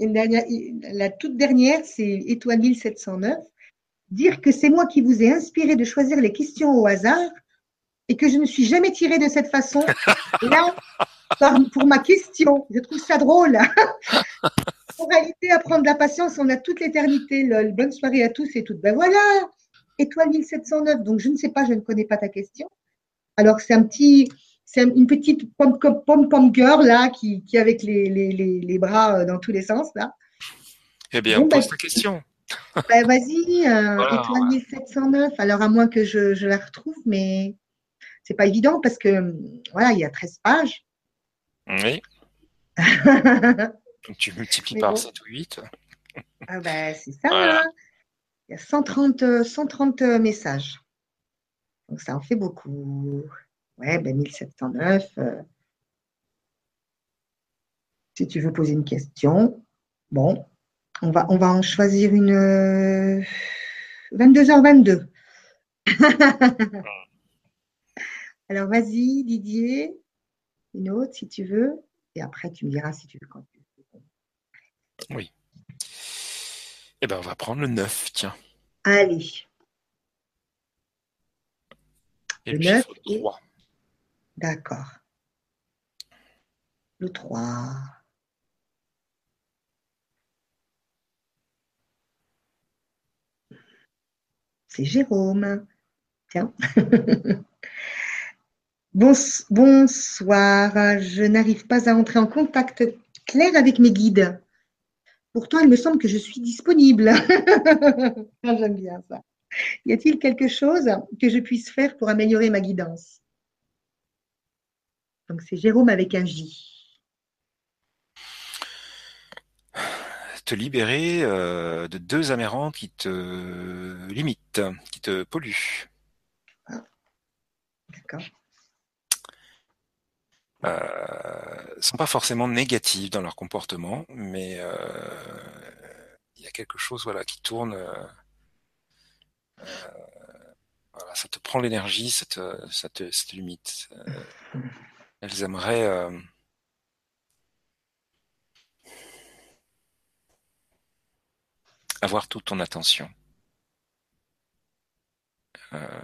une dernière, La toute dernière, c'est Étoile 1709. Dire que c'est moi qui vous ai inspiré de choisir les questions au hasard et que je ne suis jamais tirée de cette façon. Là, pour ma question, je trouve ça drôle. en réalité, apprendre la patience, on a toute l'éternité. Bonne soirée à tous et toutes. Ben voilà, étoile 1709. Donc, je ne sais pas, je ne connais pas ta question. Alors, c'est un petit, c'est une petite pom-pom girl là, qui, qui avec les, les, les, bras euh, dans tous les sens là. Eh bien, on pose ben, ta question. Ben, vas-y, euh, étoile 1709. Alors, à moins que je, je la retrouve, mais c'est pas évident parce que voilà, il y a 13 pages. Oui. Donc, tu multiplies par 7 ou 8. Ah ben, c'est ça. Hein. Il y a 130, 130 euh, messages. Donc ça en fait beaucoup. Ouais, ben 1709. Euh. Si tu veux poser une question, bon, on va, on va en choisir une 22h22. Euh, Alors vas-y, Didier, une autre si tu veux, et après tu me diras si tu veux continuer. Oui. Eh bien, on va prendre le 9, tiens. Allez. le, 9 3. D'accord. Le 3. C'est Jérôme. Tiens. bonsoir. Je n'arrive pas à entrer en contact clair avec mes guides. Pourtant, il me semble que je suis disponible. Ah, j'aime bien ça. Y a-t-il quelque chose que je puisse faire pour améliorer ma guidance? Donc, c'est Jérôme avec un J. Te libérer euh, de deux amérantes qui te limitent, qui te polluent. Ah. D'accord. Euh, sont pas forcément négatifs dans leur comportement, mais euh, il y a quelque chose voilà qui tourne. Euh, voilà, ça te prend l'énergie, ça te, ça te, ça te limite. elles aimeraient avoir toute ton attention. Euh,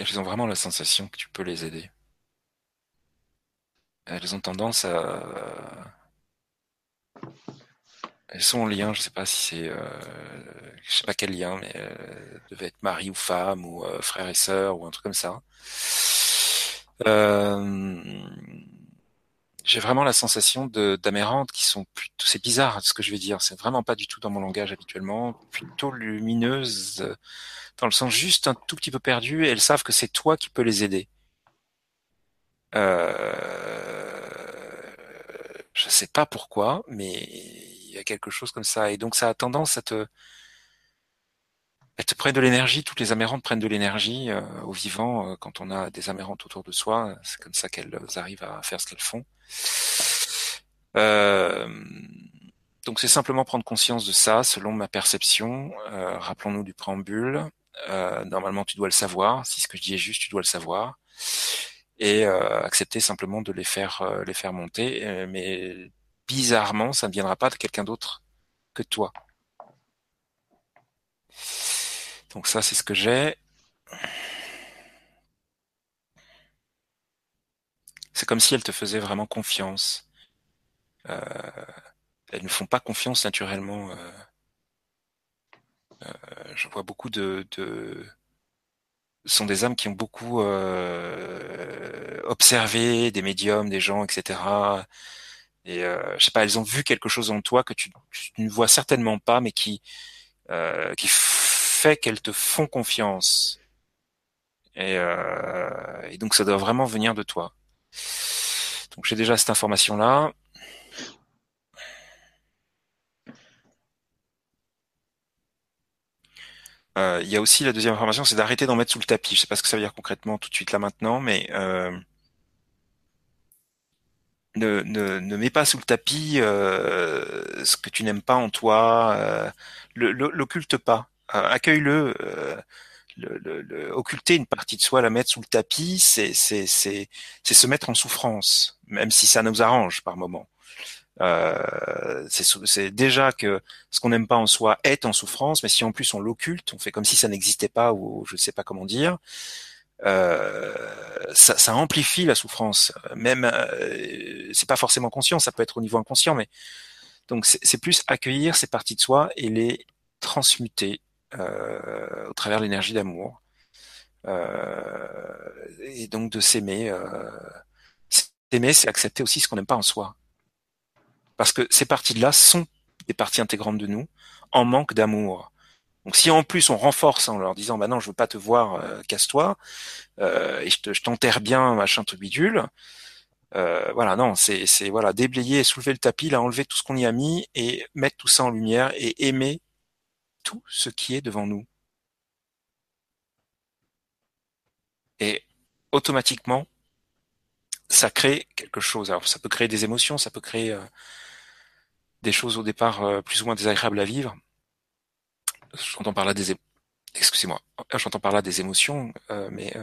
elles ont vraiment la sensation que tu peux les aider. Elles ont tendance à... Elles sont en lien, je sais pas si c'est... Euh... Je sais pas quel lien, mais euh, devait être mari ou femme, ou euh, frère et sœur, ou un truc comme ça. Euh... J'ai vraiment la sensation d'amérantes qui sont plutôt... C'est bizarre ce que je vais dire, c'est vraiment pas du tout dans mon langage habituellement, plutôt lumineuses dans le sens juste un tout petit peu perdu, et elles savent que c'est toi qui peux les aider. Euh... Je sais pas pourquoi, mais il y a quelque chose comme ça, et donc ça a tendance à te elles te prennent de l'énergie, toutes les amérantes prennent de l'énergie euh, au vivant euh, quand on a des amérantes autour de soi. C'est comme ça qu'elles arrivent à faire ce qu'elles font. Euh, donc c'est simplement prendre conscience de ça selon ma perception. Euh, rappelons-nous du préambule. Euh, normalement, tu dois le savoir. Si ce que je dis est juste, tu dois le savoir. Et euh, accepter simplement de les faire les faire monter. mais bizarrement, ça ne viendra pas de quelqu'un d'autre que toi. Donc ça, c'est ce que j'ai. C'est comme si elle te faisait vraiment confiance. Euh, elles ne font pas confiance naturellement. Euh, euh, je vois beaucoup de, de ce sont des âmes qui ont beaucoup observé des médiums, des gens, etc. Et je sais pas, elles ont vu quelque chose en toi que tu, ne vois certainement pas, mais qui fait qu'elles te font confiance. Et, et donc ça doit vraiment venir de toi. Donc j'ai déjà cette information là. Euh, il y a aussi la deuxième information, c'est d'arrêter d'en mettre sous le tapis. Je sais pas ce que ça veut dire concrètement tout de suite là maintenant, mais euh, ne, ne, ne mets pas sous le tapis euh, ce que tu n'aimes pas en toi. L'occulte pas. Accueille-le. Le, le, occulter une partie de soi, la mettre sous le tapis, c'est c'est c'est se mettre en souffrance, même si ça nous arrange par moment. Euh, c'est déjà que ce qu'on n'aime pas en soi est en souffrance, mais si en plus on l'occulte, on fait comme si ça n'existait pas ou je ne sais pas comment dire, euh, ça, ça, amplifie la souffrance. Même, euh, c'est pas forcément conscient, ça peut être au niveau inconscient, mais donc c'est plus accueillir ces parties de soi et les transmuter euh, au travers de l'énergie d'amour. Euh, et donc de s'aimer. Euh, s'aimer, c'est accepter aussi ce qu'on n'aime pas en soi. Parce que ces parties-là sont des parties intégrantes de nous, en manque d'amour. Donc si en plus on renforce en leur disant bah non je veux pas te voir euh, casse-toi euh, et je t'enterre bien machin tout bidule euh, voilà non c'est c'est voilà déblayer soulever le tapis là enlever tout ce qu'on y a mis et mettre tout ça en lumière et aimer tout ce qui est devant nous et automatiquement ça crée quelque chose alors ça peut créer des émotions ça peut créer des choses au départ euh, plus ou moins désagréables à vivre. J'entends par là des excusez-moi, j'entends des émotions, euh, mais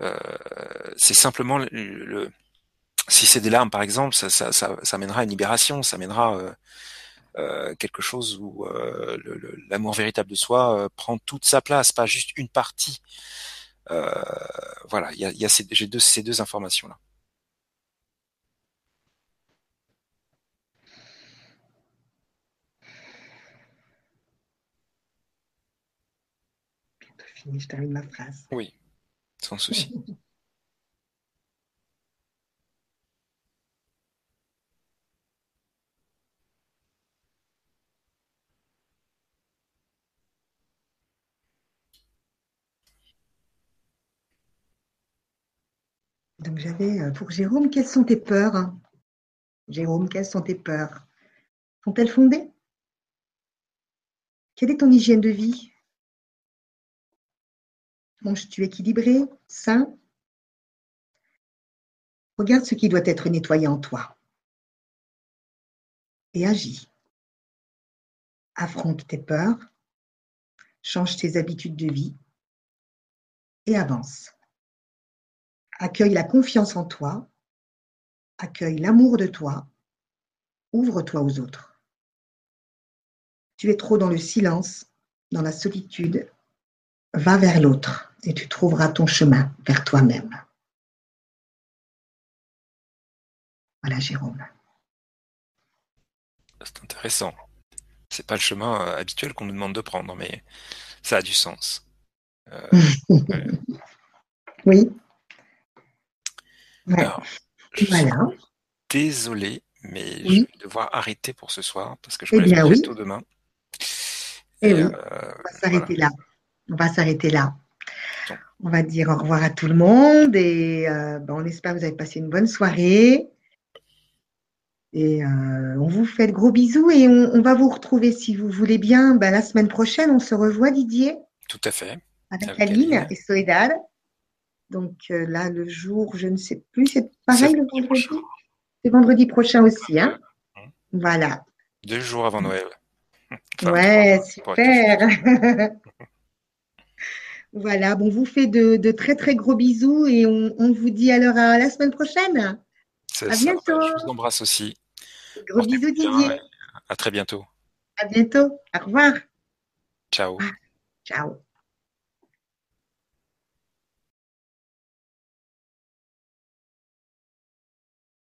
euh, c'est simplement le, si c'est des larmes par exemple, ça, ça mènera à une libération, ça mènera euh, quelque chose où l'amour véritable de soi prend toute sa place, pas juste une partie. voilà, il y a, y a ces, j'ai deux, ces deux informations là. je termine ma phrase. Oui, sans souci. Donc j'avais euh, pour Jérôme, quelles sont tes peurs? Jérôme, quelles sont tes peurs? Sont-elles fondées? Quelle est ton hygiène de vie? Manges-tu équilibré, sain? Regarde ce qui doit être nettoyé en toi. Et agis. Affronte tes peurs, change tes habitudes de vie. Et avance. Accueille la confiance en toi, accueille l'amour de toi, ouvre-toi aux autres. Tu es trop dans le silence, dans la solitude, va vers l'autre et tu trouveras ton chemin vers toi-même. Voilà, Jérôme. C'est intéressant. C'est pas le chemin euh, habituel qu'on nous demande de prendre, mais ça a du sens. Euh, oui. Alors, je suis désolé, mais je vais devoir arrêter pour ce soir parce que je vais eh oui. tôt demain. Et, eh euh, on va s'arrêter là. On va s'arrêter là. On va dire au revoir à tout le monde et euh, ben, on espère que vous avez passé une bonne soirée. Et euh, on vous fait de gros bisous et on, va vous retrouver si vous voulez bien ben, la semaine prochaine. On se revoit, Didier. Tout à fait. Avec, Aline, et Soledad. Donc euh, là, le jour, je ne sais plus, c'est pareil le vendredi C'est vendredi prochain aussi. Hein? Mmh. Voilà. Deux jours avant Noël. ouais, super. voilà, bon, vous fait de, très très gros bisous et on, vous dit alors à la semaine prochaine. À bientôt. Je vous embrasse aussi. Gros bisous Didier. À très bientôt. À bientôt. Au revoir. Ciao. Ciao.